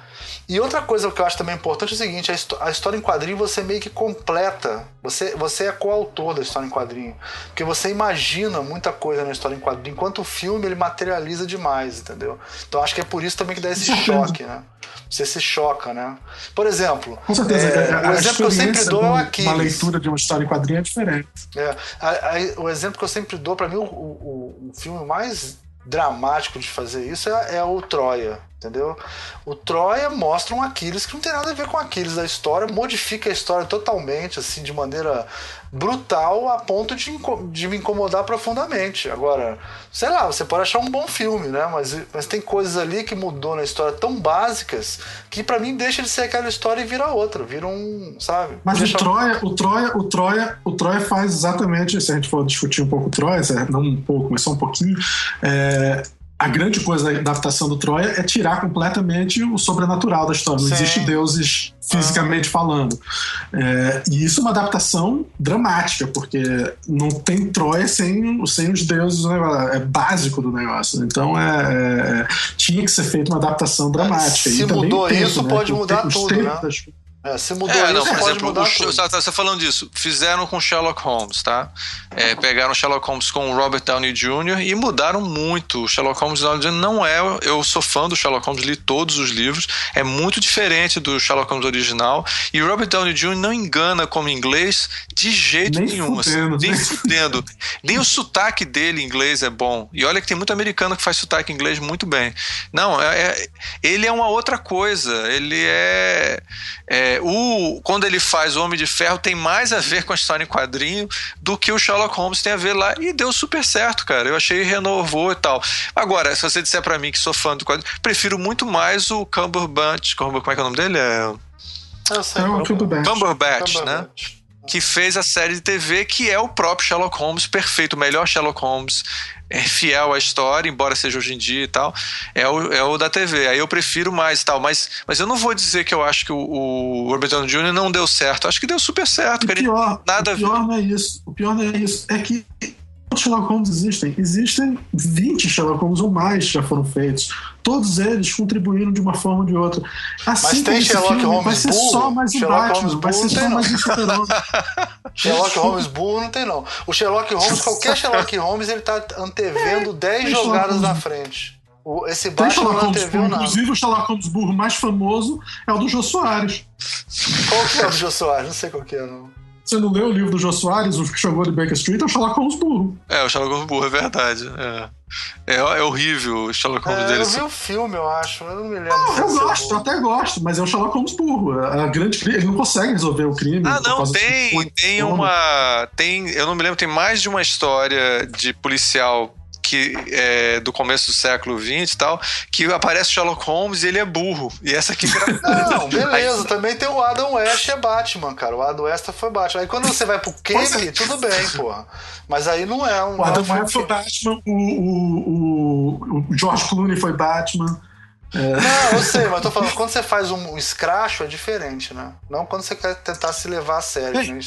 B: E outra coisa que eu acho também importante é o seguinte: a, história em quadrinho você meio que completa. Você, você é coautor da história em quadrinho. Porque você imagina muita coisa na história em quadrinho, enquanto o filme ele materializa demais, entendeu? Então acho que é por isso também que dá esse choque, né? Você se choca, né? Por exemplo,
C: Com certeza, é, o exemplo que eu sempre dou é o Aquiles. Uma leitura de uma história em quadrinho é diferente.
B: É, a, a, o exemplo que eu sempre dou, para mim, o, o, o filme mais dramático de fazer isso é, é o Troia entendeu? O Troia mostra um Aquiles que não tem nada a ver com Aquiles da história, modifica a história totalmente, assim, de maneira brutal, a ponto de, de me incomodar profundamente. Agora, sei lá, você pode achar um bom filme, né? Mas, mas tem coisas ali que mudou na história tão básicas que para mim deixa de ser aquela história e vira outra, vira um, sabe?
C: Mas o Troia, um... o Troia, o Troia, o Troia faz exatamente, se a gente for discutir um pouco o Troia, não um pouco, mas só um pouquinho, é, a grande coisa da adaptação do Troia é tirar completamente o sobrenatural da história. Não Sim. existe deuses fisicamente ah. falando. É, e isso é uma adaptação dramática, porque não tem Troia sem, sem os deuses. É básico do negócio. Então é, é tinha que ser feita uma adaptação dramática.
B: Se
C: e
B: mudou tempo, isso, né? pode mudar tudo, né? Das,
A: é, se mudou é, não, por exemplo, o, você tá falando disso. Fizeram com Sherlock Holmes, tá? É, pegaram Sherlock Holmes com o Robert Downey Jr. e mudaram muito. O Sherlock Holmes não é. Eu sou fã do Sherlock Holmes, li todos os livros. É muito diferente do Sherlock Holmes original. E o Robert Downey Jr. não engana como inglês de jeito nem nenhum. Assim. Fudendo, assim, nem fudendo. nem o sotaque dele em inglês é bom. E olha que tem muito americano que faz sotaque em inglês muito bem. Não, é, é ele é uma outra coisa. Ele é, é o, quando ele faz o Homem de Ferro tem mais a ver com a história em quadrinho do que o Sherlock Holmes tem a ver lá. E deu super certo, cara. Eu achei renovou e tal. Agora, se você disser para mim que sou fã do quadrinho, prefiro muito mais o Cumberbatch. Como é que é o nome dele? É...
C: Eu sei. É o Cumberbatch.
A: Cumberbatch, né? Que fez a série de TV, que é o próprio Sherlock Holmes, perfeito, o melhor Sherlock Holmes, é fiel à história, embora seja hoje em dia e tal, é o, é o da TV. Aí eu prefiro mais e tal, mas, mas eu não vou dizer que eu acho que o, o Robert Downey Jr. não deu certo, acho que deu super certo.
C: O pior, nada o pior não é isso, o pior não é isso, é que Quantos Sherlock Holmes existem? Existem 20 Sherlock Holmes ou mais já foram feitos. Todos eles contribuíram de uma forma ou de outra.
B: Assim Mas tem Sherlock filme, Holmes
C: vai ser
B: burro.
C: só mais um Sherlock Batman, Holmes vai ser só mais um
B: Sherlock Holmes burro não tem não. O Sherlock Holmes, qualquer Sherlock Holmes, ele tá antevendo 10 é, jogadas na frente. O, esse Batman não anteveu nada.
C: Inclusive o Sherlock Holmes burro mais famoso é o do Jô Soares.
B: Qual que é o do Jô Soares? Não sei qual que é, não.
C: Você não leu o livro do Jô Soares, o que jogou de Baker Street, é o Sherlock Holmes burro.
A: É, o Sherlock Holmes burro, é verdade. É, é, é horrível o Sherlock Holmes é, dele.
B: Eu vi o filme, eu acho, eu não me lembro.
C: Não, eu gosto, eu até gosto, mas é o Sherlock Holmes burro. A grande, ele não consegue resolver o crime.
A: Ah, não, tem, tem uma. Tem, eu não me lembro, tem mais de uma história de policial que é, do começo do século XX e tal, que aparece Sherlock Holmes e ele é burro. E essa aqui
B: Não, beleza. Aí... Também tem o Adam West é Batman, cara. O Adam West foi Batman. Aí quando você vai pro Cape, tudo bem, porra. Mas aí não é um.
C: O Adam West foi Batman, o, o, o, George Clooney foi Batman.
B: É... Não, eu sei, mas eu tô falando, quando você faz um, um escracho é diferente, né? Não quando você quer tentar se levar a sério. Né?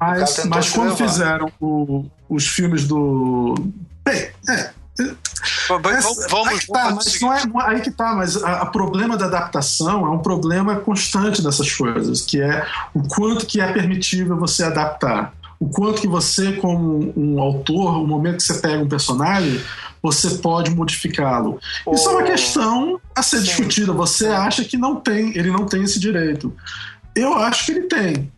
C: Mas, mas quando fizeram o, os filmes do Bem, é.
A: Essa, vamos, aí que
C: tá, mas não é aí que tá, mas o problema da adaptação é um problema constante dessas coisas, que é o quanto que é permitível você adaptar. O quanto que você, como um autor, o momento que você pega um personagem, você pode modificá-lo. Oh, Isso é uma questão a ser sim. discutida. Você acha que não tem, ele não tem esse direito. Eu acho que ele tem.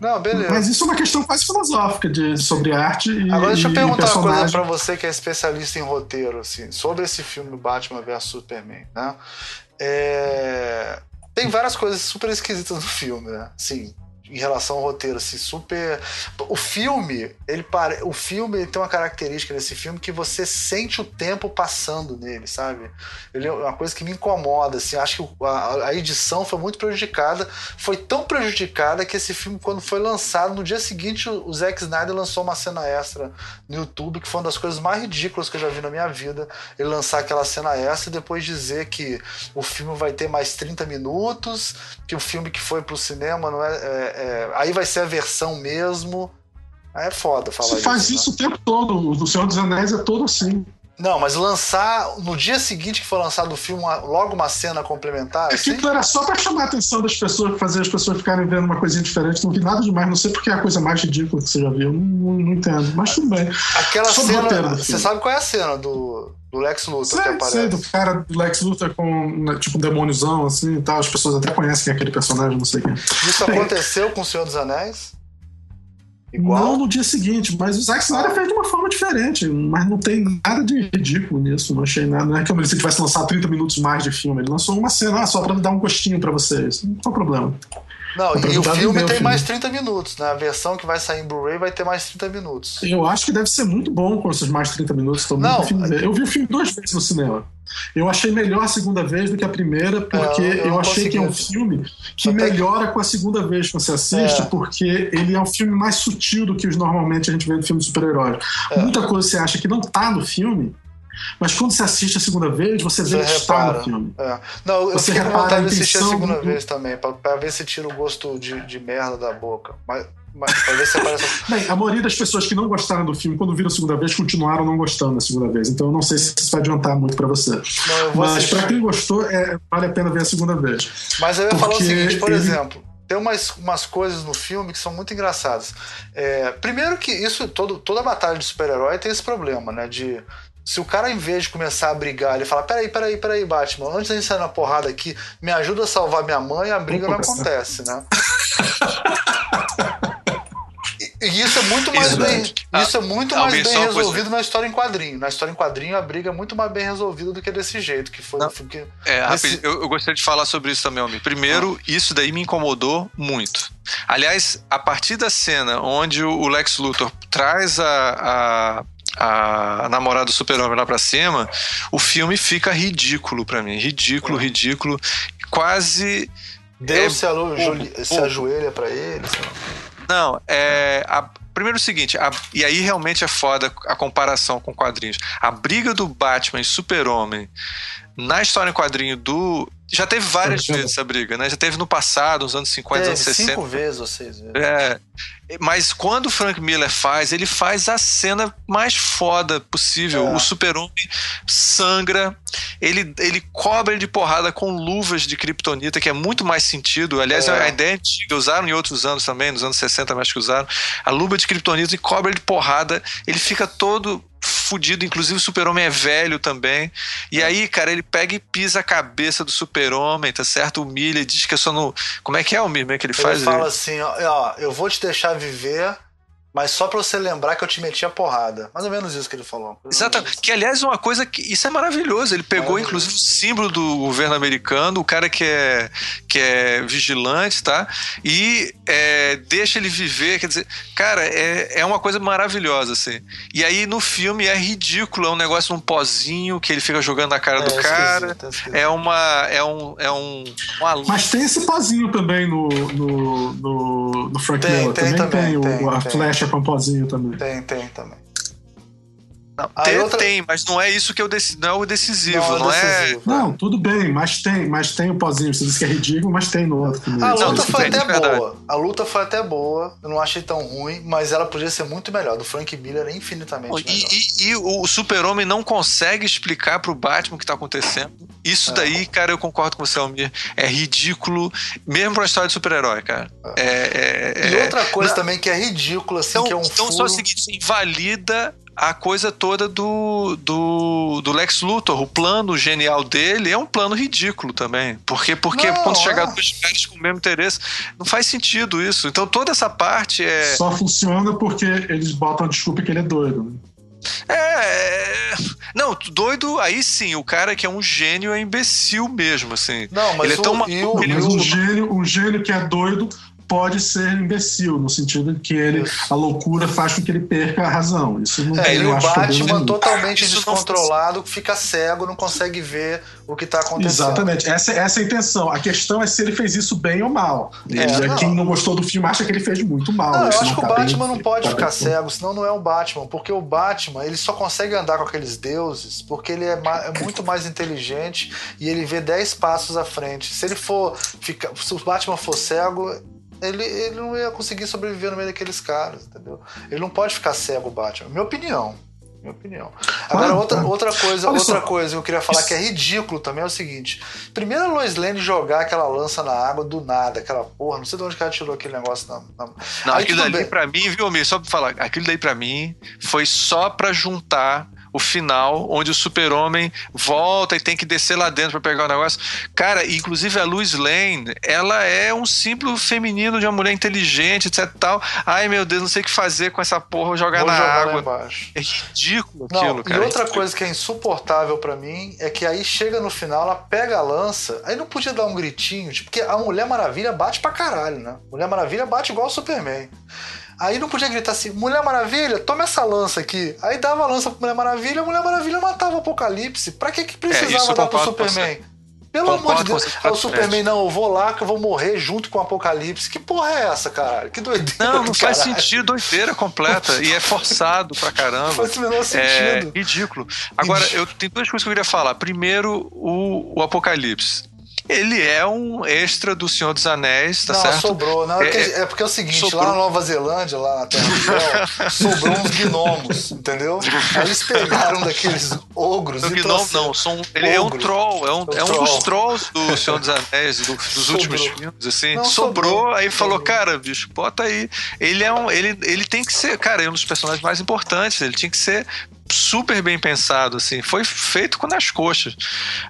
B: Não, beleza.
C: Mas isso é uma questão quase filosófica de, sobre arte e
B: Agora deixa eu perguntar uma coisa pra você que é especialista em roteiro, assim, sobre esse filme Batman vs Superman, né? É... Tem várias coisas super esquisitas no filme, né? Sim, em relação ao roteiro, assim, super. O filme, ele pare... o filme tem uma característica nesse filme que você sente o tempo passando nele, sabe? Ele é uma coisa que me incomoda, assim. Acho que a, a edição foi muito prejudicada. Foi tão prejudicada que esse filme, quando foi lançado, no dia seguinte, o Zack Snyder lançou uma cena extra no YouTube, que foi uma das coisas mais ridículas que eu já vi na minha vida. Ele lançar aquela cena extra e depois dizer que o filme vai ter mais 30 minutos, que o filme que foi pro cinema não é, é é, aí vai ser a versão mesmo. Aí é foda falar
C: Você
B: isso.
C: faz isso né? o tempo todo. O Senhor dos Anéis é todo assim.
B: Não, mas lançar no dia seguinte que for lançado o filme, logo uma cena complementar.
C: É
B: assim?
C: que era só pra chamar a atenção das pessoas, fazer as pessoas ficarem vendo uma coisinha diferente. Não vi nada demais, não sei porque é a coisa mais ridícula que você já viu. Não, não, entendo, mas tudo bem.
B: Aquela cena. Você sabe qual é a cena do, do Lex Luthor sei, que aparece?
C: Sei, do cara do Lex Luthor com né, tipo um demôniozão assim e tal. As pessoas até conhecem quem é aquele personagem, não sei quem.
B: Isso aconteceu com o Senhor dos Anéis?
C: Igual? Não no dia seguinte, mas o Zack Snyder fez de uma forma diferente. Mas não tem nada de ridículo nisso. Não achei nada. Não é se ele tivesse lançado 30 minutos mais de filme. Ele lançou uma cena ah, só pra dar um gostinho pra vocês. Não tem problema.
B: Não, e o filme tem filme. mais 30 minutos, né? A versão que vai sair em Blu-ray vai ter mais 30 minutos.
C: Eu acho que deve ser muito bom com esses mais 30 minutos. Não, eu vi o filme duas vezes no cinema. Eu achei melhor a segunda vez do que a primeira, porque é, eu, eu achei que é um filme que melhora com a segunda vez que você assiste, é. porque ele é um filme mais sutil do que os normalmente a gente vê no filme de super-heróis. É. Muita coisa você acha que não tá no filme, mas quando você assiste a segunda vez, você vê que está no filme.
B: É. Não, eu você fiquei com vontade de assistir a segunda do... vez também, pra, ver se tira o gosto de, de merda da boca. Mas, mas pra ver se aparece...
C: Bem, a maioria das pessoas que não gostaram do filme, quando viram a segunda vez, continuaram não gostando da segunda vez. Então eu não sei se isso vai adiantar muito para você. Não, mas para quem gostou, é, vale a pena ver a segunda vez.
B: Mas eu ia falar o seguinte, por ele... exemplo tem umas, umas coisas no filme que são muito engraçadas. É, primeiro que isso, todo, toda batalha de super-herói tem esse problema, né? De se o cara, em vez de começar a brigar, ele fala: peraí, peraí, peraí, Batman, antes de a gente sair na porrada aqui, me ajuda a salvar minha mãe, a briga não acontece, né? E isso é muito mais isso, bem, é. isso é muito mais bem resolvido na história em quadrinho. Na história em quadrinho, a briga é muito mais bem resolvida do que desse jeito. Que foi,
A: que, é, rápido, eu, eu, gostaria de falar sobre isso também, Almir. Primeiro, ah. isso daí me incomodou muito. Aliás, a partir da cena onde o Lex Luthor traz a, a a namorada do super-homem lá pra cima, o filme fica ridículo para mim. Ridículo, é. ridículo. Quase.
B: Deus é, se, alo, se ajoelha para ele.
A: Não, é. A, primeiro o seguinte, a, e aí realmente é foda a comparação com quadrinhos. A briga do Batman e Super-Homem na história em quadrinho do. Já teve várias vezes essa briga, né? Já teve no passado, nos anos 50, teve, anos 60.
B: Cinco vezes ou seis vezes.
A: É. Mas quando o Frank Miller faz, ele faz a cena mais foda possível. É. O super-homem sangra, ele, ele cobre ele de porrada com luvas de kryptonita, que é muito mais sentido. Aliás, é. a ideia é antiga, usaram em outros anos também, nos anos 60 mais que usaram. A luva de kryptonita e cobre ele de porrada, ele fica todo fudido, inclusive o super-homem é velho também. E aí, cara, ele pega e pisa a cabeça do super-homem, tá certo? Humilha e diz que é só no. Como é que é o mesmo que ele, ele faz?
B: Ele fala assim: ó, eu vou te deixar viver mas só pra você lembrar que eu te meti a porrada. Mais ou menos isso que ele falou.
A: Exatamente. Que, aliás, uma coisa que. Isso é maravilhoso. Ele pegou, inclusive, o símbolo do governo americano, o cara que é, que é vigilante, tá? E é, deixa ele viver. Quer dizer, cara, é, é uma coisa maravilhosa, assim. E aí, no filme, é ridículo. É um negócio num pozinho que ele fica jogando na cara é, do cara. É uma. É um. É um uma...
C: Mas tem esse pozinho também no, no, no, no Frank tem, Miller. Tem, também, também tem, tem, o, a flecha Pampozinho também.
B: Tem, tem também.
A: Não, tem, outra... tem, mas não é isso que eu dec... não é o decisivo, não, não é. Decisivo,
C: não, tudo bem, mas tem, mas tem o pozinho. Você disse que é ridículo, mas tem no outro também.
B: A luta foi até boa. A luta foi até boa. Eu não achei tão ruim, mas ela podia ser muito melhor. Do Frank Miller é infinitamente melhor.
A: E, e, e o Super-Homem não consegue explicar pro Batman o que tá acontecendo. Isso é. daí, cara, eu concordo com você, Almir. É ridículo, mesmo pra uma história de super-herói, cara. É. É,
B: é, e é. outra coisa também que é ridícula, assim,
A: então,
B: que é um
A: Então,
B: furo...
A: só o seguinte, invalida a coisa toda do, do, do, Lex Luthor. O plano genial dele é um plano ridículo também. Porque, porque não, quando é. chegar dois caras com o mesmo interesse, não faz sentido isso. Então toda essa parte é.
C: Só funciona porque eles botam a desculpa que ele é doido.
A: É, é. Não, doido, aí sim, o cara que é um gênio é imbecil mesmo, assim.
B: Não, mas
C: ele
B: é tão
C: o, maluco, mas um gênio, um gênio que é doido pode ser imbecil, no sentido de que ele, a loucura faz com que ele perca a razão. Isso não
B: é, o Batman totalmente Isso descontrolado, fica cego, não consegue ver o que está acontecendo.
C: Exatamente, essa, essa é a intenção. A questão é se ele fez isso bem ou mal. Ele, é, não. Quem não gostou do filme acha que ele fez muito mal.
B: Não, eu acho que o tá Batman bem, não pode tá ficar cego, senão não é um Batman, porque o Batman ele só consegue andar com aqueles deuses porque ele é, é muito mais inteligente e ele vê 10 passos à frente. Se ele for ficar, se o Batman for cego, ele, ele não ia conseguir sobreviver no meio daqueles caras, entendeu? Ele não pode ficar cego, Batman. Minha opinião. Minha opinião. Agora, outra, outra coisa, outra coisa que eu queria falar que é ridículo também é o seguinte: primeiro a Lois Lane jogar aquela lança na água do nada, aquela porra, não sei de onde que ela tirou aquele negócio na. na...
A: Não, Aí, aquilo dali bem. pra mim, viu, Mir? Só pra falar, aquilo daí pra mim foi só pra juntar o final, onde o super-homem volta e tem que descer lá dentro para pegar o negócio. Cara, inclusive a Lois Lane, ela é um símbolo feminino de uma mulher inteligente, etc tal. Ai, meu Deus, não sei o que fazer com essa porra, jogar Vou na jogar água. É ridículo não, aquilo, cara.
B: E outra coisa que é insuportável para mim é que aí chega no final, ela pega a lança, aí não podia dar um gritinho, tipo, porque a Mulher Maravilha bate pra caralho, né? Mulher Maravilha bate igual o Superman. Aí não podia gritar assim, Mulher Maravilha, toma essa lança aqui. Aí dava a lança pra Mulher Maravilha, a Mulher Maravilha matava o Apocalipse. Pra que, que precisava é, dar pro Superman? Pelo amor de Deus, é o Superman, não, eu vou lá que eu vou morrer junto com o Apocalipse. Que porra é essa, caralho? Que doideira.
A: Não, não faz sentido, doideira completa. e é forçado pra caramba. Não
B: faz o menor
A: sentido. É ridículo. Agora, ridículo. eu tenho duas coisas que eu queria falar. Primeiro, o, o Apocalipse ele é um extra do Senhor dos Anéis, tá
B: não,
A: certo?
B: sobrou. Não, é, é, é porque é o seguinte, sobrou. lá na Nova Zelândia, lá na Terra do Céu, sobrou uns gnomos, entendeu? Aí eles pegaram daqueles ogros o e gnomo,
A: não, são, ele é um troll, é um, é um, troll. dos trolls do Senhor dos Anéis, do, dos sobrou. últimos filmes, assim. Não, sobrou, sobrou, aí falou, cara, bicho, bota aí. Ele é um, ele, ele tem que ser, cara, é um dos personagens mais importantes, ele tinha que ser super bem pensado, assim. Foi feito com nas coxas.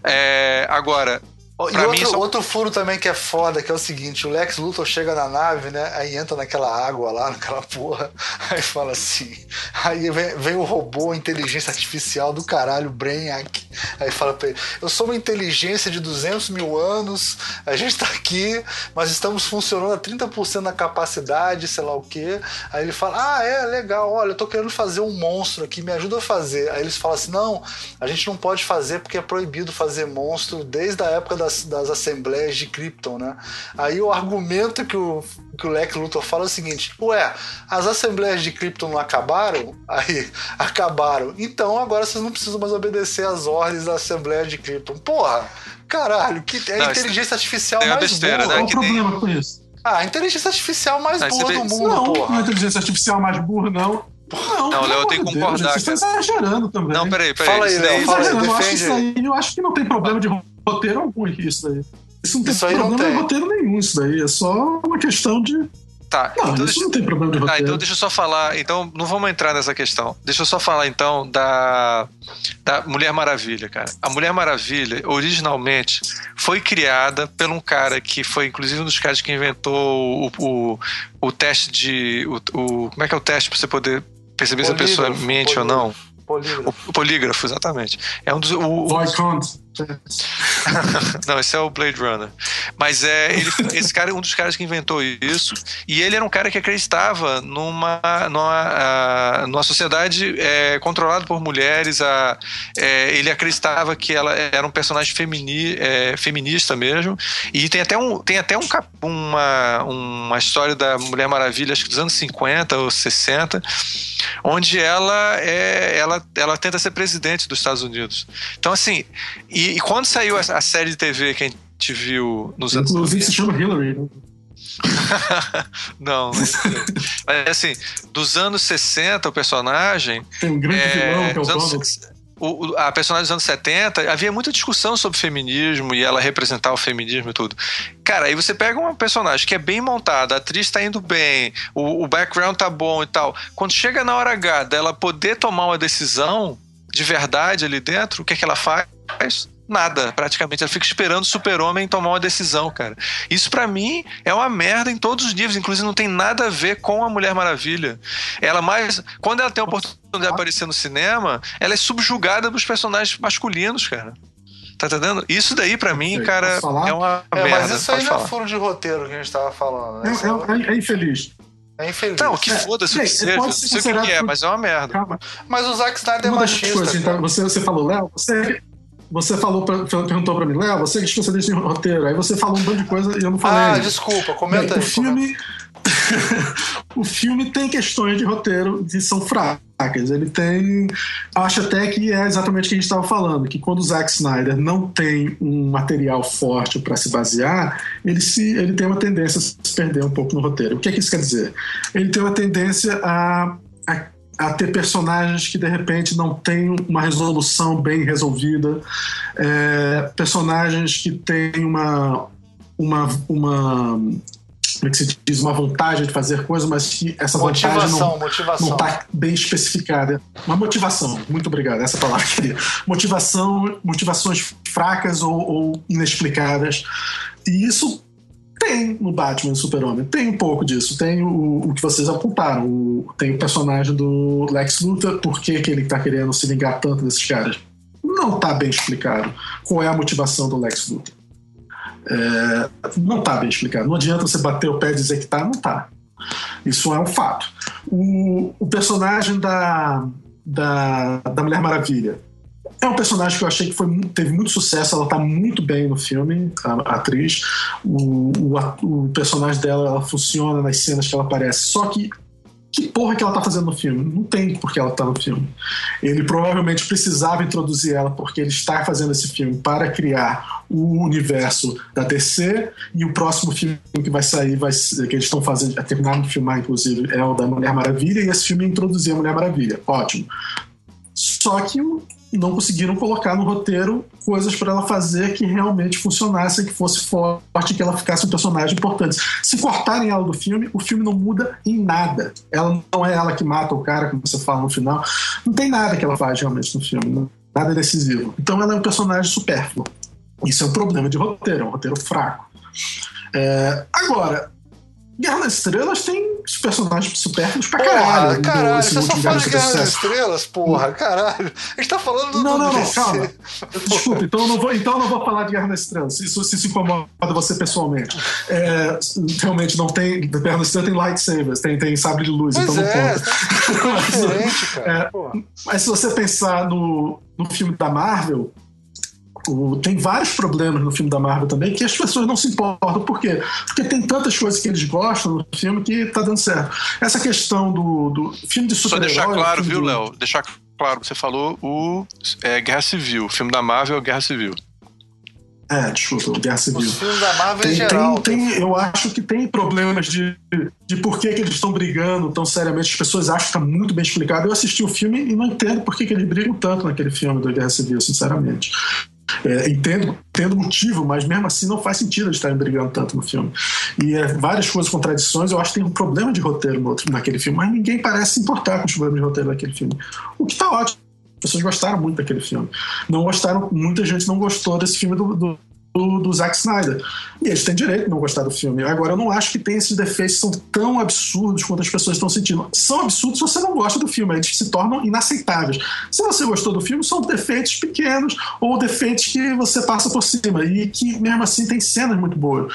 A: É, agora,
B: e outro, só... outro furo também que é foda, que é o seguinte, o Lex Luthor chega na nave, né? Aí entra naquela água lá, naquela porra, aí fala assim. Aí vem, vem o robô, inteligência artificial do caralho, Brainiac. Aí fala pra ele: Eu sou uma inteligência de 200 mil anos, a gente tá aqui, mas estamos funcionando a 30% da capacidade, sei lá o quê. Aí ele fala: Ah, é, legal, olha, eu tô querendo fazer um monstro aqui, me ajuda a fazer. Aí eles falam assim: Não, a gente não pode fazer porque é proibido fazer monstro desde a época da das, das assembleias de Krypton, né? Aí o argumento que o, que o Lex Luthor fala é o seguinte: ué, as assembleias de Krypton não acabaram? Aí, acabaram. Então agora vocês não precisam mais obedecer às ordens da Assembleia de Krypton. Porra, caralho, que é a inteligência artificial mais besteira,
C: burra. Né? Qual o problema com isso?
B: Ah, a inteligência artificial mais não, burra do mundo,
C: não,
B: porra.
C: Não, é inteligência artificial mais burra, não.
A: Não, não Léo, eu tenho que concordar.
C: Deus, você está exagerando também.
A: Não, peraí, peraí.
B: Fala aí, Léo. Fala aí,
C: eu, acho isso aí, eu acho que não tem problema de roteiro algum isso aí. Isso não tem isso problema não tem. de roteiro nenhum, isso daí. É só uma questão de.
A: Tá,
C: não, então isso deixa... não tem problema de roteiro.
A: Tá, então deixa eu só falar. Então, não vamos entrar nessa questão. Deixa eu só falar, então, da, da Mulher Maravilha, cara. A Mulher Maravilha, originalmente, foi criada por um cara que foi, inclusive, um dos caras que inventou o, o, o teste de. O, o, como é que é o teste pra você poder perceber polígrafo, se a pessoa mente polígrafo. ou não?
B: Polígrafo.
A: O, polígrafo, exatamente. É um dos. O, Não, esse é o Blade Runner. Mas é ele, esse cara é um dos caras que inventou isso. E ele era um cara que acreditava numa, numa, uh, numa sociedade é, controlada por mulheres. A, é, ele acreditava que ela era um personagem femini, é, feminista mesmo. E tem até, um, tem até um, uma, uma história da Mulher Maravilha, acho que dos anos 50 ou 60, onde ela, é, ela, ela tenta ser presidente dos Estados Unidos. Então, assim, e, e quando saiu a, a, série de TV que a gente viu nos
C: anos. Inclusive se chama Hillary. Né?
A: não, mas assim, dos anos 60, o personagem.
C: Tem um grande é, vilão que é o
A: o, a personagem dos anos 70, havia muita discussão sobre feminismo e ela representar o feminismo e tudo. Cara, aí você pega uma personagem que é bem montada, a atriz tá indo bem, o, o background tá bom e tal. Quando chega na hora H dela poder tomar uma decisão de verdade ali dentro, o que é que ela faz? Nada, praticamente. Ela fica esperando o super-homem tomar uma decisão, cara. Isso para mim é uma merda em todos os níveis, inclusive não tem nada a ver com a Mulher Maravilha. Ela mais. Quando ela tem a oportunidade de aparecer no cinema, ela é subjugada dos personagens masculinos, cara. Tá entendendo? Isso daí, para mim, cara, é uma é, merda.
B: Mas isso aí não é furo de roteiro que a gente tava falando, né?
C: É, é, é, é infeliz.
B: É infeliz.
A: Não, que foda-se o que seja. Não sei o que é, mas é uma merda.
B: Calma. Mas o Zack Snyder é machista. Coisas,
C: então, você, você falou, Léo, você, você falou pra, perguntou pra mim, Léo, você é especialista em roteiro. Aí você falou um monte de coisa e eu não falei.
B: Ah, desculpa, comenta aí.
C: O filme, o filme tem questões de roteiro que são fracas. Ele tem. Acho até que é exatamente o que a gente estava falando, que quando o Zack Snyder não tem um material forte para se basear, ele, se, ele tem uma tendência a se perder um pouco no roteiro. O que, é que isso quer dizer? Ele tem uma tendência a, a a ter personagens que de repente não têm uma resolução bem resolvida, é, personagens que têm uma, uma, uma como é que se diz, uma vontade de fazer coisas, mas que essa motivação, vontade não, motivação. não está bem especificada. Uma motivação, muito obrigado, essa palavra que queria. Motivação, motivações fracas ou, ou inexplicadas. E isso tem no Batman Super-Homem, tem um pouco disso. Tem o, o que vocês apontaram. O, tem o personagem do Lex Luthor, por que, que ele está querendo se ligar tanto desses caras? Não está bem explicado qual é a motivação do Lex Luthor. É, não está bem explicado. Não adianta você bater o pé e dizer que está, não está. Isso é um fato. O, o personagem da, da, da Mulher Maravilha é um personagem que eu achei que foi, teve muito sucesso, ela tá muito bem no filme, a, a atriz. O, o, o, personagem dela ela funciona nas cenas que ela aparece. Só que que porra que ela tá fazendo no filme? Não tem porque ela tá no filme. Ele provavelmente precisava introduzir ela porque ele está fazendo esse filme para criar o universo da DC e o próximo filme que vai sair, vai, que eles estão fazendo, terminaram de filmar inclusive, é o da Mulher Maravilha e esse filme introduzir a Mulher Maravilha. Ótimo. Só que não conseguiram colocar no roteiro coisas para ela fazer que realmente funcionassem, que fosse forte, que ela ficasse um personagem importante. Se cortarem ela do filme, o filme não muda em nada. Ela não é ela que mata o cara, como você fala no final. Não tem nada que ela faz realmente no filme, nada decisivo. Então ela é um personagem supérfluo. Isso é um problema de roteiro, é um roteiro fraco. É, agora, Guerra das Estrelas tem personagens supérfluos pra
B: porra,
C: caralho.
B: Caralho, você só fala de Guerra das Estrelas, porra, caralho. A gente tá falando do.
C: Não, não, não, calma. Desculpe, então eu, não vou, então não vou falar de Guerra das Estrelas. Isso se, incomoda você pessoalmente. É, realmente não tem. Guerra das Estrelas tem lightsabers, tem, tem sabre de luz,
B: pois
C: então
B: é,
C: não conta.
B: Tá cara.
C: É, mas se você pensar no, no filme da Marvel o, tem vários problemas no filme da Marvel também que as pessoas não se importam. Por quê? Porque tem tantas coisas que eles gostam no filme que tá dando certo. Essa questão do, do filme de super
A: Só deixar claro, viu, Léo? Deixar claro, você falou o é, Guerra Civil. O filme da Marvel é Guerra Civil.
C: É, desculpa, Guerra Civil.
B: Os filmes da Marvel
C: tem,
B: em geral.
C: Tem, tem, eu acho que tem problemas de, de por que, que eles estão brigando tão seriamente. As pessoas acham que está muito bem explicado. Eu assisti o filme e não entendo por que, que eles brigam tanto naquele filme da Guerra Civil, sinceramente. É, entendo, entendo motivo, mas mesmo assim não faz sentido eles estarem brigando tanto no filme. E é, várias coisas, contradições, eu acho que tem um problema de roteiro no outro, naquele filme, mas ninguém parece se importar com os problemas de roteiro daquele filme. O que está ótimo. As pessoas gostaram muito daquele filme. Não gostaram, muita gente não gostou desse filme do, do do, do Zack Snyder. E eles têm direito de não gostar do filme. Agora, eu não acho que tem esses defeitos são tão absurdos quanto as pessoas estão sentindo. São absurdos se você não gosta do filme, eles se tornam inaceitáveis. Se você gostou do filme, são defeitos pequenos ou defeitos que você passa por cima e que, mesmo assim, tem cenas muito boas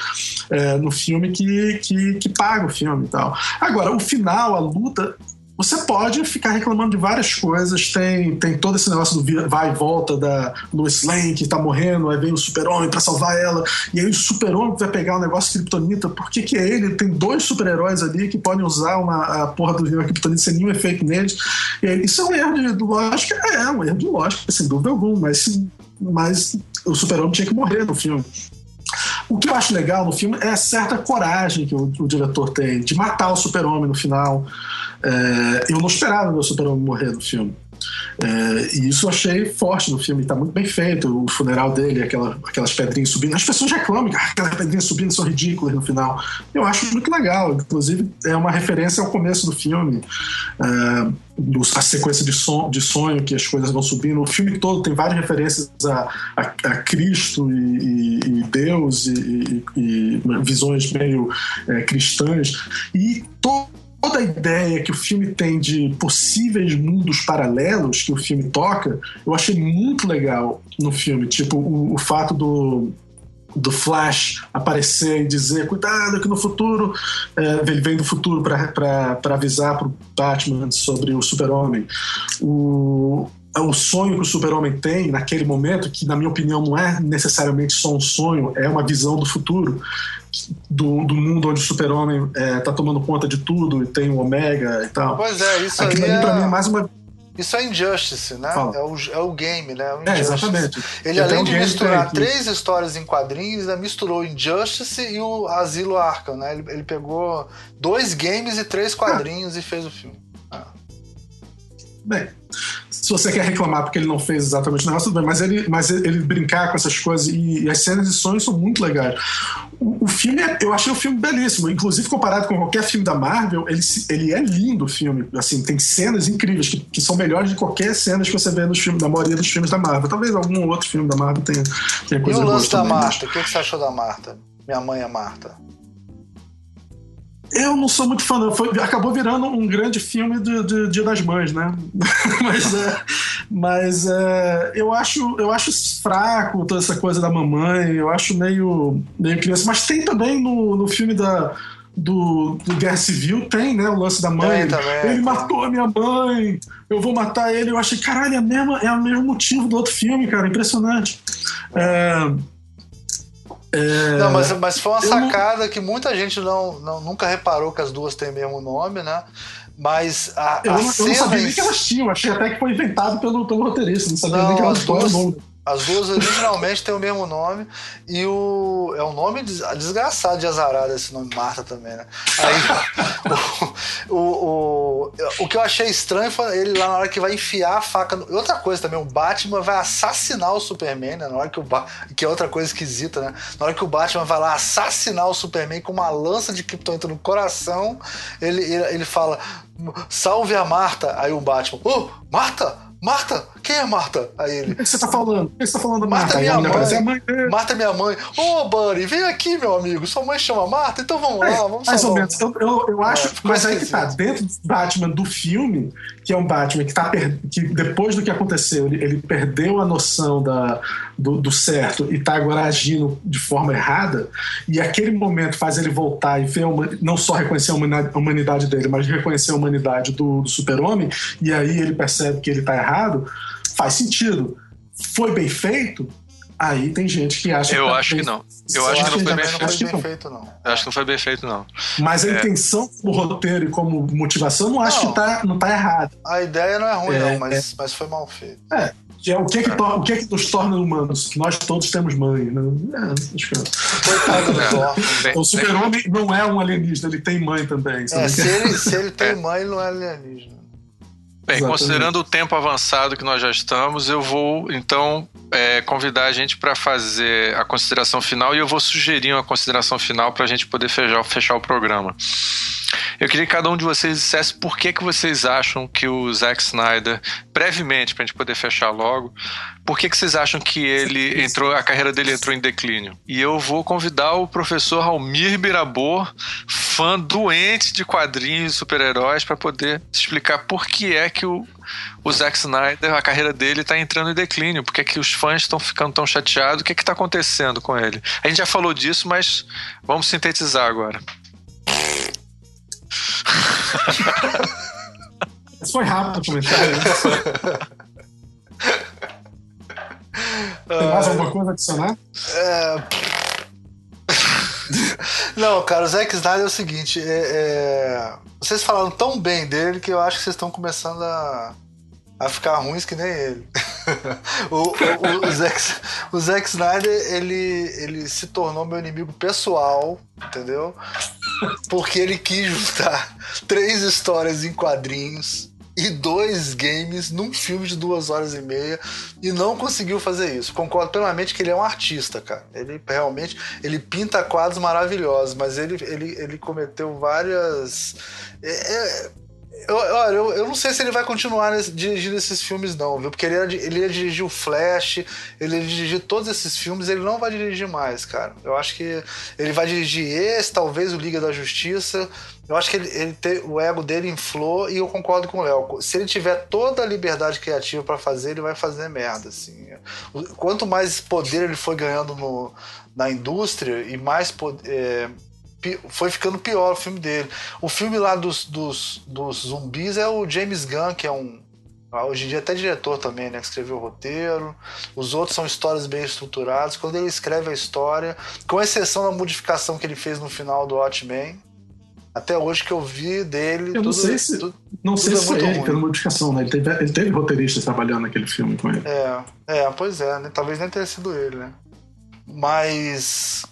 C: é, no filme que, que, que paga o filme e tal. Agora, o final, a luta, você pode ficar reclamando de várias coisas. Tem, tem todo esse negócio do vai e volta da Lois Lane que tá morrendo, aí vem o super-homem pra salvar ela, e aí o super-homem vai pegar o negócio de Kryptonita. Por que, que é ele? Tem dois super-heróis ali que podem usar uma, a porra do Kryptonita sem nenhum efeito neles. E aí, isso é um erro de lógica? É, é um erro de lógica, sem dúvida alguma, mas, mas o super-homem tinha que morrer no filme. O que eu acho legal no filme é a certa coragem que o, o diretor tem de matar o super-homem no final. É, eu não esperava o meu super-homem morrer no filme. É, e isso eu achei forte no filme, está muito bem feito. O funeral dele, aquela, aquelas pedrinhas subindo. As pessoas reclamam que aquelas pedrinhas subindo são ridículas no final. Eu acho muito legal. Inclusive, é uma referência ao começo do filme. É, a sequência de, son, de sonho que as coisas vão subindo. O filme todo tem várias referências a, a, a Cristo e, e, e Deus e, e, visões meio é, cristãs. E todo toda a ideia que o filme tem de possíveis mundos paralelos que o filme toca, eu achei muito legal no filme. Tipo, o, o fato do, do Flash aparecer e dizer cuidado que no futuro é, ele vem do futuro para avisar para o Batman sobre o Super-Homem o, o sonho que o Super-Homem tem naquele momento que na minha opinião não é necessariamente só um sonho é uma visão do futuro do, do mundo onde o super-homem é, tá tomando conta de tudo e tem o Omega e tal.
B: Pois é, isso
C: Aquilo
B: aí é...
C: pra mim é mais uma
B: isso é Injustice, né? É o, é o game, né? O
C: é, exatamente.
B: Ele, além de misturar três histórias em quadrinhos, ainda misturou Injustice e o Asilo Arkham, né? Ele, ele pegou dois games e três quadrinhos ah. e fez o filme. Ah.
C: bem, se você quer reclamar porque ele não fez exatamente o negócio, tudo bem, mas ele, mas ele brincar com essas coisas e, e as cenas de sonhos são muito legais. O, o filme, é, eu achei o filme belíssimo, inclusive comparado com qualquer filme da Marvel, ele, ele é lindo o filme, assim, tem cenas incríveis que, que são melhores de qualquer cenas que você vê nos filmes, da maioria dos filmes da Marvel. Talvez algum outro filme da Marvel tenha, tenha coisa. E
B: o lance da também, Marta, o que você achou da Marta? Minha mãe é Marta.
C: Eu não sou muito fã, não. Foi, acabou virando um grande filme de, de Dia das Mães, né? mas é, mas é, eu, acho, eu acho fraco toda essa coisa da mamãe, eu acho meio, meio criança. Mas tem também no, no filme da, do, do Guerra Civil, tem, né? O lance da mãe. Também, ele matou a minha mãe, eu vou matar ele. Eu achei, caralho, é, mesmo, é o mesmo motivo do outro filme, cara. Impressionante. É.
B: É... Não, mas, mas foi uma sacada não... que muita gente não, não, nunca reparou que as duas têm o mesmo nome, né? Mas a,
C: eu,
B: a
C: não, eu não sabia nem que elas tinham, achei até que foi inventado pelo, pelo roteirista, não sabia não, nem que elas
B: duas, as duas originalmente têm o mesmo nome e o é um nome desgraçado de azarado esse nome Marta também, né? Aí o, o, o, o que eu achei estranho foi ele lá na hora que vai enfiar a faca. No... Outra coisa também, o Batman vai assassinar o Superman, né? Na hora que o ba... que é outra coisa esquisita, né? Na hora que o Batman vai lá assassinar o Superman com uma lança de kryptonita no coração, ele, ele, ele fala: "Salve a Marta". Aí o Batman: "Oh, Marta, Marta, quem é Marta? Aí ele.
C: O que você tá falando? O que você tá falando da Marta?
B: Marta, minha mãe. mãe Marta, minha mãe. Ô, oh, Buddy, vem aqui, meu amigo. Sua mãe chama Marta, então vamos lá, vamos
C: Mais ou menos. Eu, eu, eu acho. É, mas aí que tá. Dentro do Batman do filme, que é um Batman que, tá per... que depois do que aconteceu, ele, ele perdeu a noção da, do, do, certo e tá agora agindo de forma errada, e aquele momento faz ele voltar e ver não só reconhecer a humanidade dele, mas reconhecer a humanidade do, do super-homem, e aí ele percebe que ele tá errado errado, faz sentido. Foi bem feito? Aí tem gente que acha
A: Eu
C: que
A: tá acho que não. Eu acho que não foi bem,
B: feito. feito. não.
A: Eu acho que não foi bem feito, não.
C: Mas a é. intenção do roteiro e como motivação, não acho não. que tá, não tá errado.
B: A ideia não é ruim, é, não, mas, é. mas foi mal feito.
C: É. É, o, que é que o que é que nos torna humanos? Nós todos temos mãe. Né? É, acho que... É. O super-homem não é um alienígena, ele tem mãe também.
B: É, se, ele, se ele tem mãe, ele não é alienígena.
A: Bem, Exatamente. considerando o tempo avançado que nós já estamos, eu vou então é, convidar a gente para fazer a consideração final e eu vou sugerir uma consideração final para a gente poder fechar, fechar o programa. Eu queria que cada um de vocês dissesse por que, que vocês acham que o Zack Snyder, brevemente, para a gente poder fechar logo, por que, que vocês acham que ele entrou, a carreira dele entrou em declínio? E eu vou convidar o professor Almir Birabor, fã doente de quadrinhos e super-heróis, para poder explicar por que é que o, o Zack Snyder, a carreira dele está entrando em declínio, por que, é que os fãs estão ficando tão chateados, o que é está acontecendo com ele? A gente já falou disso, mas vamos sintetizar agora.
C: Foi rápido o comentário. Tem mais alguma coisa a adicionar? É...
B: Não, cara, o Zack Snyder é o seguinte: é, é... vocês falaram tão bem dele que eu acho que vocês estão começando a, a ficar ruins que nem ele. o, o, o, Zack, o Zack Snyder ele, ele se tornou meu inimigo pessoal, entendeu? Porque ele quis juntar três histórias em quadrinhos e dois games num filme de duas horas e meia e não conseguiu fazer isso. Concordo plenamente que ele é um artista, cara. Ele realmente ele pinta quadros maravilhosos, mas ele, ele, ele cometeu várias. É, é eu, olha, eu, eu não sei se ele vai continuar nesse, dirigindo esses filmes, não, viu? Porque ele ia, ele ia dirigir o Flash, ele ia dirigir todos esses filmes, ele não vai dirigir mais, cara. Eu acho que ele vai dirigir esse, talvez o Liga da Justiça. Eu acho que ele, ele o ego dele inflou e eu concordo com o Léo. Se ele tiver toda a liberdade criativa para fazer, ele vai fazer merda, assim. Quanto mais poder ele foi ganhando no, na indústria e mais poder. É, foi ficando pior o filme dele. O filme lá dos, dos, dos zumbis é o James Gunn, que é um. Hoje em dia até diretor também, né? Que escreveu o roteiro. Os outros são histórias bem estruturadas. Quando ele escreve a história, com exceção da modificação que ele fez no final do Watchmen, até hoje que eu vi dele.
C: Eu não tudo, sei se, tudo, não sei se é foi ele pela modificação, né? Ele teve, ele teve roteiristas trabalhando naquele filme com ele.
B: É, é pois é, né? Talvez nem tenha sido ele, né? Mas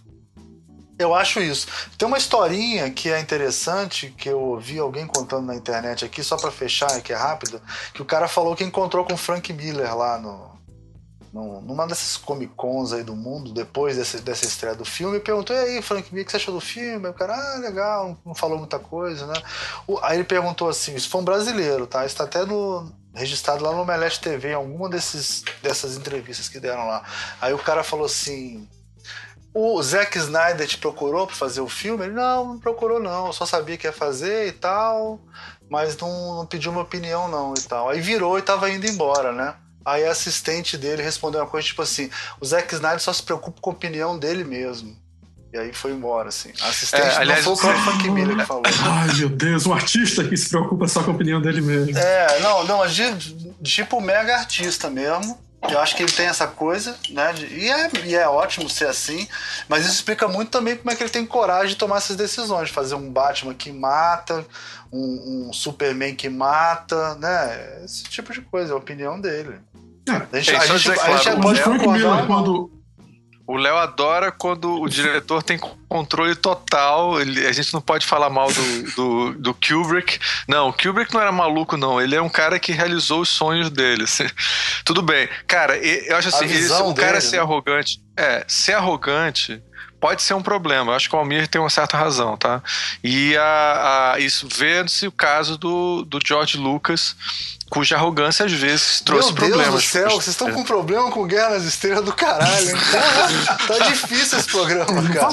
B: Eu acho isso. Tem uma historinha que é interessante, que eu ouvi alguém contando na internet aqui, só para fechar, que é rápido, que o cara falou que encontrou com o Frank Miller lá no, no, numa dessas Comic Cons aí do mundo, depois desse, dessa estreia do filme, e perguntou: e aí, Frank Miller, o que você achou do filme? Aí o cara, ah, legal, não falou muita coisa, né? O, aí ele perguntou assim: isso foi um brasileiro, tá? Está até no, registrado lá no Omelete TV, em alguma desses, dessas entrevistas que deram lá. Aí o cara falou assim o Zack Snyder te procurou para fazer o filme? Ele, não, não procurou não, eu só sabia que ia fazer e tal, mas não, não pediu uma opinião não e tal. Aí virou e tava indo embora, né? Aí a assistente dele respondeu uma coisa tipo assim: o Zack Snyder só se preocupa com a opinião dele mesmo. E aí foi embora, assim. A assistente é, aliás, não foi o Frank Miller que falou.
C: Ai, meu Deus, um artista que se preocupa só com a opinião dele mesmo.
B: É, não, não, tipo mega artista mesmo. Eu acho que ele tem essa coisa, né? De, e, é, e é ótimo ser assim, mas isso explica muito também como é que ele tem coragem de tomar essas decisões, de fazer um Batman que mata, um, um Superman que mata, né? Esse tipo de coisa, é a opinião dele.
A: É, a gente, é, a gente, a gente, pode concordar. Quando, o Léo adora quando o diretor tem controle total. Ele, a gente não pode falar mal do, do, do, Kubrick. Não, o Kubrick não era maluco, não. Ele é um cara que realizou os sonhos dele. Assim. Tudo bem. Cara, eu acho assim, isso, o cara dele, ser né? arrogante. É, ser arrogante pode ser um problema. Eu acho que o Almir tem uma certa razão, tá? E a, a isso vê-se o caso do, do George Lucas cuja arrogância às vezes trouxe Meu problemas. Meu Deus
B: do céu, vocês estão com problema com Guerra nas Estrelas do caralho. Hein? tá difícil esse programa, cara.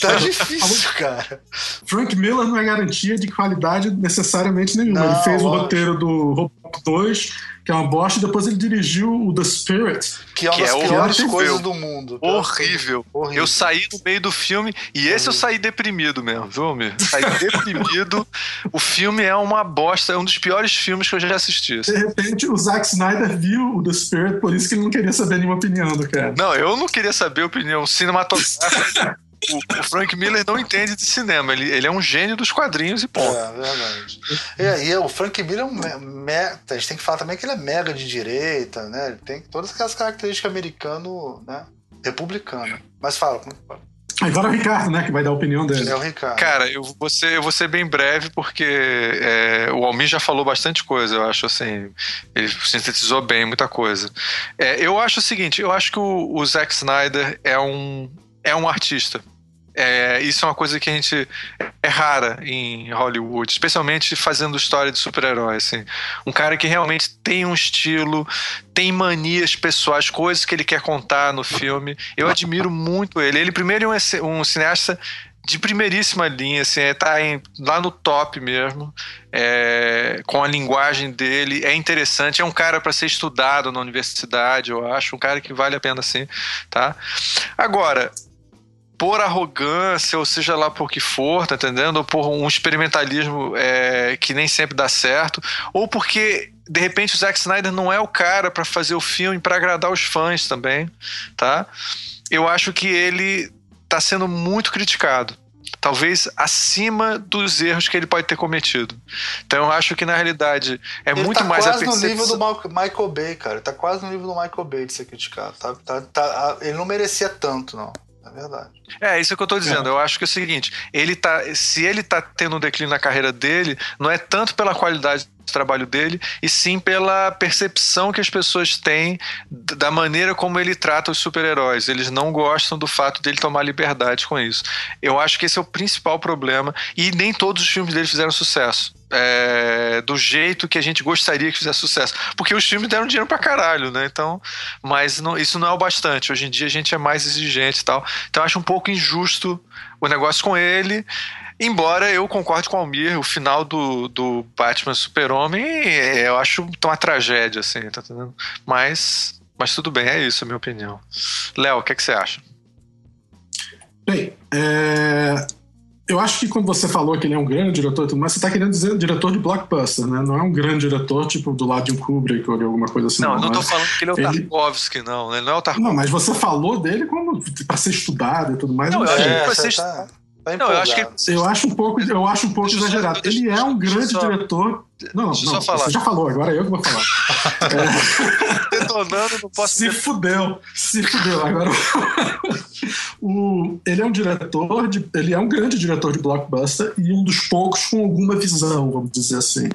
B: Tá difícil, cara.
C: Frank Miller não é garantia de qualidade necessariamente nenhuma. Não, Ele fez o roteiro do Robocop 2 que é uma bosta, e depois ele dirigiu o The Spirit.
B: Que é uma das é piores coisas do mundo.
A: Horrível. horrível. Eu saí no meio do filme, e esse eu saí deprimido mesmo, viu, Almir? Saí deprimido. o filme é uma bosta, é um dos piores filmes que eu já assisti.
C: De repente, o Zack Snyder viu o The Spirit, por isso que ele não queria saber nenhuma opinião do cara.
A: Não, eu não queria saber a opinião cinematográfica o, o, Frank Miller não entende de cinema, ele, ele é um gênio dos quadrinhos e ponto. É,
B: verdade. E, e o Frank Miller é um. Me, a gente tem que falar também que ele é mega de direita, né? Ele tem todas aquelas características americano, né? Republicano. Mas fala, fala.
C: Agora é o Ricardo, né, que vai dar a opinião dele.
B: É o Ricardo.
A: Cara, eu vou ser, eu vou ser bem breve, porque é, o Almir já falou bastante coisa, eu acho assim. Ele sintetizou bem muita coisa. É, eu acho o seguinte: eu acho que o, o Zack Snyder é um, é um artista. É, isso é uma coisa que a gente é rara em Hollywood, especialmente fazendo história de super-herói. Assim. Um cara que realmente tem um estilo, tem manias pessoais, coisas que ele quer contar no filme. Eu admiro muito ele. Ele primeiro é um, um cineasta de primeiríssima linha, assim, é, tá em, lá no top mesmo, é, com a linguagem dele, é interessante, é um cara para ser estudado na universidade, eu acho, um cara que vale a pena, sim, tá? Agora, por arrogância, ou seja lá por que for, tá entendendo? Ou por um experimentalismo é, que nem sempre dá certo, ou porque de repente o Zack Snyder não é o cara para fazer o filme para agradar os fãs também, tá? Eu acho que ele tá sendo muito criticado. Talvez acima dos erros que ele pode ter cometido. Então eu acho que na realidade é
B: ele
A: muito
B: tá
A: mais
B: quase a percepção... no nível do Michael Bay, cara. Tá quase no nível do Michael Bay de ser criticado. Tá, tá, tá, ele não merecia tanto, não verdade.
A: É, isso que eu tô dizendo. É. Eu acho que é o seguinte, ele tá, se ele tá tendo um declínio na carreira dele, não é tanto pela qualidade do trabalho dele, e sim pela percepção que as pessoas têm da maneira como ele trata os super-heróis. Eles não gostam do fato dele tomar liberdade com isso. Eu acho que esse é o principal problema, e nem todos os filmes dele fizeram sucesso é, do jeito que a gente gostaria que fizesse sucesso. Porque os filmes deram dinheiro pra caralho, né? Então, mas não, isso não é o bastante. Hoje em dia a gente é mais exigente e tal. Então eu acho um pouco injusto o negócio com ele. Embora eu concorde com o Almir, o final do, do Batman Super-Homem, é, eu acho uma tragédia, assim, tá entendendo? Mas, mas tudo bem, é isso a minha opinião. Léo, o que, é que você acha?
C: Bem, é, eu acho que quando você falou que ele é um grande diretor, mas você está querendo dizer diretor de blockbuster, né? Não é um grande diretor, tipo, do lado de um Kubrick ou de alguma coisa assim.
A: Não, não, não tô falando que ele é o ele... Tarkovsky, não. Ele não é o Tarkovsky.
C: Não, mas você falou dele como para ser estudado e tudo mais.
A: Não,
C: eu
A: acho que é, ser tá... Tá não, eu acho que
C: eu acho um pouco, eu acho um pouco deixa exagerado. Só, ele é um grande só, diretor. Não, não, não você já falou, agora é eu que vou falar.
A: é... Detonando, não posso.
C: Se fudeu, se fudeu. Agora o ele é um diretor, de, ele é um grande diretor de blockbuster e um dos poucos com alguma visão, vamos dizer assim.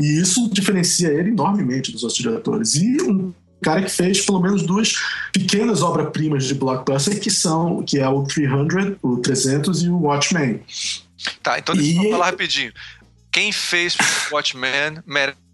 C: E isso diferencia ele enormemente dos outros diretores. E um cara que fez pelo menos duas pequenas obras-primas de blockbuster que são que é o 300, o 300 e o Watchmen.
A: Tá, então deixa eu falar rapidinho. Quem fez Watchmen merece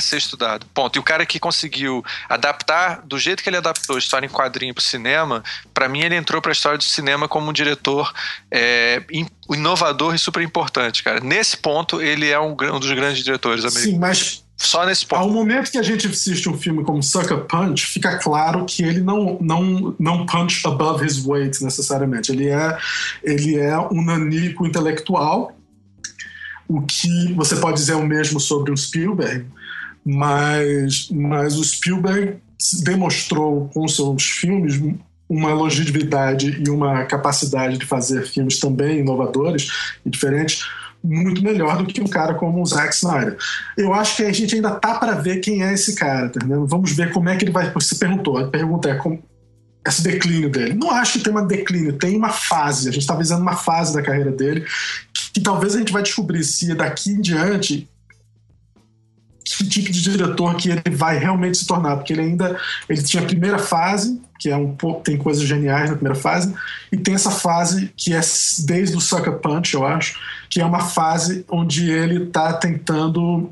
A: ser estudado. Ponto. E o cara que conseguiu adaptar do jeito que ele adaptou a história em quadrinho para o cinema, para mim ele entrou para a história do cinema como um diretor é, inovador e super importante, cara. Nesse ponto ele é um, um dos grandes diretores americanos.
C: Sim, mas
A: só nesse ponto.
C: Ao momento que a gente assiste um filme como Sucker Punch, fica claro que ele não, não, não punch above his weight necessariamente. Ele é, ele é um nanico intelectual, o que você pode dizer o mesmo sobre o Spielberg, mas, mas o Spielberg demonstrou com seus filmes uma longevidade e uma capacidade de fazer filmes também inovadores e diferentes muito melhor do que um cara como o Zack Snyder. Eu acho que a gente ainda tá para ver quem é esse cara, tá? Vamos ver como é que ele vai. Você perguntou, a pergunta é como esse declínio dele. Não acho que tem uma declínio, tem uma fase. A gente está visando uma fase da carreira dele que, talvez a gente vai descobrir se daqui em diante tipo de diretor que ele vai realmente se tornar, porque ele ainda ele tinha a primeira fase, que é um pouco tem coisas geniais na primeira fase, e tem essa fase que é desde o Sucker Punch, eu acho, que é uma fase onde ele está tentando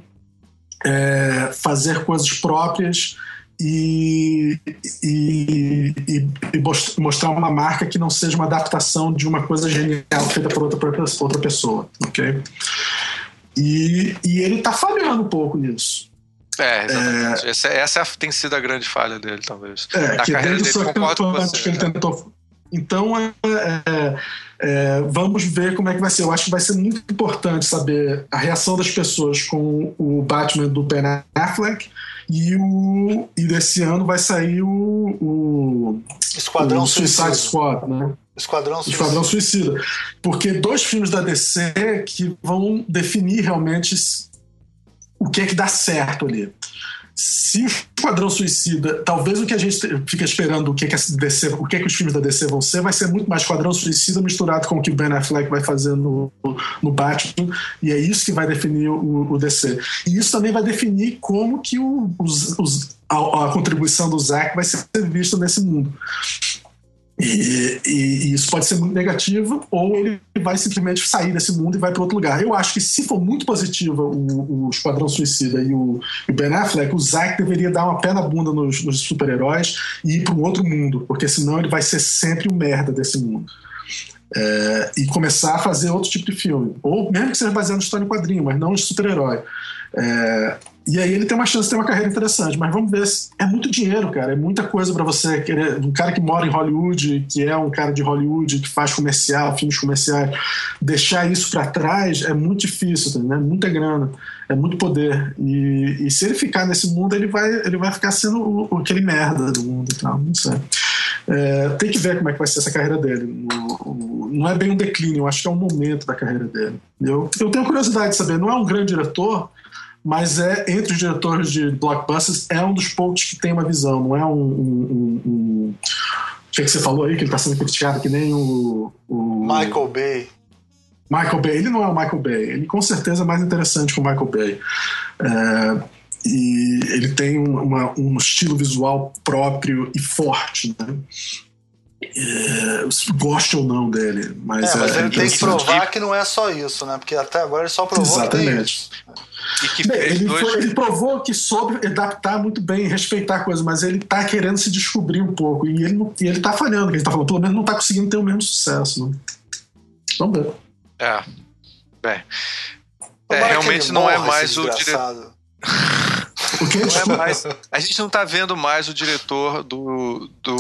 C: é, fazer coisas próprias e, e, e, e, mostrar uma marca que não seja uma adaptação de uma coisa genial feita por outra, por outra pessoa, ok? E, e ele está falhando um pouco nisso.
A: É, exatamente. É, essa, essa, tem sido a grande falha dele, talvez.
C: É, Na que carreira dele, concordo com você. Que ele tentou... Então, é, é, é, vamos ver como é que vai ser. Eu acho que vai ser muito importante saber a reação das pessoas com o Batman do Ben Affleck e, o, e desse ano vai sair o, o,
B: Esquadrão o
C: Suicide Squad, né?
B: Esquadrão Suicida.
C: Esquadrão Suicida. Porque dois filmes da DC que vão definir realmente o que é que dá certo ali. Se o Esquadrão Suicida, talvez o que a gente fica esperando, o que, é que, DC, o que, é que os filmes da DC vão ser, vai ser muito mais Esquadrão Suicida misturado com o que o Ben Affleck vai fazer no, no Batman, e é isso que vai definir o, o DC. E isso também vai definir como que o, os, os, a, a contribuição do Zack vai ser vista nesse mundo. E, e, e, isso pode ser muito negativo, ou ele vai simplesmente sair desse mundo e vai para outro lugar. Eu acho que se for muito positiva o, o Esquadrão Suicida e o, o Ben Affleck, o Zack deveria dar uma pé na bunda nos, nos super-heróis e ir para um outro mundo, porque senão ele vai ser sempre o merda desse mundo. É, e começar a fazer outro tipo de filme. Ou mesmo que seja baseado em história em quadrinho, mas não em super-herói. É, e aí ele tem uma chance de ter uma carreira interessante, mas vamos ver. É muito dinheiro, cara. É muita coisa para você querer. Um cara que mora em Hollywood, que é um cara de Hollywood, que faz comercial, filmes comerciais, deixar isso para trás é muito difícil, né? Muita grana, é muito poder. E, e, se ele ficar nesse mundo, ele vai, ele vai ficar sendo o, o aquele merda do mundo e tal. Não sei. É, tem que ver como é que vai ser essa carreira dele. não é bem um declínio, eu acho que é um momento da carreira dele. Eu, eu tenho curiosidade de saber, não é um grande diretor, mas é entre os diretores de blockbusters é um dos poucos que tem uma visão, não é um, um, um, um... o que, é que você falou aí que ele está sendo criticado que nem o, o,
B: Michael Bay.
C: Michael Bay, ele não é o Michael Bay, ele com certeza é mais interessante que o Michael Bay. É, e ele tem uma, um estilo visual próprio e forte, né? É, goste ou não dele, mas,
B: é, mas é ele tem que provar que não é só isso, né? Porque até agora ele só provou
C: Exatamente. que tem isso. Bem, ele, foi, ele, provou que soube adaptar muito bem, respeitar a coisa, mas ele tá querendo se descobrir um pouco. E ele, e ele tá falhando, ele tá falando, pelo menos não tá conseguindo ter o mesmo sucesso. Né? Vamos ver.
A: É. Bem. É, realmente não é mais o diretor.
C: O que
A: não é mais, a gente não tá vendo mais o diretor do, do.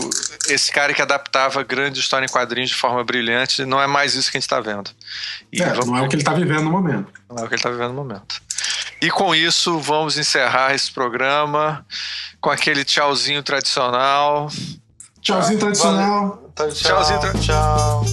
A: Esse cara que adaptava grande história em quadrinhos de forma brilhante. Não é mais isso que a gente tá vendo.
C: E é, não é o que ele tá vivendo no momento.
A: Não é o que ele tá vivendo no momento. E com isso, vamos encerrar esse programa com aquele tchauzinho tradicional.
C: Tchauzinho tradicional.
B: Tchau, tchauzinho tra... tchau.